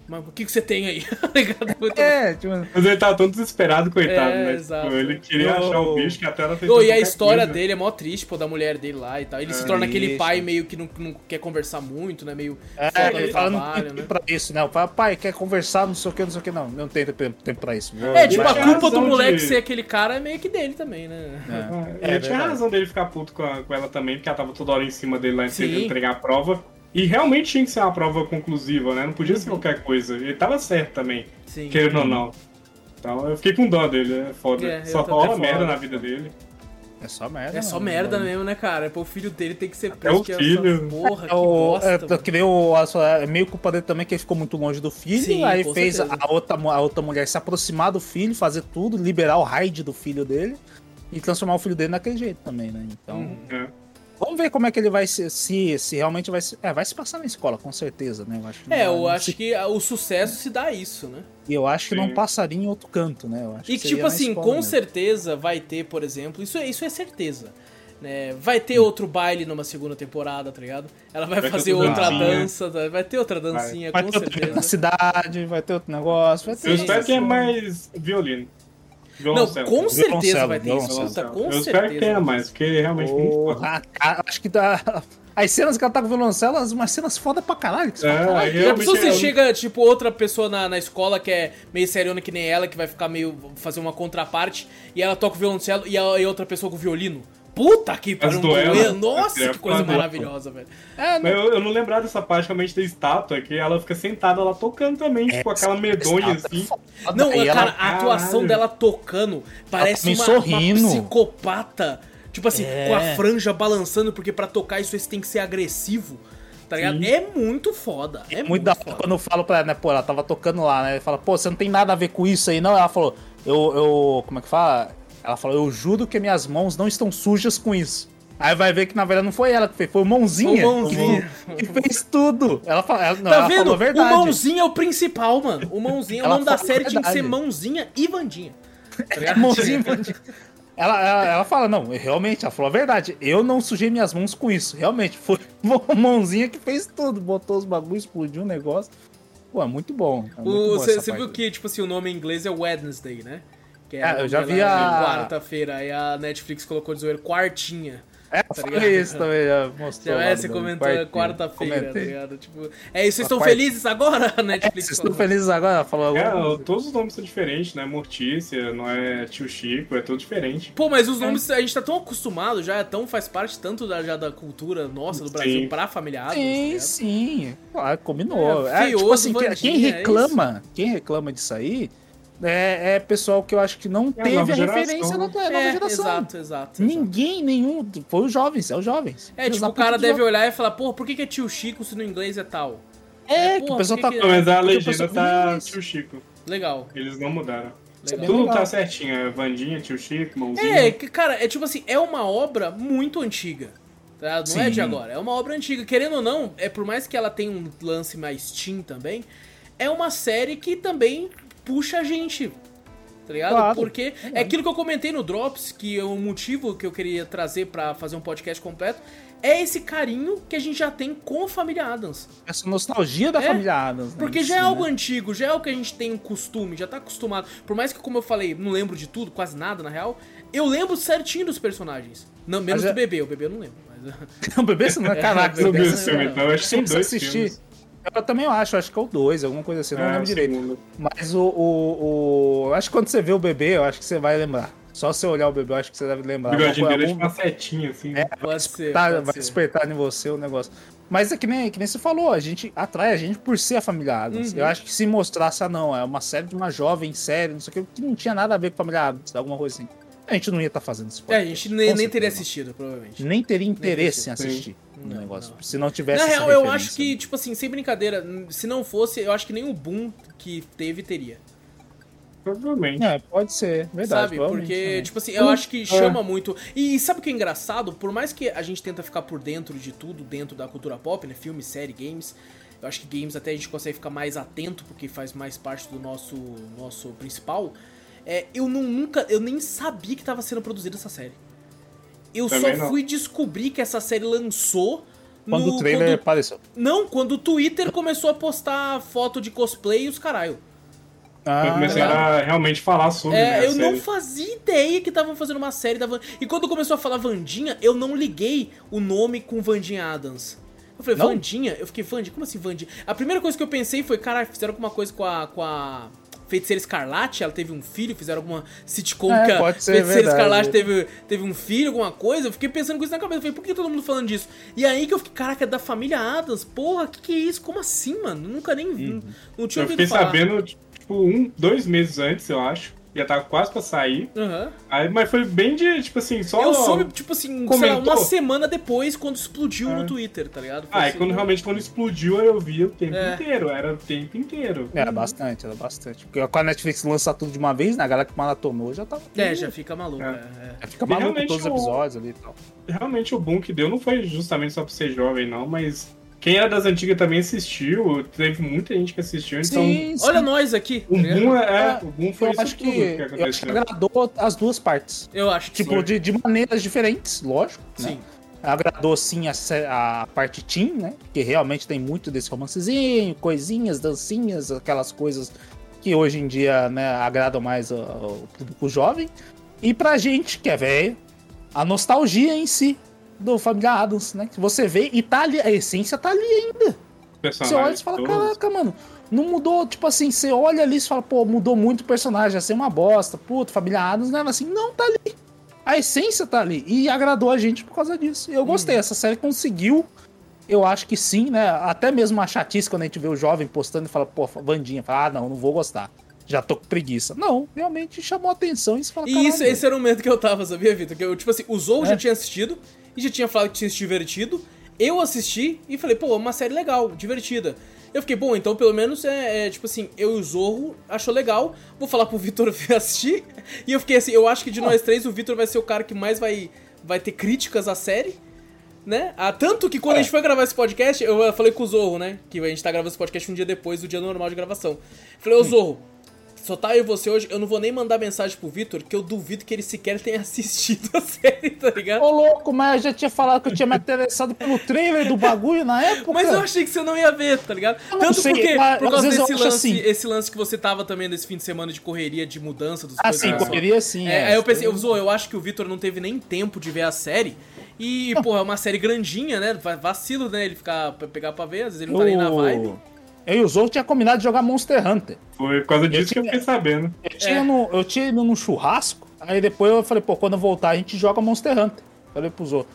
Mas o que, que você tem aí? Tá? Muito- É, tipo, Mas ele tava tão desesperado, coitado, É, né? exato. Tipo, ele queria Eu- achar o bicho que até ela fez Ô, e a história coisa. dele é mó triste, pô, da mulher dele lá e tal. Ele se É, torna aquele isso. pai meio que não, não quer conversar muito, né? Meio É, foda ele no fala, não trabalho, tem né? pra isso, né? O pai, pai, quer conversar, não sei o que, não sei o que, não. Não tem tempo, tempo pra isso. Vou- É, tipo, Ele a culpa do moleque de- ser aquele cara é meio que dele também, né? É, ele É tinha verdade. razão dele ficar puto com, a- com ela também, porque ela tava toda hora em cima dele lá, tentando entregar a prova. E realmente tinha que ser uma prova conclusiva, né? Não podia Uhum. ser qualquer coisa. Ele tava certo também, Sim. querendo ou não. Então eu fiquei com dó dele, é foda. É, Só rola É merda na vida dele. É só merda. É só mano. merda mesmo, né, cara? Pô, o filho dele tem que ser o preso. que essa filho. Porra, que É, o, bosta. é, mano. que nem o, é meio culpa dele também que ele ficou muito longe do filho. Sim, aí fez a, certeza. a outra, a outra mulher se aproximar do filho, fazer tudo, liberar o raid do filho dele e transformar o filho dele naquele jeito também, né? Então, Uhum. É. vamos ver como é que ele vai se, se, se realmente vai se. É, vai se passar na escola, com certeza, né? Eu acho que É, não- eu não acho se- que o sucesso se dá a isso, né? E eu acho que não Sim. passaria em outro canto, né? Eu acho E que tipo assim, escola com mesmo. certeza vai ter, por exemplo, isso, é- isso é certeza. Né? Vai ter outro baile numa segunda temporada, tá ligado? Ela vai, Vai fazer outra dancinha. dança, tá? vai ter outra dancinha, Vai com ter outro na certeza. cidade, vai ter outro negócio, vai ter. Eu Sim, espero que é sim. mais violino. Não, com certeza vai ter isso. violoncelo. Puta, com Eu certeza. espero que tenha mais, porque realmente foda. Porra, a- acho que dá. As cenas que ela tá com o violoncelo, as- umas cenas foda pra caralho. Que você É, caralho, aí Já realmente pensou se é- chega, tipo, outra pessoa na, na escola que é meio seriona que nem ela, que vai ficar meio. fazer uma contraparte, e ela toca o violoncelo e, a, e outra pessoa com o violino? Puta que pariu! um duelo. duelo. Nossa, É, que coisa maravilhosa, velho. É, não, eu, eu não lembrava dessa parte realmente da estátua, que ela fica sentada lá tocando também, tipo aquela medonha é assim. Não, E cara, ela- a atuação Caralho. dela tocando parece uma, sorrindo. uma psicopata. Tipo assim, É. com a franja balançando, porque pra tocar isso você tem que ser agressivo. Tá ligado? Sim. É muito foda. É muito, muito da foda. quando eu falo pra ela, né, pô, ela tava tocando lá, né? Ele fala, pô, você não tem nada a ver com isso aí, não? Ela falou, eu, eu. Como é que fala? Ela falou, eu juro que minhas mãos não estão sujas com isso. Aí vai ver que na verdade não foi ela que fez, foi o mãozinha. O Mãozinha. Que fez tudo. Ela, fala, ela, não, Tá ela vendo? falou a O verdade. mãozinha é o principal, mano. O mãozinha, o nome da série tinha que ser. Mãozinha e Vandinha. Tá? Mãozinha, mãozinha. Ela, ela, ela fala, não, realmente, ela falou a verdade. Eu não sujei minhas mãos com isso. Realmente, foi a mãozinha que fez tudo. Botou os bagulhos, explodiu o negócio. Pô, é muito bom. É muito bom Você viu que, tipo assim, o nome em inglês é Wednesday, né? Que É, eu já vi é a- Quarta-feira, aí a Netflix colocou de zoeira quartinha. É, tá foi ligado? isso também, já mostrou. Já lá é, você comentou quartinho. quarta-feira, tá ligado? Tipo, é isso, vocês estão quarta- felizes agora? A É, Netflix vocês estão felizes agora? Falou É, agora. todos os nomes são diferentes, né? Mortícia, não é tio Chico, é tudo diferente. Pô, mas os nomes a gente tá tão acostumado já, é tão, faz parte tanto da, já da cultura nossa do Brasil Sim. pra familiar. Adams, tá Sim, sim. Claro, combinou. É, É, tipo assim, Vandinha, quem é reclama, quem reclama disso aí é, é pessoal que eu acho que não É a teve a, nova referência na nova É, geração. exato, exato, exato. Ninguém, nenhum. Foi os jovens, é os jovens. É, tipo, o cara deve jovens. olhar e falar, porra, por que, que é tio Chico se no inglês é tal? É, É, que o pessoal por tá. que Não, mas a legenda pessoal- tá tio Chico. Legal. Eles não mudaram. legal. Tudo legal. tá certinho, é Vandinha, tio Chico, mãozinha. É, que, cara, é tipo assim, é uma obra muito antiga. Tá? Não é de Sim. agora, é uma obra antiga. Querendo ou não, é por mais que ela tenha um lance mais teen também, é uma série que também puxa a gente. Tá ligado? Claro. Porque é aquilo que eu comentei no Drops, que é o motivo que eu queria trazer pra fazer um podcast completo, é esse carinho que a gente já tem com a família Adams. Essa nostalgia da É, família Adams. né, Porque já é algo né? antigo, já é o que a gente tem um costume, já tá acostumado. Por mais que, como eu falei, não lembro de tudo, quase nada na real, eu lembro certinho dos personagens. Não, menos Mas é- do bebê, o bebê eu não lembro. Mas... O bebê, você não é caraca. É, Não bebê, viu não, esse filme, não. então. Eu acho que são dois assistir. filmes. Eu também acho, acho que é o 2, alguma coisa assim, não É, lembro direito. segundo. Mas o, o, o- Eu acho que quando você vê o bebê, eu acho que você vai lembrar. Só se você olhar o bebê, eu acho que você deve O lembrar. bigodinho Alguma dele é tipo uma setinha, assim. É, Pode vai, ser, despertar, pode vai ser. despertar em você o negócio. Mas é que nem, que nem você falou, a gente atrai a gente por ser a família Adams. Uhum. Eu acho que se mostrasse, ah, não, é uma série de uma jovem série, não sei o que, que não tinha nada a ver com a família Adams, alguma coisa assim. A gente não ia estar fazendo isso. É, a gente nem, nem teria assistido, provavelmente. Nem teria interesse em Sim. assistir o Não, negócio. não. Se não tivesse Na essa real, eu acho que, tipo assim, sem brincadeira, se não fosse, eu acho que nem o boom que teve teria. Provavelmente. É, pode ser, verdade. sabe? Porque, né? tipo assim, eu acho que chama muito. E sabe o que é engraçado? Por mais que a gente tenta ficar por dentro de tudo, dentro da cultura pop, né? Filme, série, games. Eu acho que games até a gente consegue ficar mais atento, porque faz mais parte do nosso, nosso principal. É, eu não, nunca. Eu nem sabia que estava sendo produzida essa série. Eu Também só não. fui descobrir que essa série lançou Quando no- o trailer quando- apareceu. Não, quando o Twitter começou a postar foto de cosplay e os caralho. Ah, começaram a realmente falar sobre É, eu não série. fazia ideia que estavam fazendo uma série da Van... E quando começou a falar Vandinha, eu não liguei o nome com Vandinha Adams. Eu falei, Não? Vandinha? Eu fiquei, Vandinha? Como assim Vandinha? A primeira coisa que eu pensei foi, caralho, fizeram alguma coisa com a... Com a... Feiticeira Escarlate, ela teve um filho, fizeram alguma sitcom É, que a pode ser Feiticeira verdade. Escarlate teve, teve um filho, alguma coisa. Eu fiquei pensando com isso na cabeça. Eu falei, por que todo mundo falando disso? E aí que eu fiquei, caraca, é da família Adams. Porra, que que é isso? Como assim, mano? Nunca nem vi. Não tinha Eu ouvido fiquei falar. sabendo, tipo, um, dois meses antes, eu acho. Já tava quase pra sair. Aham. Aí, mas foi bem de, tipo assim, só. Eu soube, tipo assim, sei lá, uma semana depois, quando explodiu no Ah. Twitter, tá ligado? Foi Ah, e assim, quando realmente quando explodiu, eu vi o tempo É. inteiro. Era o tempo inteiro. Era bastante, era bastante. Porque quando a Netflix lança tudo de uma vez, né? A galera que maratonou já tava. É, já fica maluco, É. é. é. Já fica maluco todos os o- episódios ali e tal. Realmente o boom que deu não foi justamente só pra ser jovem, não, mas quem era das antigas também assistiu. Teve muita gente que assistiu, então. Sim, sim. Olha nós aqui. O boom é, é, É, o boom foi eu acho tudo que, que, eu acho que aconteceu. agradou as duas partes. Eu acho que Tipo, sim. de, de maneiras diferentes, lógico. né? Sim. Agradou sim a, a parte teen, né? Que realmente tem muito desse romancezinho, coisinhas, dancinhas, aquelas coisas que hoje em dia né, agradam mais o, o público jovem. E pra gente que é velho, a nostalgia em si do Família Adams, né? Que você vê e tá ali, a essência tá ali ainda. Você olha e fala, todos. caraca, mano, não mudou, tipo assim, você olha ali e fala, pô, mudou muito o personagem, ia ser uma bosta, puto, Família Adams, né? Assim, não, tá ali. A essência tá ali. E agradou a gente por causa disso. Eu gostei, essa série conseguiu, eu acho que sim, né? Até mesmo a chatice quando a gente vê o jovem postando e fala, pô, Vandinha, fala, ah, não, não vou gostar. Já tô com preguiça. Não, realmente chamou atenção e você fala, E isso, "Caralho, esse era o medo que eu tava, sabia, Vitor? Que eu, tipo assim, o Zou É. já tinha assistido e já tinha falado que tinha se divertido. Eu assisti e falei, pô, uma série legal, divertida. Eu fiquei, bom, então pelo menos é, é, tipo assim, eu e o Zorro achou legal. Vou falar pro Vitor assistir. E eu fiquei assim, eu acho que de nós três, o Vitor vai ser o cara que mais vai, vai ter críticas à série. Né? Ah, tanto que quando É. a gente foi gravar esse podcast, eu falei com o Zorro, né? Que a gente tá gravando esse podcast um dia depois do dia normal de gravação. Falei, ô Zorro, só tá eu e você hoje, eu não vou nem mandar mensagem pro Vitor, que eu duvido que ele sequer tenha assistido a série, tá ligado? Ô louco, mas eu já tinha falado que eu tinha me interessado pelo trailer do bagulho na época. Mas eu achei que você não ia ver, tá ligado? Eu Tanto sei, porque, mas por causa desse lance, assim. esse lance que você tava também nesse fim de semana de correria, de mudança dos Ah, sim, coisas. correria sim. É, aí eu pensei, eu, eu acho que o Vitor não teve nem tempo de ver a série. E, porra, é uma série grandinha, né? Va- Vacilo, né? Ele ficar, pegar pra ver, às vezes ele não tá nem na vibe. Eu e o Zou tinha combinado de jogar Monster Hunter. Foi por causa disso que eu tinha- fiquei sabendo. Eu tinha, É. no, eu tinha ido num churrasco, aí depois eu falei, pô, quando eu voltar a gente joga Monster Hunter. Falei pro Zou.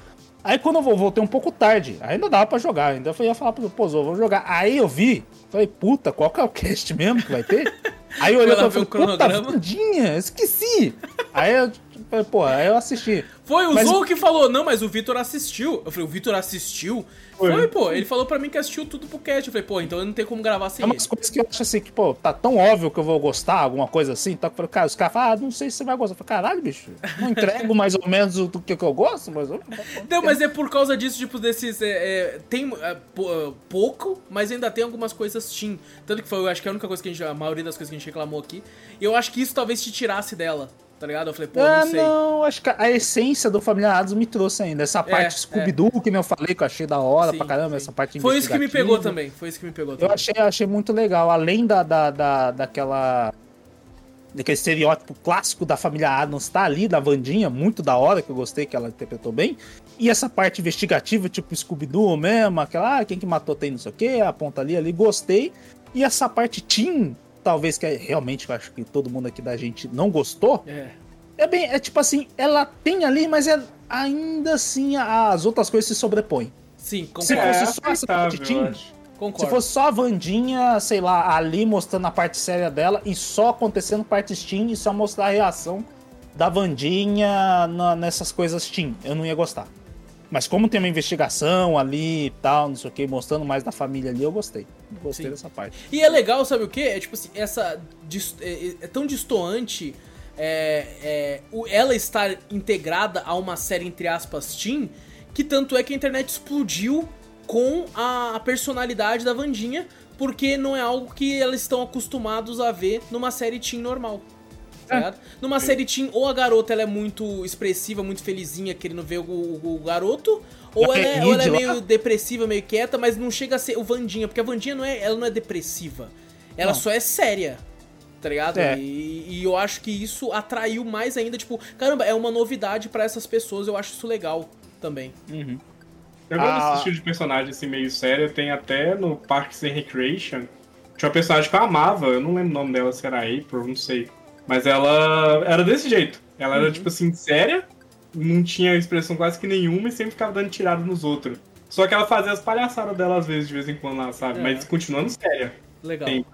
Aí quando eu voltei um pouco tarde, ainda dava pra jogar, ainda eu ia falar pro pô, Zou, vamos jogar. Aí eu vi, falei, puta, qual que é o cast mesmo que vai ter? Aí eu olhei pra falei, puta, cronograma. Vandinha, esqueci. Aí eu falei, pô, aí eu assisti. Foi o Mas- Zou que falou, não, mas o Vitor assistiu. Eu falei, o Vitor assistiu? Foi, Foi. pô, ele falou pra mim que assistiu tudo pro cast. Eu falei, pô, então eu não tenho como gravar sem É ele. umas coisas que eu acho assim, que, pô, tá tão óbvio que eu vou gostar, alguma coisa assim. Tá, eu falei, cara, os caras falam, ah, não sei se você vai gostar. Eu falei, caralho, bicho, não entrego mais ou menos o do que eu gosto, mas eu Não, mas é por causa disso, tipo, desses. é, é, tem é, pou- pouco, mas ainda tem algumas coisas Steam. Tanto que foi, eu acho que é a única coisa que a gente. A maioria das coisas que a gente reclamou aqui. E eu acho que isso talvez te tirasse dela, tá ligado? Eu falei, pô, ah, não sei. não, acho que a essência do Família Adams me trouxe ainda. Essa parte Scooby-Doo que nem eu falei, que eu achei da hora Sim, pra caramba, sim. essa parte Foi isso que me pegou também. Foi isso que me pegou Eu também. achei, achei muito legal, além da, da, da, daquela. Daquele estereótipo clássico da família Adams tá ali, da Vandinha, muito da hora, que eu gostei que ela interpretou bem. E essa parte investigativa, tipo Scooby-Doo mesmo, aquela, ah, quem que matou tem não sei o que, aponta ali, ali, gostei. E essa parte teen, talvez que é, realmente eu acho que todo mundo aqui da gente não gostou, É. é bem, é tipo assim, ela tem ali, mas é ainda assim as outras coisas se sobrepõem. Sim, Se concordo. fosse é só essa teen, concordo. se fosse só a Vandinha, sei lá, ali mostrando a parte séria dela e só acontecendo parte Steam e só mostrar a reação da Vandinha na- nessas coisas Steam, eu não ia gostar. Mas como tem uma investigação ali e tal, não sei o que, mostrando mais da família ali, eu gostei. Gostei Sim. dessa parte. E é legal, sabe o que? É tipo assim, essa. dis- É, é tão distoante é, é, ela estar integrada a uma série, entre aspas, Teen, que tanto é que a internet explodiu com a, personalidade da Vandinha, porque não é algo que eles estão acostumados a ver numa série Teen normal. Tá ligado? Numa série teen, ou a garota ela é muito expressiva, muito felizinha, querendo ver o, o- o garoto, ou Ela é é, ou ela é meio depressiva, meio quieta, mas não chega a ser o Vandinha, porque a Vandinha não é, ela não é depressiva. Ela Não. só é séria. Tá ligado? É. E, e eu acho que isso atraiu mais ainda, tipo, caramba, é uma novidade pra essas pessoas, eu acho isso legal também. Uhum. Eu gosto Ah. desse estilo de personagem assim meio sério. Tem até no Parks and Recreation. Tinha uma personagem que eu amava, eu não lembro o nome dela, se era April, não sei. Mas ela era desse jeito. Ela Uhum. era, tipo assim, séria, não tinha expressão quase que nenhuma e sempre ficava dando tirada nos outros. Só que ela fazia as palhaçadas dela às vezes, de vez em quando lá, sabe? É. Mas continuando séria. Legal. Sim.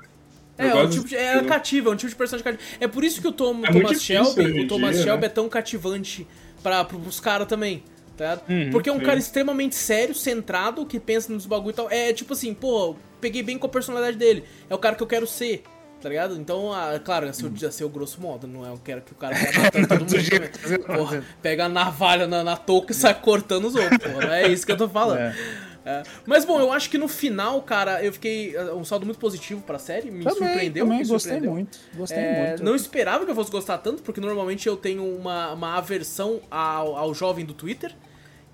É, é um tipo de, é cativo, é um tipo de personagem cativo. É por isso que o Tom, muito Thomas Shelby, o Thomas dia, Shelby né? é tão cativante para pros caras também, tá? Uhum, Porque é um sim. cara extremamente sério, centrado, que pensa nos bagulho e tal. É tipo assim, pô, peguei bem com a personalidade dele. É o cara que eu quero ser. Tá ligado? Então, ah, claro, assim, ia ser o grosso modo, não é? Eu quero que o cara saia matando todo Do mundo jeito tá Porra, pega a navalha na, na touca e sai cortando os outros, porra. Não é isso que eu tô falando. É. É. Mas bom, eu acho que no final, cara, eu fiquei uh, um saldo muito positivo pra série, me Também, surpreendeu. também me gostei surpreendeu. muito. Gostei É, muito. Não esperava que eu fosse gostar tanto, porque normalmente eu tenho uma, uma aversão ao, ao jovem do Twitter,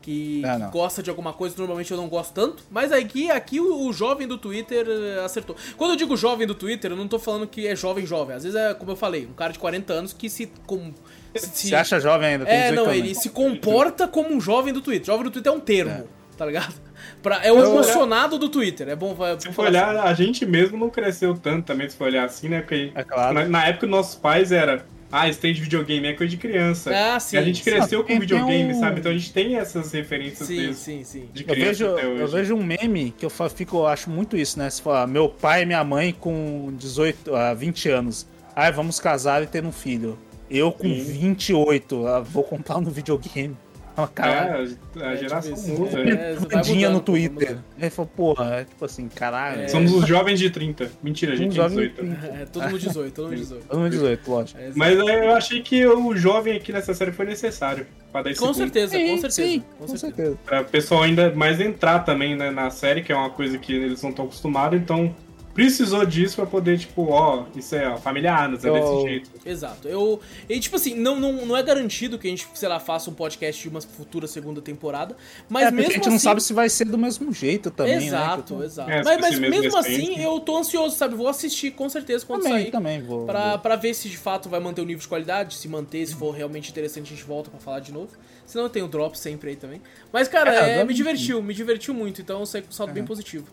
que, Ah, que não. gosta de alguma coisa, normalmente eu não gosto tanto. Mas aqui, aqui o, o jovem do Twitter eh, acertou. Quando eu digo jovem do Twitter, eu não tô falando que é jovem jovem. Às vezes é, como eu falei, um cara de 40 anos que se. Com, se, Você acha jovem ainda? Tem é, 18 não, anos. ele se comporta como um jovem do Twitter. Jovem do Twitter é um termo, É. tá ligado? Pra, é o Eu- emocionado do Twitter. É bom, vai- Se for olhar, a gente mesmo não cresceu tanto também, se for olhar assim, né? Porque É claro. na, na época nossos pais era, ah, esse tem de videogame é coisa de criança. Ah, sim. E a gente cresceu com videogame, um- sabe? Então a gente tem essas referências Sim, deles sim, sim. de Eu criança vejo, até hoje. eu vejo um meme que eu fico, eu acho muito isso, né? Se falar, meu pai e minha mãe com 18, ah, 20 anos. Ai, vamos casar e ter um filho. Eu com Sim. 28, ah, vou comprar no videogame. Ah, Caralho. É, a É, geração tipo muda. É, né? no mudando, vai Twitter. Aí falou, porra, é tipo assim, caralho. É. Somos os jovens de 30. Mentira, a gente tem jovem 18. É, todo mundo 18, todo mundo 18. Todo mundo 18, lógico. É, Mas eu achei que o jovem aqui nessa série foi necessário. Pra dar esse com certeza, com certeza. sim, com com certeza. certeza. Pra o pessoal ainda mais entrar também né, na série, que é uma coisa que eles não estão acostumados, então precisou disso pra poder, tipo, ó, isso é ó, família Anas, é Eu- desse jeito. Exato. Eu. E tipo assim, não, não, não é garantido que a gente, sei lá, faça um podcast de uma futura segunda temporada. Mas é, porque mesmo a gente assim. não sabe se vai ser do mesmo jeito também, né? Exato, eu tô- exato. É, mas mas mesmo mesmo recente. assim, eu tô ansioso, sabe? Vou assistir com certeza quando Também, sair. também vou. Pra, vou. pra ver se de fato vai manter o nível de qualidade, se manter, se for realmente interessante, a gente volta pra falar de novo. Senão tem o drop sempre aí também. Mas, cara, É, é, me divertiu, me divertiu muito, então eu saí com um saldo bem positivo.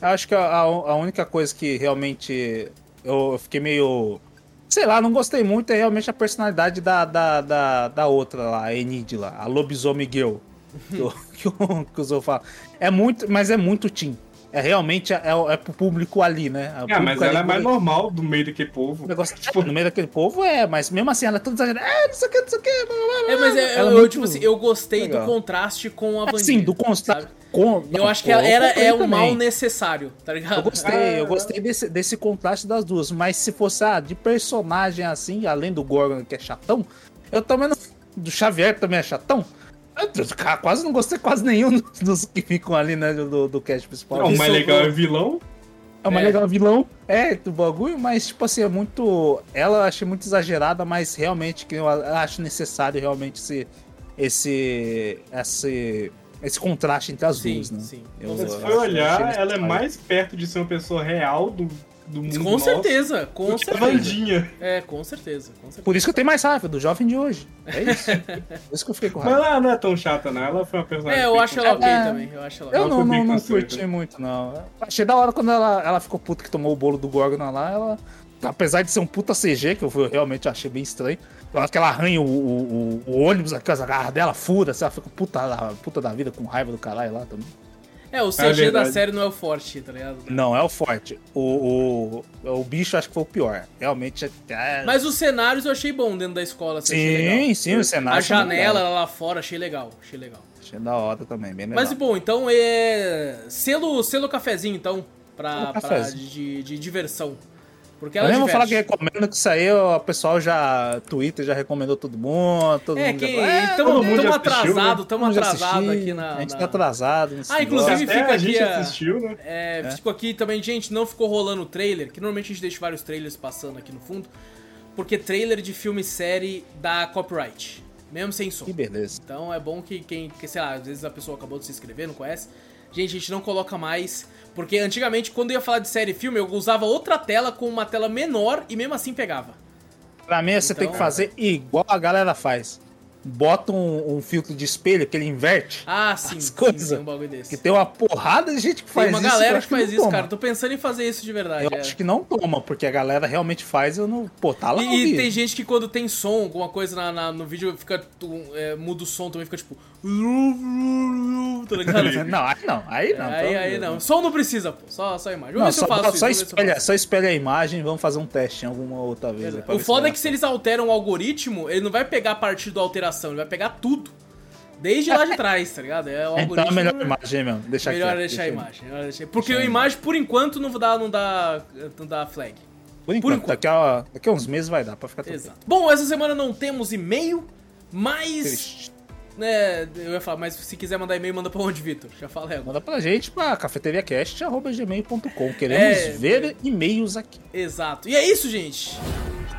Eu acho que a, a- única coisa que realmente eu, eu fiquei meio. Sei lá, não gostei muito é realmente a personalidade da, da, da, da outra lá, a Enid lá, a lobisomem girl. Que, o- que, que o Zou fala. É muito, mas é muito teen. É realmente é, é pro público ali, né? O É, mas ela é mais normal do meio daquele povo. o negócio, Tipo, no meio daquele povo é, mas mesmo assim ela é toda exagerada. É, não sei o que, não sei o que. blá, blá, blá, É, mas é, Ela eu, muito tipo assim, eu gostei legal. do contraste com a Vandinha. Assim, do constante. sabe? Com, Eu não, acho que ela era, é um também. mal necessário, tá ligado? Eu gostei, eu gostei desse, desse contraste das duas, mas se fosse ah, de personagem assim, além do Gorgon que é chatão, eu também não. Do Xavier que também é chatão. Eu, quase não gostei quase nenhum dos, que ficam ali, né, do, do cast principal. Não, o mais legal é vilão. É uma É. legal vilão, é, do bagulho, mas, tipo assim, é muito. Ela eu achei muito exagerada, mas realmente que eu acho necessário realmente esse. Esse. Esse, esse contraste entre as Sim, duas, né? sim. Eu- se for olhar, ela é mais perto de ser uma pessoa real do, do mundo Com nosso certeza, com do que a certeza. Vandinha. É, com certeza, com certeza. Por isso que eu tenho mais raiva do jovem de hoje. É isso. Por isso que eu fiquei com Mas raiva. ela não é tão chata, não. Ela foi uma personagem. É, eu acho ela ok É. também, eu acho ela Eu não, não, não curti muito, não. Achei da hora quando ela, ela ficou puta que tomou o bolo do Gorgon lá, ela. Apesar de ser um puta CG, que eu realmente achei bem estranho. Eu acho que ela arranha o, o, o- o ônibus, aqui, as garras dela, fura, assim, ela fica puta, da- puta da vida com raiva do caralho lá também. É, o CG da verdade. série não é o forte, tá ligado? Não, é o forte. O, o, o bicho acho que foi o pior. Realmente é. Mas os cenários eu achei bom dentro da escola, assim, sim, sim, o cenário. A janela lá fora, achei legal, achei legal. Achei da hora também, bem legal. Mas bom, então é. Selo, selo cafezinho, então, pra, pra de, de diversão. Porque Eu ela nem vou falar que recomendo que saiu, o pessoal já. Twitter já recomendou todo mundo. Todo É, mundo que já... É, já atrasado, mundo já atrasado aqui na. A gente na- tá atrasado. Ah, inclusive. Até fica a gente aqui a- assistiu, né? É, ficou aqui também, gente, não ficou rolando o trailer, que normalmente a gente deixa vários trailers passando aqui no fundo. porque trailer de filme e série dá copyright, mesmo sem som. Que beleza. Então é bom que quem, que, sei lá, às vezes a pessoa acabou de se inscrever, não conhece. Gente, a gente não coloca mais, porque antigamente quando eu ia falar de série e filme, eu usava outra tela com uma tela menor e mesmo assim pegava. Pra mim, você tem Então- que fazer igual a galera faz. Bota um, um filtro de espelho que ele inverte. Ah, sim, As sim, coisas. tem um bagulho Que tem uma porrada de gente que faz Tem isso. uma eu galera que faz isso, toma. cara. Tô pensando em fazer isso de verdade. Eu é. acho que não toma, porque a galera realmente faz, eu não. Pô, tá lá. E, e tem gente que quando tem som, alguma coisa na, na- no vídeo, fica. tu- é, muda o som também, fica tipo. Tá ligado? Não, aí não, aí não. aí, pelo aí de não. Som não precisa, pô. Só, só imagem. Vamos Não, ver se eu só, faço isso. eu espelha, faço. só espelha a imagem, vamos fazer um teste em alguma outra vez. aí O foda é que se eles alteram o algoritmo, ele não vai pegar a partir da alteração, ele vai pegar tudo. Desde lá de trás, tá ligado? É o Então é algoritmo. melhor a imagem mesmo. Deixa Melhor quieto, deixar a deixa- imagem. melhor deixar- Porque Deixa a a imagem, por enquanto, não dá, não dá, não dá flag. Por enquanto, enquanto. Daqui, a, daqui a uns meses vai dar pra ficar tranquilo. Exato. Bom, essa semana não temos e-mail, mas. Né, eu ia falar, mas se quiser mandar e-mail, manda pra onde, Vitor? Já falei agora. Manda pra gente pra cafeteriacast.gmail.com. Queremos É. ver e-mails aqui. Exato. E é isso, gente.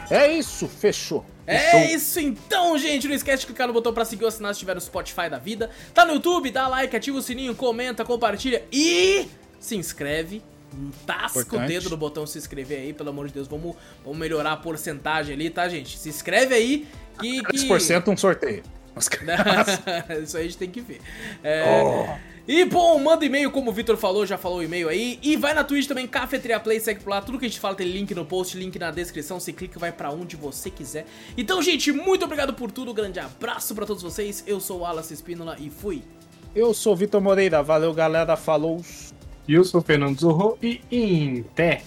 É isso, fechou. É Fechou. isso então, gente. Não esquece de clicar no botão pra seguir ou assinar se estiver no Spotify da vida. Tá no YouTube, dá like, ativa o sininho, comenta, compartilha e se inscreve. Tasca o Importante. dedo no botão se inscrever aí, pelo amor de Deus. Vamos, vamos melhorar a porcentagem ali, tá, gente? Se inscreve aí que. que... 10% um sorteio. Isso aí a gente tem que ver. É... E bom, manda e-mail, como o Vitor falou, já falou o e-mail aí. E vai na Twitch também, Cafeteria Play, segue por lá. Tudo que a gente fala tem link no post, link na descrição. Você clica e vai pra onde você quiser. Então, gente, muito obrigado por tudo. grande abraço pra todos vocês. Eu sou o Wallace Espínola e fui. Eu sou o Vitor Moreira. Valeu, galera. Falou. E eu sou o Fernando Zorro e em té.